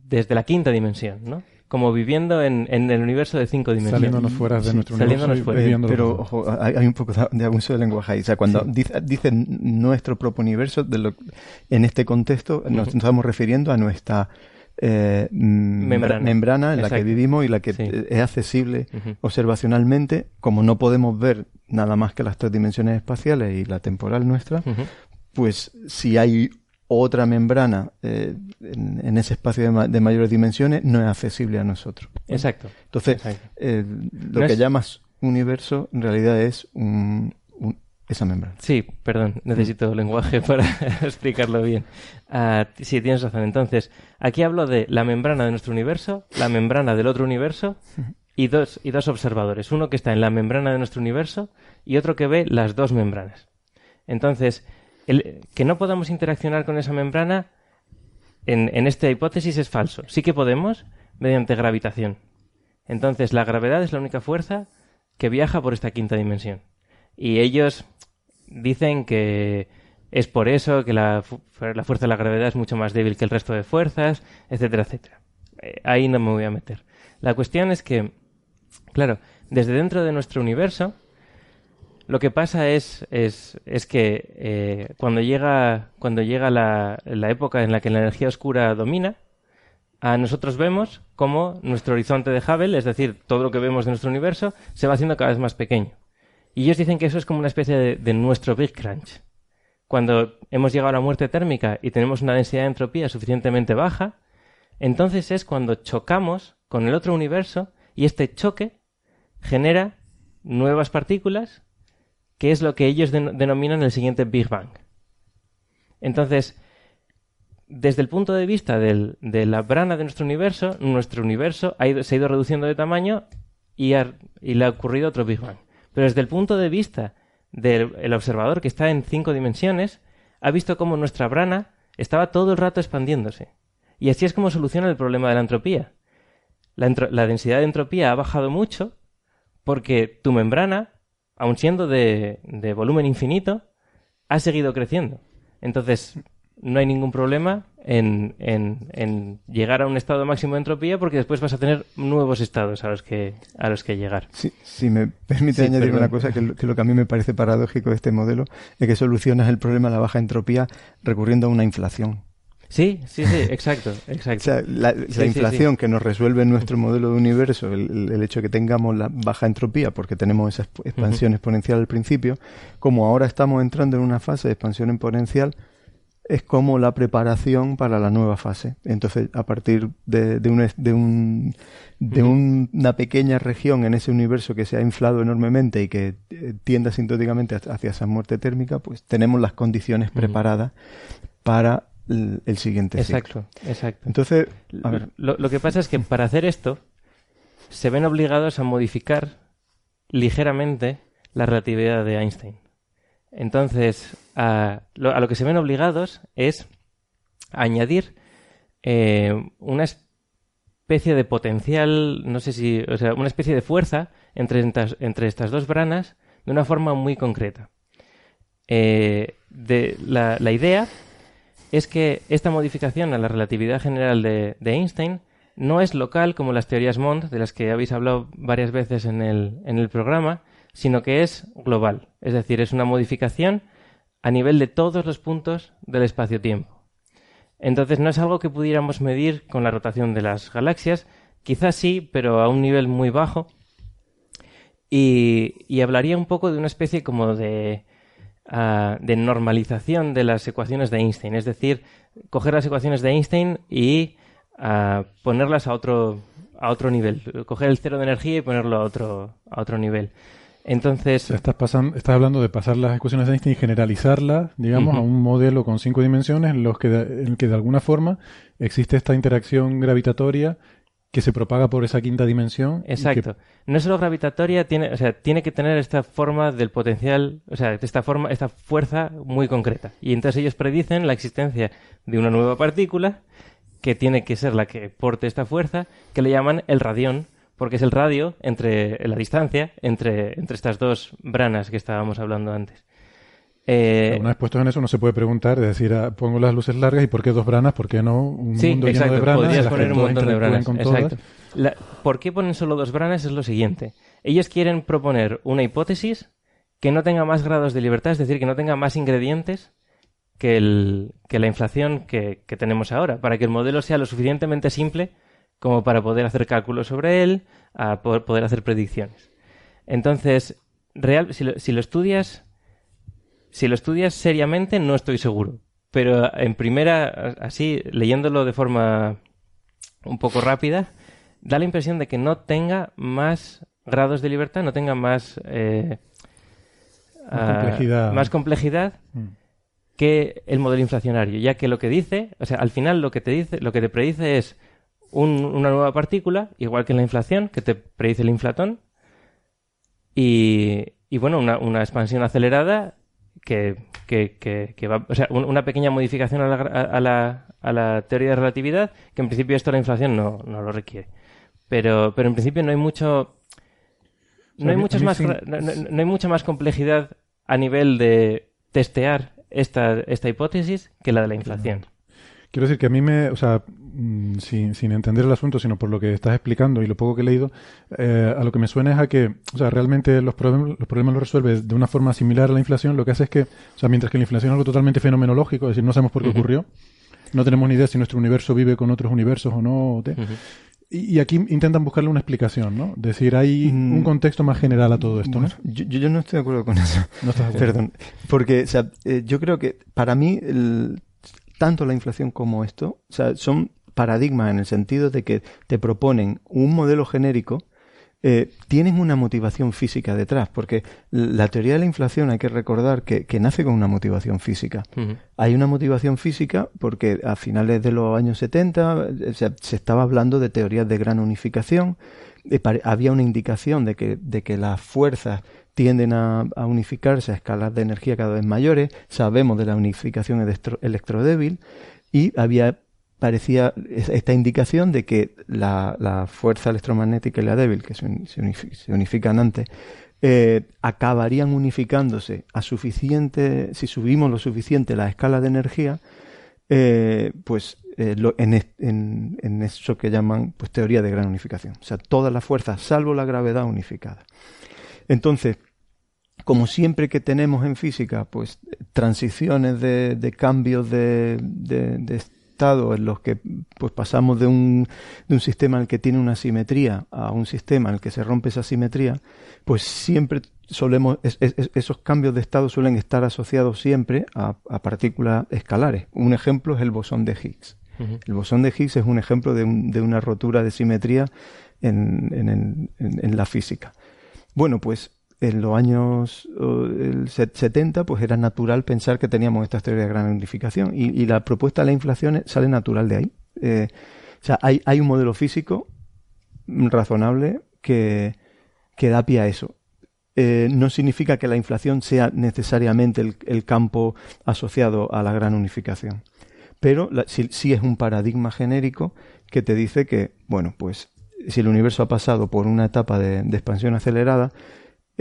desde la quinta dimensión, ¿no? Como viviendo en, en el universo de cinco dimensiones. Saliéndonos fuera de nuestro universo. pero, ojo, hay, un poco de abuso de lenguaje ahí. O sea, cuando dicen nuestro propio universo, de lo, en este contexto nos, estamos refiriendo a nuestra eh, membrana. en la que vivimos y la que es accesible observacionalmente, como no podemos ver nada más que las tres dimensiones espaciales y la temporal nuestra, pues si hay otra membrana eh, en, ese espacio de, mayores dimensiones, no es accesible a nosotros. Exacto. Entonces, eh, lo que llamas universo en realidad es esa membrana. Sí, perdón, necesito lenguaje *laughs* para explicarlo bien. Uh, sí, tienes razón. Entonces, aquí hablo de la membrana de nuestro universo, la membrana del otro universo y dos, y dos observadores. Uno que está en la membrana de nuestro universo y otro que ve las dos membranas. Entonces, el, que no podamos interaccionar con esa membrana en, en esta hipótesis es falso. Sí que podemos mediante gravitación. Entonces, la gravedad es la única fuerza que viaja por esta quinta dimensión. Y ellos dicen que es por eso que la, la, fuerza de la gravedad es mucho más débil que el resto de fuerzas, etcétera, etcétera. Eh, ahí no me voy a meter. La cuestión es que Claro, desde dentro de nuestro universo, lo que pasa es, es, que eh, cuando llega, cuando llega la, la, época en la que la energía oscura domina, a nosotros vemos cómo nuestro horizonte de Hubble, es decir, todo lo que vemos de nuestro universo, se va haciendo cada vez más pequeño. Y ellos dicen que eso es como una especie de, nuestro Big Crunch. Cuando hemos llegado a la muerte térmica y tenemos una densidad de entropía suficientemente baja, entonces es cuando chocamos con el otro universo y este choque genera nuevas partículas, que es lo que ellos denominan el siguiente Big Bang. Entonces, desde el punto de vista de la brana de nuestro universo, nuestro universo se ha ido reduciendo de tamaño y, le ha ocurrido otro Big Bang. Pero desde el punto de vista del observador que está en cinco dimensiones, ha visto cómo nuestra brana estaba todo el rato expandiéndose. Y así es como soluciona el problema de la entropía la, densidad de entropía ha bajado mucho porque tu membrana, aun siendo de, volumen infinito, ha seguido creciendo. Entonces, no hay ningún problema en, llegar a un estado máximo de entropía porque después vas a tener nuevos estados a los que, a los que llegar. Sí, si me permite añadir una cosa que, lo que a mí me parece paradójico de este modelo es que solucionas el problema de la baja entropía recurriendo a una inflación. Sí, sí, sí, exacto, exacto. *laughs* la, inflación que nos resuelve nuestro modelo de universo, el, hecho de que tengamos la baja entropía, porque tenemos esa expansión exponencial al principio, como ahora estamos entrando en una fase de expansión exponencial, es como la preparación para la nueva fase. Entonces, a partir de, de, un, de, un, de una pequeña región en ese universo que se ha inflado enormemente y que eh, tiende asintóticamente hacia esa muerte térmica, pues tenemos las condiciones preparadas para el, siguiente exacto, Exacto, Entonces, a ver. Lo, lo que pasa es que para hacer esto se ven obligados a modificar ligeramente la relatividad de Einstein. Entonces, a lo, que se ven obligados es añadir eh, una especie de potencial, no sé si, o sea, una especie de fuerza entre, entre estas dos branas de una forma muy concreta. Eh, la, idea es que esta modificación a la relatividad general de, de, Einstein no es local como las teorías Mond, de las que habéis hablado varias veces en el, en el programa, sino que es global. Es decir, es una modificación a nivel de todos los puntos del espacio-tiempo. Entonces no es algo que pudiéramos medir con la rotación de las galaxias, quizás sí, pero a un nivel muy bajo. Y, hablaría un poco de una especie como de, ah, de normalización de las ecuaciones de Einstein, es decir, coger las ecuaciones de Einstein y ah, ponerlas a otro, a otro nivel, coger el cero de energía y ponerlo a otro, a otro nivel. Entonces. estás, pasando, estás hablando de pasar las ecuaciones de Einstein y generalizarlas, digamos, a un modelo con cinco dimensiones en, los que en el que de alguna forma existe esta interacción gravitatoria que se propaga por esa quinta dimensión. Exacto. No es solo gravitatoria, tiene, o sea, tiene que tener esta forma del potencial, o sea, esta forma, esta fuerza muy concreta. Y entonces ellos predicen la existencia de una nueva partícula que tiene que ser la que porte esta fuerza, que le llaman el radión porque es el radio entre la distancia entre, entre estas dos branas que estábamos hablando antes. Eh, una vez puestos en eso, uno se puede preguntar, es decir, ah, pongo las luces largas y ¿por qué dos branas? ¿Por qué no un mundo lleno de branas? Podrías poner un montón de branas. Exacto. ¿Por qué ponen solo dos branas? Es lo siguiente. Ellos quieren proponer una hipótesis que no tenga más grados de libertad, es decir, que no tenga más ingredientes que, el, que la inflación que, que tenemos ahora, para que el modelo sea lo suficientemente simple como para poder hacer cálculos sobre él, a poder, hacer predicciones. Entonces, real, si, lo, estudias, si lo estudias seriamente, no estoy seguro. Pero en primera, así, leyéndolo de forma un poco rápida, da la impresión de que no tenga más grados de libertad, no tenga más, eh, complejidad, más complejidad mm. que el modelo inflacionario, ya que lo que dice, o sea, al final lo que te dice, lo que te predice es una nueva partícula, igual que en la inflación, que te predice el inflatón, y, y bueno, una, una, expansión acelerada que, que, que, va, o sea, una pequeña modificación a la, a, la, a la, teoría de relatividad, que en principio esto la inflación no, no lo requiere. Pero, pero en principio no hay mucho, no hay, muchas más, no, no, hay mucha más complejidad a nivel de testear esta, esta hipótesis que la de la inflación. Quiero decir que a mí me, o sea, sin, sin entender el asunto, sino por lo que estás explicando y lo poco que he leído, eh, a lo que me suena es a que, o sea, realmente los, problemas los problemas los resuelve de una forma similar a la inflación, lo que hace es que, o sea, mientras que la inflación es algo totalmente fenomenológico, es decir, no sabemos por qué ocurrió, no tenemos ni idea si nuestro universo vive con otros universos o no, y, aquí intentan buscarle una explicación, ¿no? Decir, hay mm. un contexto más general a todo esto, ¿no? Yo, yo, no estoy de acuerdo con eso. *laughs* No estás de acuerdo. Perdón. Porque, o sea, eh, yo creo que para mí el, tanto la inflación como esto, o sea, son paradigmas en el sentido de que te proponen un modelo genérico, eh, tienen una motivación física detrás, porque la teoría de la inflación hay que recordar que, nace con una motivación física. Hay una motivación física porque a finales de los años 70 eh, se, estaba hablando de teorías de gran unificación, eh, había una indicación de que, de que las fuerzas tienden a, unificarse a escalas de energía cada vez mayores, sabemos de la unificación electrodébil y había parecía esta indicación de que la, fuerza electromagnética y la débil, que se, unifican antes, eh, acabarían unificándose a suficiente, si subimos lo suficiente la escala de energía, eh, pues eh, en, eso que llaman pues, teoría de gran unificación. O sea, todas las fuerzas, salvo la gravedad unificada. Entonces, como siempre que tenemos en física, pues transiciones de, de cambios de, de, de, en los que pues pasamos de un, de un sistema en el que tiene una simetría a un sistema en el que se rompe esa simetría, pues siempre solemos, esos cambios de estado suelen estar asociados siempre a, partículas escalares. Un ejemplo es el bosón de Higgs. El bosón de Higgs es un ejemplo de, de una rotura de simetría en, en, en, la física. Bueno, pues en los años 70 pues era natural pensar que teníamos estas teorías de gran unificación y, la propuesta de la inflación sale natural de ahí. Eh, o sea, hay, un modelo físico razonable que, que da pie a eso. Eh, no significa que la inflación sea necesariamente el, campo asociado a la gran unificación. Pero sí, es un paradigma genérico que te dice que, bueno, pues si el universo ha pasado por una etapa de expansión acelerada,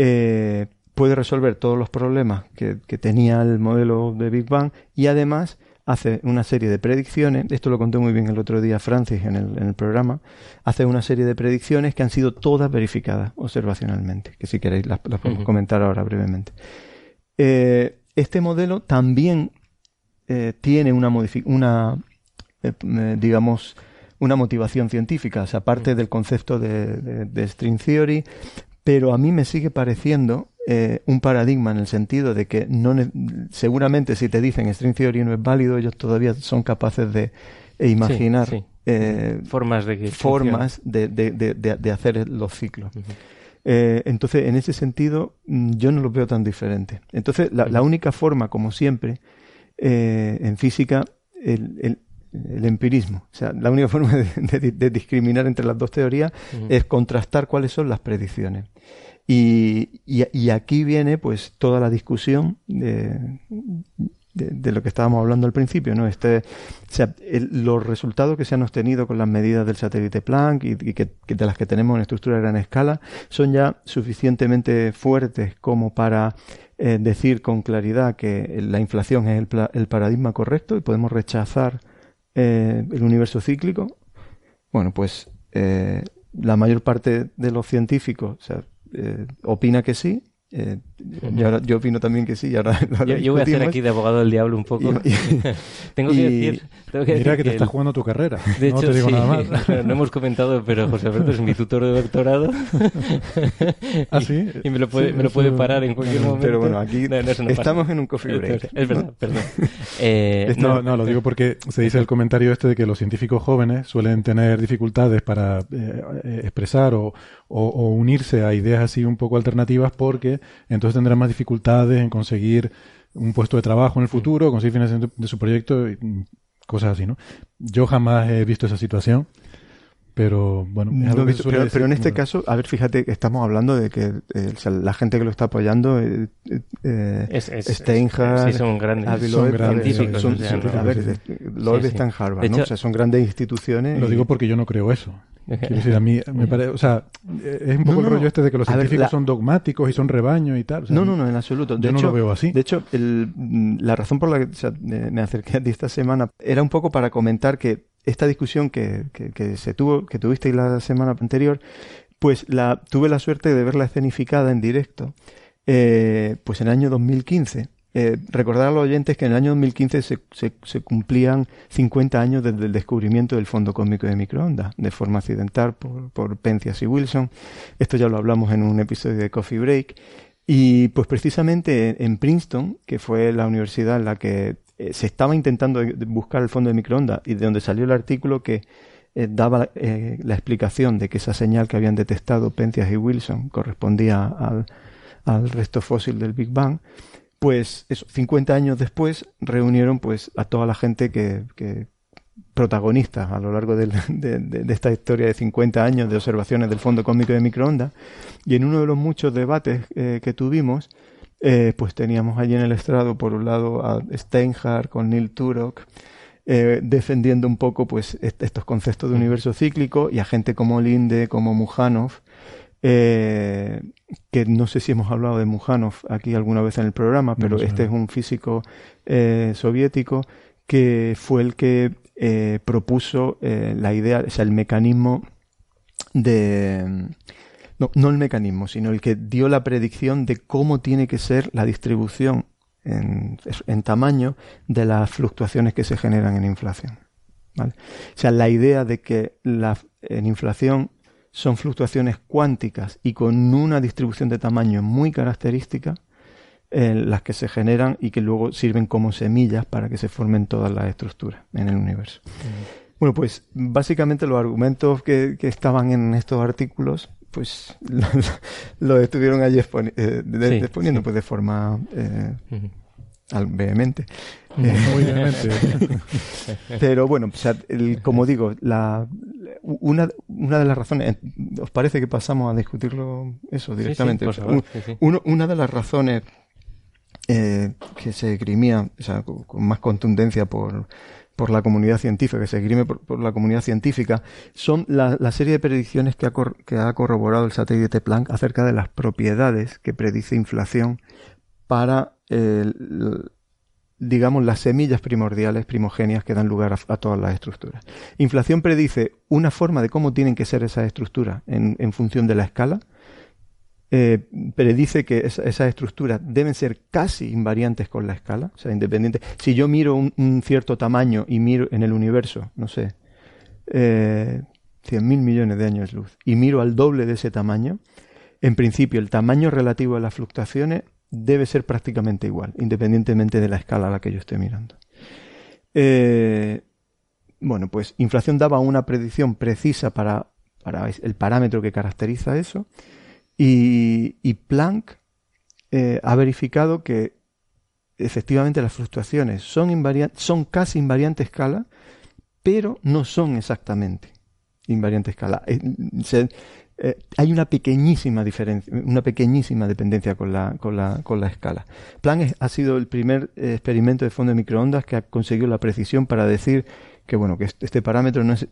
eh, puede resolver todos los problemas que, tenía el modelo de Big Bang y además hace una serie de predicciones, esto lo conté muy bien el otro día Francis en el, programa, hace una serie de predicciones que han sido todas verificadas observacionalmente, que si queréis las, podemos comentar ahora brevemente. Eh, este modelo también eh, tiene una, una digamos, una motivación científica, o sea, aparte del concepto de, de, string theory, pero a mí me sigue pareciendo eh, un paradigma en el sentido de que no seguramente si te dicen string theory no es válido, ellos todavía son capaces de imaginar eh, formas de formas de, de, de, hacer los ciclos. Eh, entonces, en ese sentido, mm, yo no lo veo tan diferente. Entonces, la, única forma, como siempre, en física, el, el empirismo. O sea, la única *laughs* forma de, discriminar entre las dos teorías es contrastar cuáles son las predicciones. Y, y, aquí viene pues toda la discusión de, de, lo que estábamos hablando al principio, ¿no? Este, o sea, los resultados que se han obtenido con las medidas del satélite Planck y, que, de las que tenemos en estructura de gran escala son ya suficientemente fuertes como para eh, decir con claridad que la inflación es el, el paradigma correcto y podemos rechazar eh, el universo cíclico, bueno, pues eh, la mayor parte de los científicos eh, opina que sí eh, yo opino también que sí. ahora *laughs* yo, voy a hacer aquí de abogado del diablo un poco. *laughs* tengo que decir. mira que, te estás jugando tu carrera. *laughs* De hecho, no te digo nada más. no hemos comentado, pero José Alberto es mi tutor de doctorado. ¿Ah, sí? Y, me lo puede, me lo puede parar en cualquier momento. Pero bueno, aquí estamos en un coffee break. Es verdad, perdón. Eh, no, no, lo digo porque se dice el comentario este de que los científicos jóvenes suelen tener dificultades para eh, expresar o, o unirse a ideas así un poco alternativas porque entonces tendrá más dificultades en conseguir un puesto de trabajo en el futuro, conseguir financiación de su proyecto, y cosas así, ¿no? Yo jamás he visto esa situación. Pero bueno, pero, en este caso, a ver, fíjate, estamos hablando de que eh, la gente que lo está apoyando, eh, eh, es, Steinhardt, sí, son grandes, son grandes son, a ver, Loeb está en Harvard, ¿no? o sea, son grandes instituciones. Lo digo porque yo no creo eso. Decir, a mí me parece, o sea, es un poco el rollo este de que los científicos son dogmáticos y son rebaños y tal. no, no, no, en absoluto. De yo no lo veo así. De hecho, el, la razón por la que me acerqué a ti esta semana era un poco para comentar que esta discusión que, que, se tuvo, que tuvisteis la semana anterior, pues la tuve la suerte de verla escenificada en directo, eh, pues en el año 2015 eh, recordar a los oyentes que en el año 2015 se, se, cumplían 50 años desde el descubrimiento del fondo cósmico de microondas, de forma accidental por, por y Wilson. Esto ya lo hablamos en un episodio de Coffee Break. Y pues precisamente en Princeton, que fue la universidad en la que eh, se estaba intentando buscar el fondo de microondas y de donde salió el artículo que eh, daba la explicación de que esa señal que habían detectado Penzias y Wilson correspondía al, al resto fósil del Big Bang, pues eso, 50 años después reunieron pues a toda la gente que, que protagonista a lo largo de, esta historia de 50 años de observaciones del fondo cósmico de microondas. Y en uno de los muchos debates eh, que tuvimos eh, pues teníamos allí en el estrado por un lado a Steinhardt con Neil Turok eh, defendiendo un poco pues estos conceptos de universo cíclico y a gente como Linde, como Mujanov que no sé si hemos hablado de Mujanov aquí alguna vez en el programa, pero este es un físico eh, soviético que fue el que eh, propuso eh, la idea, o sea, el mecanismo de... No, no el mecanismo, sino el que dio la predicción de cómo tiene que ser la distribución en, en tamaño de las fluctuaciones que se generan en inflación. ¿vale? O sea, la idea de que la, en inflación son fluctuaciones cuánticas y con una distribución de tamaño muy característica, las que se generan y que luego sirven como semillas para que se formen todas las estructuras en el universo. Bueno, pues básicamente los argumentos que, estaban en estos artículos, pues *laughs* los, estuvieron allí eh, exponiendo pues de forma eh, vehemente. Muy vehemente. *laughs* Pero bueno, como digo, la, una, una de las razones, ¿os parece que pasamos a discutirlo eso directamente? una de las razones eh, que se esgrimía o sea, con, más contundencia por, por la comunidad científica, que se esgrime por, la comunidad científica, son la, la serie de predicciones que ha, que ha corroborado el satélite Planck acerca de las propiedades que predice inflación para, digamos, las semillas primordiales, primogenias que dan lugar a, todas las estructuras. Inflación predice una forma de cómo tienen que ser esas estructuras en, función de la escala, eh, predice que esas estructuras deben ser casi invariantes con la escala, o sea, independiente. Si yo miro un, cierto tamaño y miro en el universo, no sé, eh, 100.000 millones de años luz, y miro al doble de ese tamaño, en principio el tamaño relativo a las fluctuaciones debe ser prácticamente igual, independientemente de la escala a la que yo esté mirando. Eh, bueno, pues inflación daba una predicción precisa para, el parámetro que caracteriza eso y, Planck eh, ha verificado que efectivamente las fluctuaciones son, son casi invariante escala, pero no son exactamente invariante escala. Eh, eh, hay una pequeñísima diferencia, una pequeñísima dependencia con la, con la, con la escala. Planck ha sido el primer experimento de fondo de microondas que ha conseguido la precisión para decir que bueno, que este, este parámetro no es,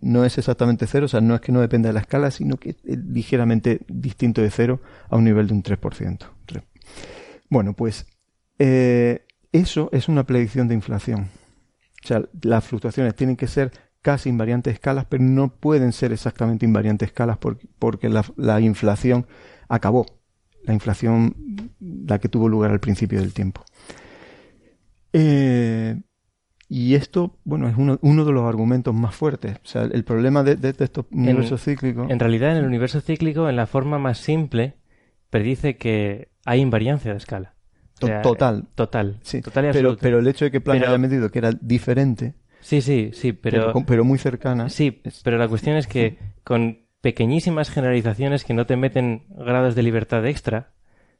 no es exactamente cero, o sea, no es que no dependa de la escala, sino que es ligeramente distinto de cero a un nivel de un 3%. Bueno, pues eh, eso es una predicción de inflación. O sea, las fluctuaciones tienen que ser casi invariantes escalas, pero no pueden ser exactamente invariantes escalas porque, porque la, la inflación acabó. La inflación, la que tuvo lugar al principio del tiempo. Eh, y esto, bueno, es uno, uno, de los argumentos más fuertes. O sea, el problema de, de, estos universos cíclicos. En realidad, en el universo cíclico, en la forma más simple, predice que hay invariancia de escala. total. Total. Sí. Total y pero, pero el hecho de que Planck haya medido que era diferente. Sí, sí, sí, pero. Pero, muy cercana. Sí, pero la cuestión es que con pequeñísimas generalizaciones que no te meten grados de libertad extra,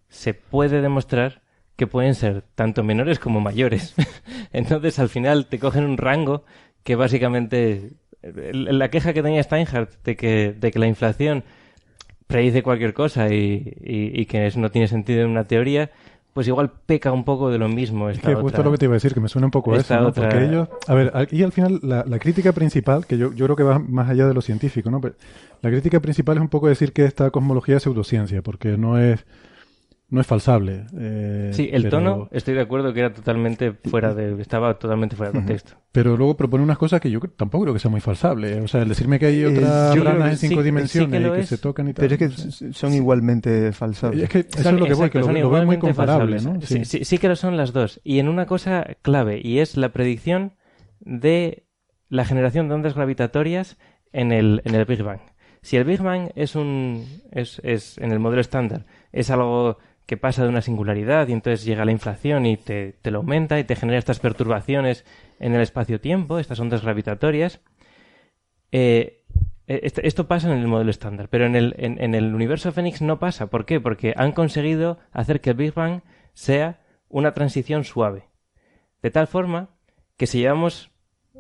se puede demostrar que pueden ser tanto menores como mayores. *laughs* Entonces, al final te cogen un rango que básicamente la queja que tenía Steinhardt de que, de que la inflación predice cualquier cosa y, y, que no tiene sentido en una teoría, pues igual peca un poco de lo mismo. Esta que justo lo que te iba a decir, que me suena un poco a eso, ¿no? Porque ellos, a ver, aquí al final la, la, crítica principal, que yo, yo creo que va más allá de lo científico, ¿no? Pero la crítica principal es un poco decir que esta cosmología es pseudociencia, porque no es no es falsable. Eh, sí, el tono, estoy de acuerdo que era totalmente fuera de, estaba totalmente fuera de contexto. Pero luego propone unas cosas que yo tampoco creo que sea muy falsable. O sea, el decirme que hay otras ranas en cinco dimensiones y que se tocan y tal. Pero es que son igualmente falsables. Es que eso es lo que voy, que lo, veo muy comparable, ¿no? Sí. sí, que lo son las dos. Y en una cosa clave, y es la predicción de la generación de ondas gravitatorias en el, en el Big Bang. Si el Big Bang es un, es, es en el modelo estándar, es algo que pasa de una singularidad y entonces llega la inflación y te, lo aumenta y te genera estas perturbaciones en el espacio-tiempo, estas ondas gravitatorias. Eh, eh, esto pasa en el modelo estándar, pero en el, en, el universo Fénix no pasa. ¿Por qué? Porque han conseguido hacer que el Big Bang sea una transición suave. De tal forma que si llevamos,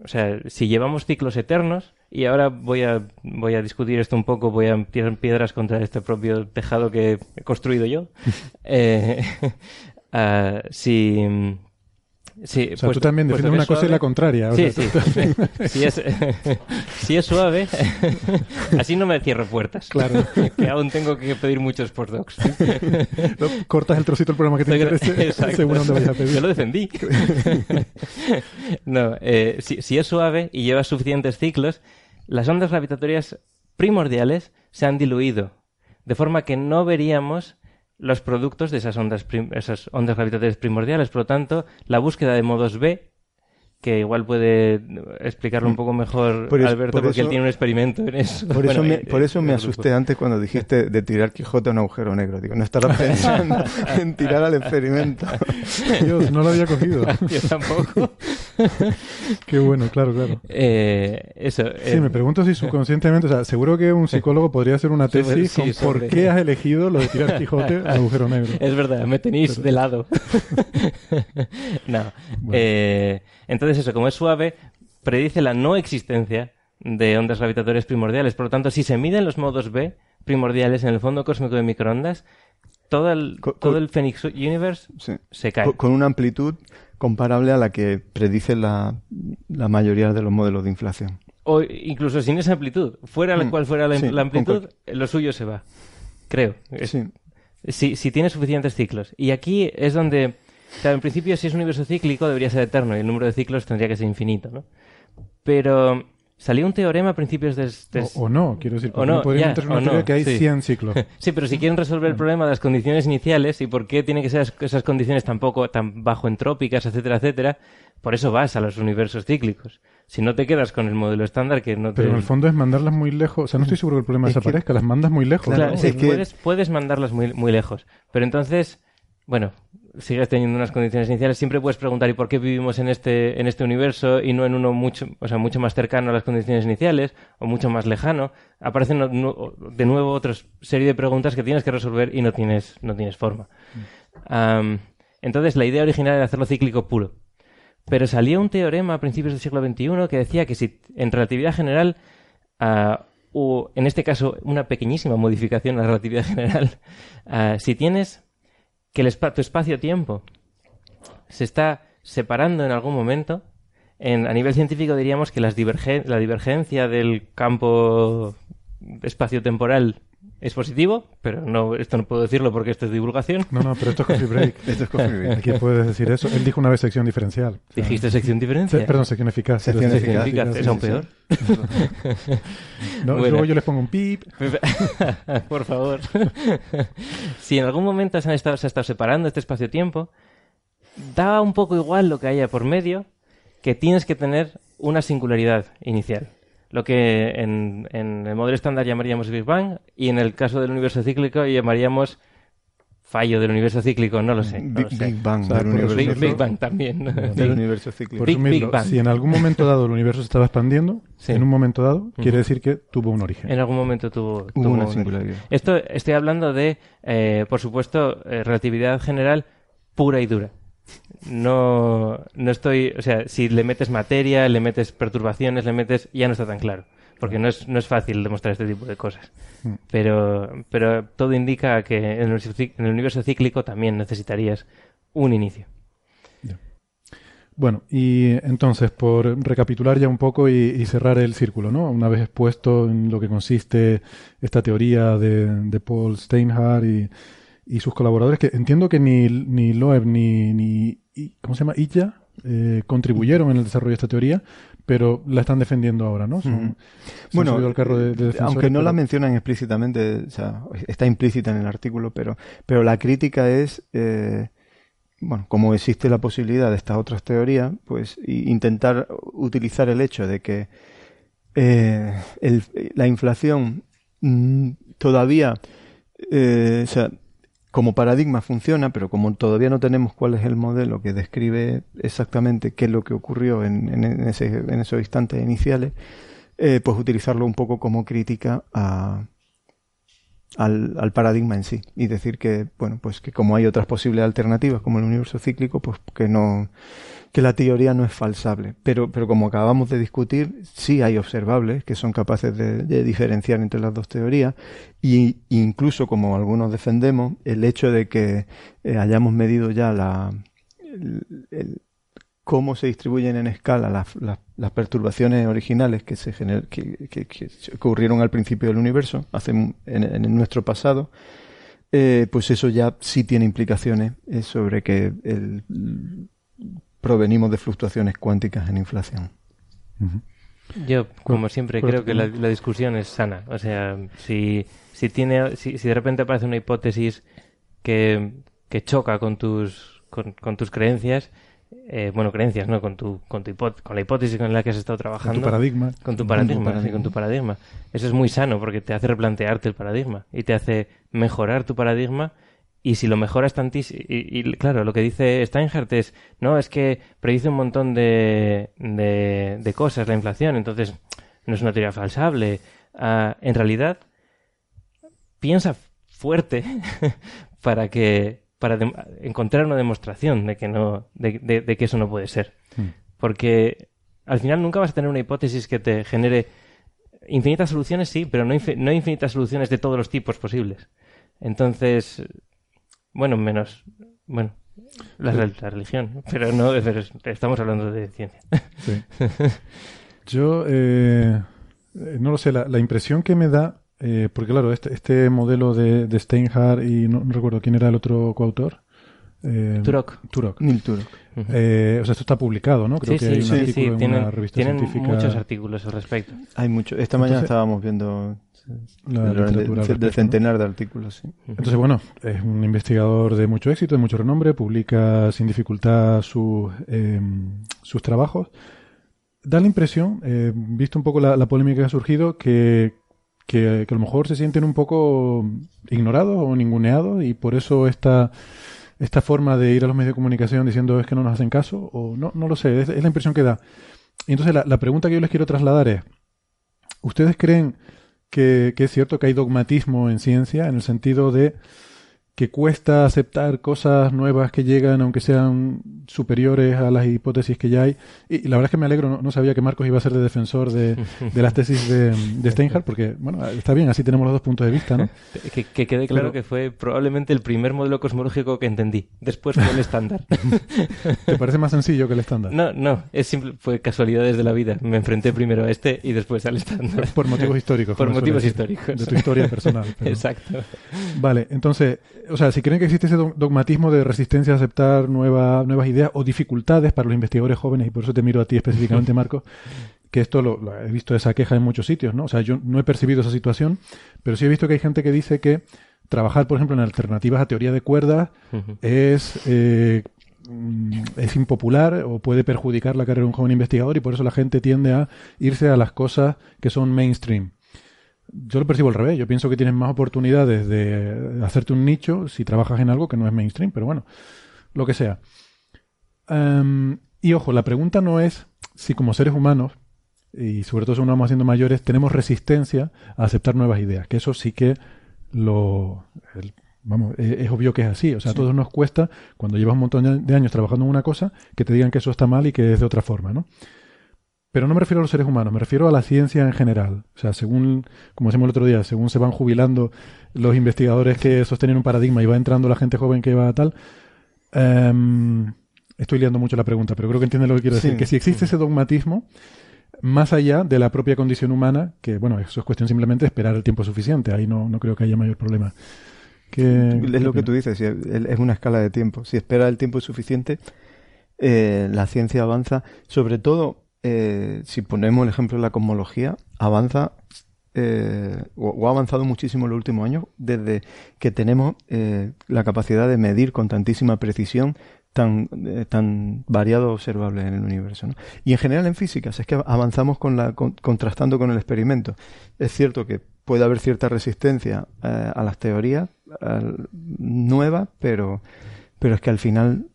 o sea, si llevamos ciclos eternos, y ahora voy a, voy a discutir esto un poco, voy a tirar piedras contra este propio tejado que he construido yo. *laughs* Eh, *laughs* ah, si, Sí, o sea, pues- tú también pues defiendes una cosa y la suave- contraria. o Sí, sea, sí. si, es, *laughs* si es suave, *laughs* así no me cierro puertas. Claro. *laughs* que aún tengo que pedir muchos postdocs. No, cortas el trocito del programa que te interese Exacto. según dónde vayas a pedir. Yo lo defendí. no, eh, si, si es suave y lleva suficientes ciclos, las ondas gravitatorias primordiales se han diluido, de forma que no veríamos los productos de esas ondas, esas ondas gravitatorias primordiales. Por lo tanto, la búsqueda de modos B, que igual puede explicarlo un poco mejor Por Alberto, por porque él tiene un experimento en eso. Por *laughs* eso, Bueno, me, eh, por eso eh, me asusté grupo. antes cuando dijiste de tirar Quijote a un agujero negro. Digo, no estarás *laughs* pensando en tirar al experimento. *laughs* Dios, no lo había cogido. Yo tampoco. Qué bueno, claro, claro. Eh, eso. Sí, eh, me pregunto si subconscientemente, o sea, seguro que un psicólogo podría hacer una Sobre- tesis sí, con sobre- por qué has elegido lo de tirar Quijote al agujero negro. Es verdad, me tenéis de lado. no. Eh, entonces, eso, como es suave, predice la no existencia de ondas gravitatorias primordiales. Por lo tanto, si se miden los modos B primordiales en el fondo cósmico de microondas, todo el, todo el Phoenix Universe Sí. se cae. Con, una amplitud comparable a la que predice la, la mayoría de los modelos de inflación. O incluso sin esa amplitud. Fuera la Mm, cual fuera la, sí, la amplitud, lo suyo se va. Creo. Sí. Si, si tiene suficientes ciclos. Y aquí es donde, claro, en principio, si es un universo cíclico, debería ser eterno y el número de ciclos tendría que ser infinito, ¿no? Pero salió un teorema a principios de... de- O, o no, quiero decir, O no, no, podría ya, meter o una no, teoría que hay sí. 100 ciclos. *laughs* Sí, pero si quieren resolver el problema de las condiciones iniciales y por qué tienen que ser esas- condiciones tan poco, tan bajo entrópicas, etcétera, etcétera, por eso vas a los universos cíclicos. Si no te quedas con el modelo estándar que no te... Pero en el fondo es mandarlas muy lejos. O sea, no estoy seguro que el problema Es que- desaparezca, las mandas muy lejos. Claro, ¿no? es que- puedes, puedes mandarlas muy, muy lejos. Pero entonces, bueno, sigues teniendo unas condiciones iniciales. Siempre puedes preguntar, ¿y por qué vivimos en este, en este universo y no en uno mucho, o sea, mucho más cercano a las condiciones iniciales o mucho más lejano? Aparecen de nuevo otra serie de preguntas que tienes que resolver y no tienes, no tienes forma. Entonces, la idea original era hacerlo cíclico puro. Pero salió un teorema a principios del siglo XXI que decía que si en relatividad general, ah, o en este caso una pequeñísima modificación a la relatividad general, ah, si tienes que el tu espacio-tiempo se está separando en algún momento, en, a nivel científico diríamos que la divergencia del campo espacio-temporal es positivo, pero no esto no puedo decirlo porque esto es divulgación. No, no, pero esto es coffee break. *laughs* Esto es coffee break. Aquí puedes decir eso. Él dijo una vez sección diferencial. O *laughs* sea, Dijiste sección diferencia. se- perdón, sección eficaz. Sección eficaz. es aún peor. *laughs* No, Bueno. Luego yo les pongo un pip. Por favor. si en algún momento se han estado, se ha estado separando este espacio-tiempo, da un poco igual lo que haya por medio, que tienes que tener una singularidad inicial. Lo que en, en el modelo estándar llamaríamos Big Bang y en el caso del universo cíclico llamaríamos fallo del universo cíclico, no lo sé. no Big, lo sé. Big Bang O sea, del universo Big, Bang también. *laughs* del universo cíclico. Por Big- Big Bang. si en algún momento dado el universo se estaba expandiendo, Sí. en un momento dado, quiere decir que tuvo un origen. En algún momento tuvo, Hubo tuvo una un- singularidad. Esto estoy hablando de, eh, por supuesto, eh, relatividad general pura y dura. No, no estoy, o sea, si le metes materia, le metes perturbaciones, le metes, ya no está tan claro, porque no es, no es fácil demostrar este tipo de cosas. Mm. Pero, pero todo indica que en el, universo cí- en el universo cíclico también necesitarías un inicio. Bueno, y entonces, por recapitular ya un poco y, y cerrar el círculo, ¿no? Una vez expuesto en lo que consiste esta teoría de, de Paul Steinhardt y, y sus colaboradores, que entiendo que ni, ni Loeb ni, ni y- ¿cómo se llama? Illa eh, contribuyeron en el desarrollo de esta teoría, pero la están defendiendo ahora, ¿no? Son- Bueno, subido al carro de, de defensores, aunque no la mencionan explícitamente, o sea, está implícita en el artículo, pero, pero la crítica es, eh, bueno, como existe la posibilidad de estas otras teorías, pues intentar utilizar el hecho de que eh, el- la inflación mm, todavía, eh, o sea, como paradigma funciona, pero como todavía no tenemos cuál es el modelo que describe exactamente qué es lo que ocurrió en, en, ese- en esos instantes iniciales, eh, pues utilizarlo un poco como crítica a, al, al paradigma en sí y decir que bueno pues que como hay otras posibles alternativas como el universo cíclico pues que no que la teoría no es falsable. Pero pero como acabamos de discutir sí hay observables que son capaces de, diferenciar entre las dos teorías y incluso como algunos defendemos el hecho de que eh, hayamos medido ya la el- el- cómo se distribuyen en escala las, las, perturbaciones originales que se que, que, ocurrieron al principio del universo, hace, en, nuestro pasado, eh, pues eso ya sí tiene implicaciones eh, sobre que el, provenimos de fluctuaciones cuánticas en inflación. Yo, como siempre, creo que la, discusión es sana. O sea, si, si, tiene, si, si de repente aparece una hipótesis que, que choca con tus, con, con tus creencias, eh, bueno, creencias, ¿no? Con tu, con tu con la hipótesis con la que has estado trabajando. Con tu paradigma. Con tu paradigma, Sí, con tu paradigma. Eso es muy sano porque te hace replantearte el paradigma y te hace mejorar tu paradigma y si lo mejoras tantísimo, y, claro, lo que dice Steinhardt es, no, es que predice un montón de, de, cosas la inflación, entonces no es una teoría falsable. Ah, en realidad, piensa fuerte *laughs* para que para encontrar una demostración de que no de, de, que eso no puede ser hmm. porque al final nunca vas a tener una hipótesis que te genere infinitas soluciones sí pero no, no infinitas soluciones de todos los tipos posibles entonces bueno, menos. Bueno, la, religión, pero no, estamos hablando de ciencia. Sí. *laughs* Yo, eh, no lo sé, la, impresión que me da, eh, porque claro, este, este modelo de, de Steinhardt y no, recuerdo quién era el otro coautor. Eh, Turok. Turok. Neil Turok. eh, o sea, esto está publicado, ¿no? Creo que hay un sí, artículo en tienen, una revista tienen muchos artículos al respecto. Hay mucho. Esta mañana estábamos viendo la de, centenar de artículos. Entonces, bueno, es un investigador de mucho éxito, de mucho renombre, publica sin dificultad sus, em, sus trabajos. Da la impresión, eh, visto un poco la, polémica que ha surgido, que, que, a lo mejor se sienten un poco ignorados o ninguneados y por eso esta, esta forma de ir a los medios de comunicación diciendo es que no nos hacen caso, o no, no lo sé, es, la impresión que da. Y entonces la, la pregunta que yo les quiero trasladar es, ¿ustedes creen que, es cierto que hay dogmatismo en ciencia, en el sentido de que cuesta aceptar cosas nuevas que llegan, aunque sean superiores a las hipótesis que ya hay. Y la verdad es que me alegro, no, sabía que Marcos iba a ser de defensor de, las tesis de, de, Steinhardt, porque, bueno, está bien, así tenemos los dos puntos de vista, ¿no? Que, quede claro que fue probablemente el primer modelo cosmológico que entendí. Después fue el estándar. *laughs* ¿Te parece más sencillo que el estándar? No, no, es simple, fue casualidades de la vida. Me enfrenté primero a este y después al estándar. Por motivos históricos. Por motivos históricos. De tu historia personal. *laughs* Exacto. Vale, entonces o sea, si creen que existe ese dogmatismo de resistencia a aceptar nueva, nuevas ideas o dificultades para los investigadores jóvenes, y por eso te miro a ti específicamente, *laughs* Marco, que esto lo, he visto esa queja en muchos sitios, ¿no? O sea, yo no he percibido esa situación, pero sí he visto que hay gente que dice que trabajar, por ejemplo, en alternativas a teoría de cuerdas es, eh, es impopular o puede perjudicar la carrera de un joven investigador y por eso la gente tiende a irse a las cosas que son mainstream yo lo percibo al revés. Yo pienso que tienes más oportunidades de hacerte un nicho si trabajas en algo que no es mainstream, pero bueno, lo que sea. Em, y ojo, la pregunta no es si como seres humanos, y sobre todo si vamos haciendo mayores, tenemos resistencia a aceptar nuevas ideas, que eso sí que lo... vamos, es, obvio que es así. O sea, a todos nos cuesta, cuando llevas un montón de años trabajando en una cosa, que te digan que eso está mal y que es de otra forma, ¿no? Pero no me refiero a los seres humanos, me refiero a la ciencia en general. O sea, según, como decimos el otro día, según se van jubilando los investigadores que sostienen un paradigma y va entrando la gente joven que va a tal. Em, estoy liando mucho la pregunta, pero creo que entiende lo que quiero decir. Que si existe ese dogmatismo, más allá de la propia condición humana, que bueno, eso es cuestión simplemente de esperar el tiempo suficiente. Ahí no, no creo que haya mayor problema. es lo que tú dices, es una escala de tiempo. Si espera el tiempo suficiente, eh, la ciencia avanza, sobre todo eh, si ponemos el ejemplo de la cosmología, avanza eh, o, ha avanzado muchísimo en los últimos años desde que tenemos eh, la capacidad de medir con tantísima precisión tan, tan variado observable en el universo. Y en general en física, es que avanzamos con la, contrastando con el experimento. Es cierto que puede haber cierta resistencia a las teorías nuevas, pero, pero es que al final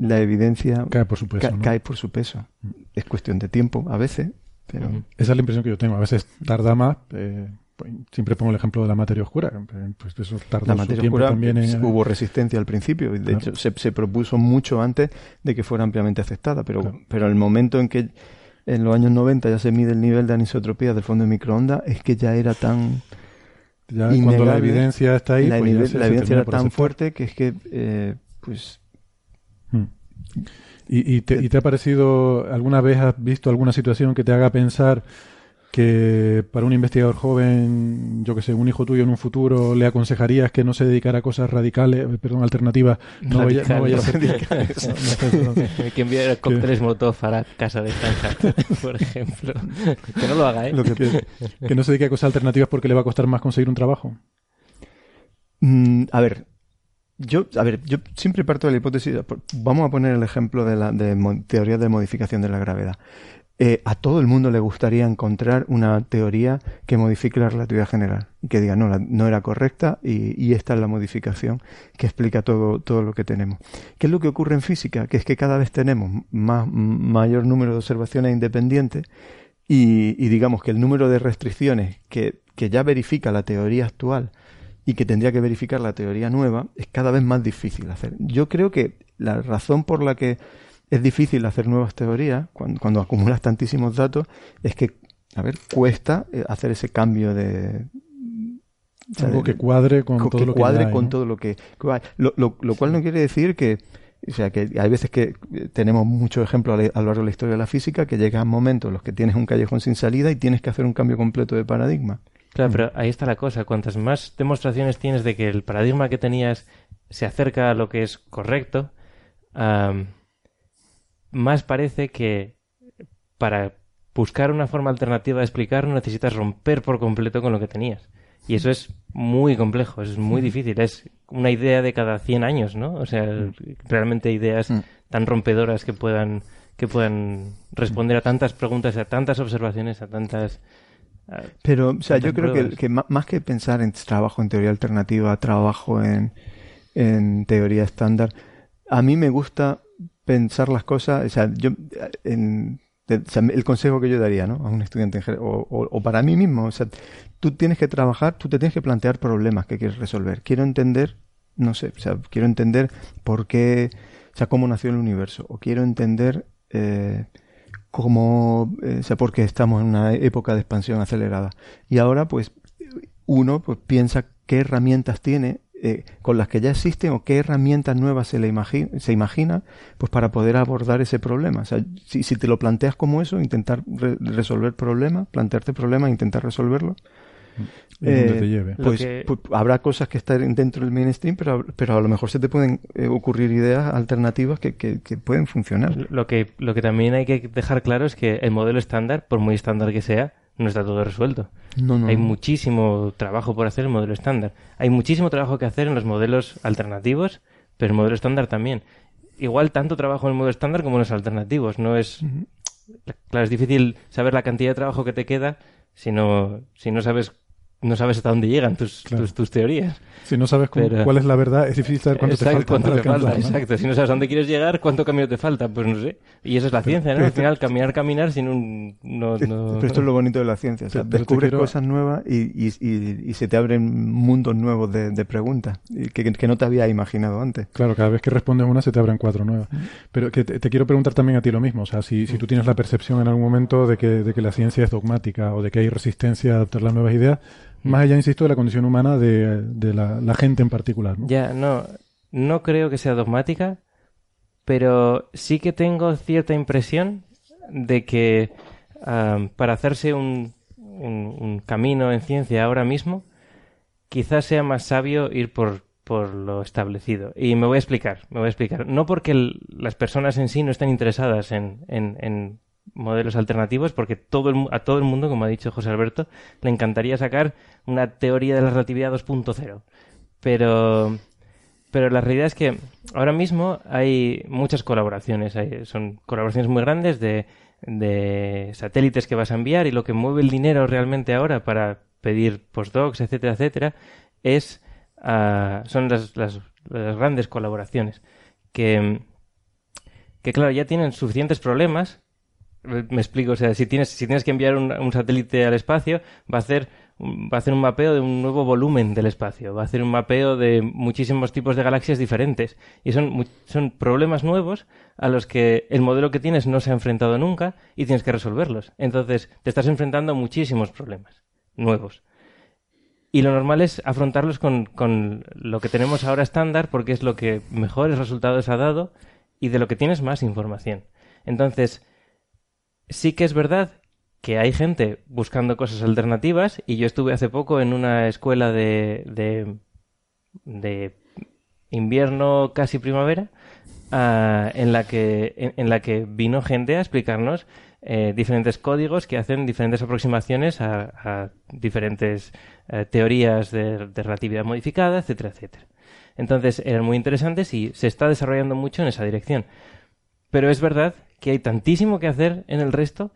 la evidencia cae por su peso. Cae por su peso. Es cuestión de tiempo, a veces, pero... Esa es la impresión que yo tengo. A veces tarda más. Eh, pues, siempre pongo el ejemplo de la materia oscura. Pues eso tarda la materia oscura también hubo resistencia al principio. Y de hecho, se, se, propuso mucho antes de que fuera ampliamente aceptada. Pero, pero el momento en que en los años 90 ya se mide el nivel de anisotropía del fondo de microondas, es que ya era tan... Ya cuando la evidencia está ahí, la, pues la evidencia era tan fuerte que es que, eh, pues ¿Y, te, ¿Y, te, ha parecido, alguna vez has visto alguna situación que te haga pensar que para un investigador joven, yo que sé, un hijo tuyo en un futuro, le aconsejarías que no se dedicara a cosas radicales, perdón, alternativas, no, vaya, no vaya, a hacer que enviar cócteles Molotov a la casa de Stanford, *laughs* por ejemplo. que no lo haga, ¿eh? que, no se dedique a cosas alternativas porque le va a costar más conseguir un trabajo. Mm, a ver, yo, a ver, yo siempre parto de la hipótesis. Vamos a poner el ejemplo de la de teoría de modificación de la gravedad. Eh, a todo el mundo le gustaría encontrar una teoría que modifique la relatividad general y que diga no, no era correcta y, esta es la modificación que explica todo, todo lo que tenemos. ¿Qué es lo que ocurre en física? Que es que cada vez tenemos más, mayor número de observaciones independientes y, digamos que el número de restricciones que, que ya verifica la teoría actual y que tendría que verificar la teoría nueva es cada vez más difícil hacer. Yo creo que la razón por la que es difícil hacer nuevas teorías cuando, acumulas tantísimos datos, es que, a ver, cuesta eh, hacer ese cambio de... Algo que cuadre con todo lo que cuadre con todo lo que... Lo, lo, cual no quiere decir que... O sea, que hay veces que tenemos muchos ejemplos a lo largo de la historia de la física que llegan momentos en los que tienes un callejón sin salida y tienes que hacer un cambio completo de paradigma. Claro, pero ahí está la cosa. Cuantas más demostraciones tienes de que el paradigma que tenías se acerca a lo que es correcto, más parece que para buscar una forma alternativa de explicarlo necesitas romper por completo con lo que tenías. Y eso es muy complejo, es muy difícil. Es una idea de cada 100 años, ¿no? O sea, realmente ideas mm. tan rompedoras que puedan, que puedan responder a tantas preguntas, a tantas observaciones, a tantas... Pero, o sea, yo creo que, que, más que pensar en trabajo en teoría alternativa, trabajo en, en teoría estándar, a mí me gusta pensar las cosas, o sea, yo, en, el consejo que yo daría ¿no? a un estudiante o, o, para mí mismo, o sea, tú tienes que trabajar, tú te tienes que plantear problemas que quieres resolver. Quiero entender, no sé, o sea, quiero entender por qué, o sea, cómo nació el universo, o quiero entender eh, cómo, eh, sea, por qué estamos en una época de expansión acelerada. Y ahora, pues, uno pues piensa qué herramientas tiene eh, con las que ya existen o qué herramientas nuevas se, le imagina, se imagina pues para poder abordar ese problema. O sea, si, si te lo planteas como eso, intentar resolver problemas, plantearte problemas, intentar resolverlo. Eh, te lleve. Pues, pues, habrá cosas que están dentro del mainstream, pero, pero a lo mejor se te pueden eh, ocurrir ideas alternativas que, que, que, pueden funcionar. Lo que, lo que también hay que dejar claro es que el modelo estándar, por muy estándar que sea, no está todo resuelto. Hay muchísimo trabajo por hacer en el modelo estándar. Hay muchísimo trabajo que hacer en los modelos alternativos, pero el modelo estándar también. Igual tanto trabajo en el modelo estándar como en los alternativos. No es. Claro, es difícil saber la cantidad de trabajo que te queda si no, si no sabes no sabes hasta dónde llegan tus, tus, teorías. Si no sabes cuál es la verdad, es difícil saber cuánto te falta. Exacto, si no sabes dónde quieres llegar, cuánto camino te falta, pues no sé. Y eso es la ciencia, ¿no? Al final, caminar, caminar sin un... No, Pero esto es lo bonito de la ciencia, o sea, descubres cosas nuevas y, y, y, se te abren mundos nuevos de, de preguntas que, que, no te había imaginado antes. Claro, cada vez que respondes una se te abren cuatro nuevas. Pero que te, quiero preguntar también a ti lo mismo, o sea, si, si tú tienes la percepción en algún momento de que, de que la ciencia es dogmática o de que hay resistencia a adaptar las nuevas ideas, más allá, insisto, de la condición humana de, de la, gente en particular. ¿no? Ya, no, no creo que sea dogmática, pero sí que tengo cierta impresión de que para hacerse un, un, camino en ciencia ahora mismo, quizás sea más sabio ir por, por lo establecido. Y me voy a explicar, me voy a explicar. No porque las personas en sí no estén interesadas en, en modelos alternativos porque todo el, a todo el mundo, como ha dicho José Alberto, le encantaría sacar una teoría de la relatividad 2.0. Pero, pero la realidad es que ahora mismo hay muchas colaboraciones. son colaboraciones muy grandes de, de satélites que vas a enviar y lo que mueve el dinero realmente ahora para pedir postdocs, etcétera, etcétera, es, ah, son las, las, las grandes colaboraciones que, que, claro, ya tienen suficientes problemas me explico, o sea, si tienes, si tienes que enviar un, satélite al espacio, va a hacer va a hacer un mapeo de un nuevo volumen del espacio, va a hacer un mapeo de muchísimos tipos de galaxias diferentes. Y son, son problemas nuevos a los que el modelo que tienes no se ha enfrentado nunca y tienes que resolverlos. Entonces, te estás enfrentando a muchísimos problemas nuevos. Y lo normal es afrontarlos con, con lo que tenemos ahora estándar porque es lo que mejores resultados ha dado y de lo que tienes más información. Entonces, sí que es verdad que hay gente buscando cosas alternativas y yo estuve hace poco en una escuela de, de, invierno casi primavera ah, en, la que, en, la que vino gente a explicarnos eh, diferentes códigos que hacen diferentes aproximaciones a, diferentes eh, teorías de, de relatividad modificada, etcétera, etcétera. Entonces eran muy interesantes y se está desarrollando mucho en esa dirección. Pero es verdad que hay tantísimo que hacer en el resto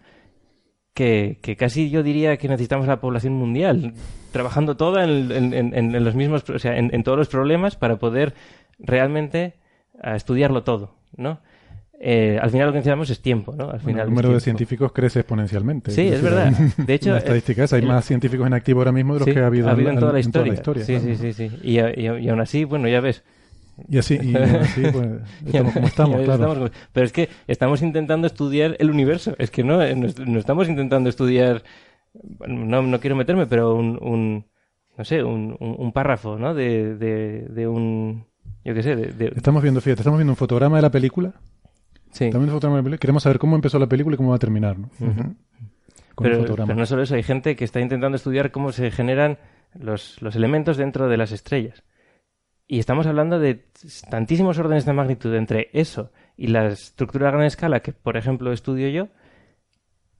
que, casi yo diría que necesitamos la población mundial trabajando toda en, los mismos, o sea, en, todos los problemas para poder realmente eh, estudiarlo todo, ¿no? Eh, al final lo que necesitamos es tiempo, ¿no? Al final el número de científicos crece exponencialmente. Sí, es, verdad. De hecho, *laughs* en estadísticas hay más científicos en activo ahora mismo de los que ha habido, en, toda la historia. sí, sí, sí, sí. Y, y, aún así, bueno, ya ves, y así, y así *laughs* pues, estamos como estamos, *laughs* claro. pero es que estamos intentando estudiar el universo. Es que no, eh, no, estamos intentando estudiar. No, no quiero meterme, pero un, un no sé, un, un, párrafo, ¿no? De, de, de un. Yo qué sé. De, Estamos viendo, fíjate, estamos viendo un fotograma de la película. Sí. También un fotograma de la película. Queremos saber cómo empezó la película y cómo va a terminar, ¿no? pero, pero, no solo eso, hay gente que está intentando estudiar cómo se generan los, los elementos dentro de las estrellas. Y estamos hablando de tantísimos órdenes de magnitud entre eso y la estructura a gran escala que, por ejemplo, estudio yo,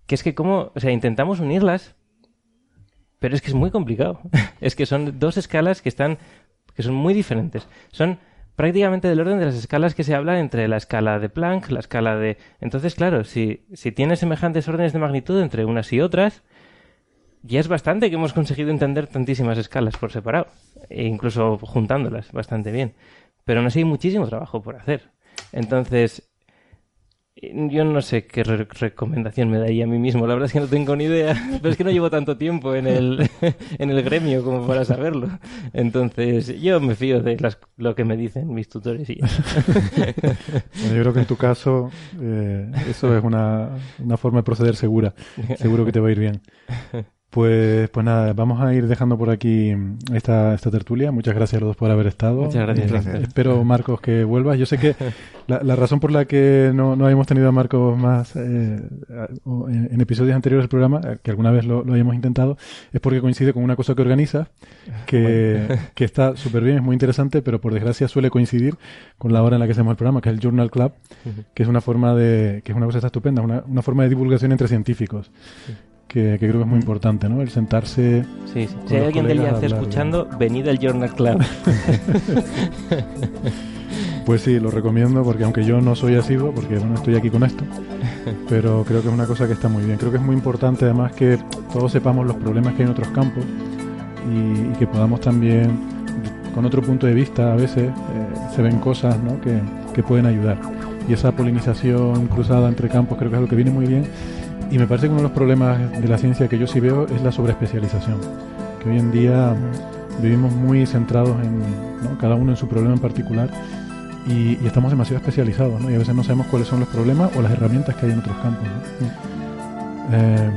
que es que como, o sea, intentamos unirlas, pero es que es muy complicado. *laughs* es que son dos escalas que están, que son muy diferentes. Son prácticamente del orden de las escalas que se habla entre la escala de Planck, la escala de... Entonces, claro, si, si tienes semejantes órdenes de magnitud entre unas y otras, ya es bastante que hemos conseguido entender tantísimas escalas por separado, e incluso juntándolas bastante bien. Pero aún así hay muchísimo trabajo por hacer. Entonces, yo no sé qué recomendación me daría a mí mismo, la verdad es que no tengo ni idea, *laughs* pero es que no llevo tanto tiempo en el, *laughs* en el gremio como para saberlo. Entonces, yo me fío de las, lo que me dicen mis tutores y *laughs* yo creo que en tu caso eh, eso es una, una forma de proceder segura. Seguro que te va a ir bien. Pues, pues nada, vamos a ir dejando por aquí esta, esta tertulia. Muchas gracias a los dos por haber estado. Muchas gracias. Espero, Marcos, que vuelvas. Yo sé que *laughs* la, la razón por la que no, no hemos tenido a Marcos más eh, en, episodios anteriores del programa, eh, que alguna vez lo, lo hayamos intentado, es porque coincide con una cosa que organiza, que, *laughs* que está súper bien, es muy interesante, pero por desgracia suele coincidir con la hora en la que hacemos el programa, que es el Journal Club, que es una forma de, que es una cosa estupenda, una, una forma de divulgación entre científicos que, creo que es muy importante, ¿no? El sentarse. Sí, sí. Si hay alguien del IAC escuchando, venid al Journal Club. *laughs* pues sí, lo recomiendo porque aunque yo no soy asiduo, porque bueno, estoy aquí con esto, pero creo que es una cosa que está muy bien. Creo que es muy importante además que todos sepamos los problemas que hay en otros campos y, que podamos también, con otro punto de vista, a veces eh, se ven cosas ¿no? que, que pueden ayudar. Y esa polinización cruzada entre campos creo que es algo que viene muy bien y me parece que uno de los problemas de la ciencia que yo sí veo es la sobreespecialización. Que hoy en día vivimos muy centrados en cada uno en su problema en particular y, estamos demasiado especializados ¿no? y a veces no sabemos cuáles son los problemas o las herramientas que hay en otros campos. Eh,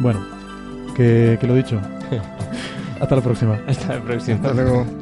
bueno, que, que lo dicho. *laughs* Hasta la próxima. Hasta la próxima. Hasta luego.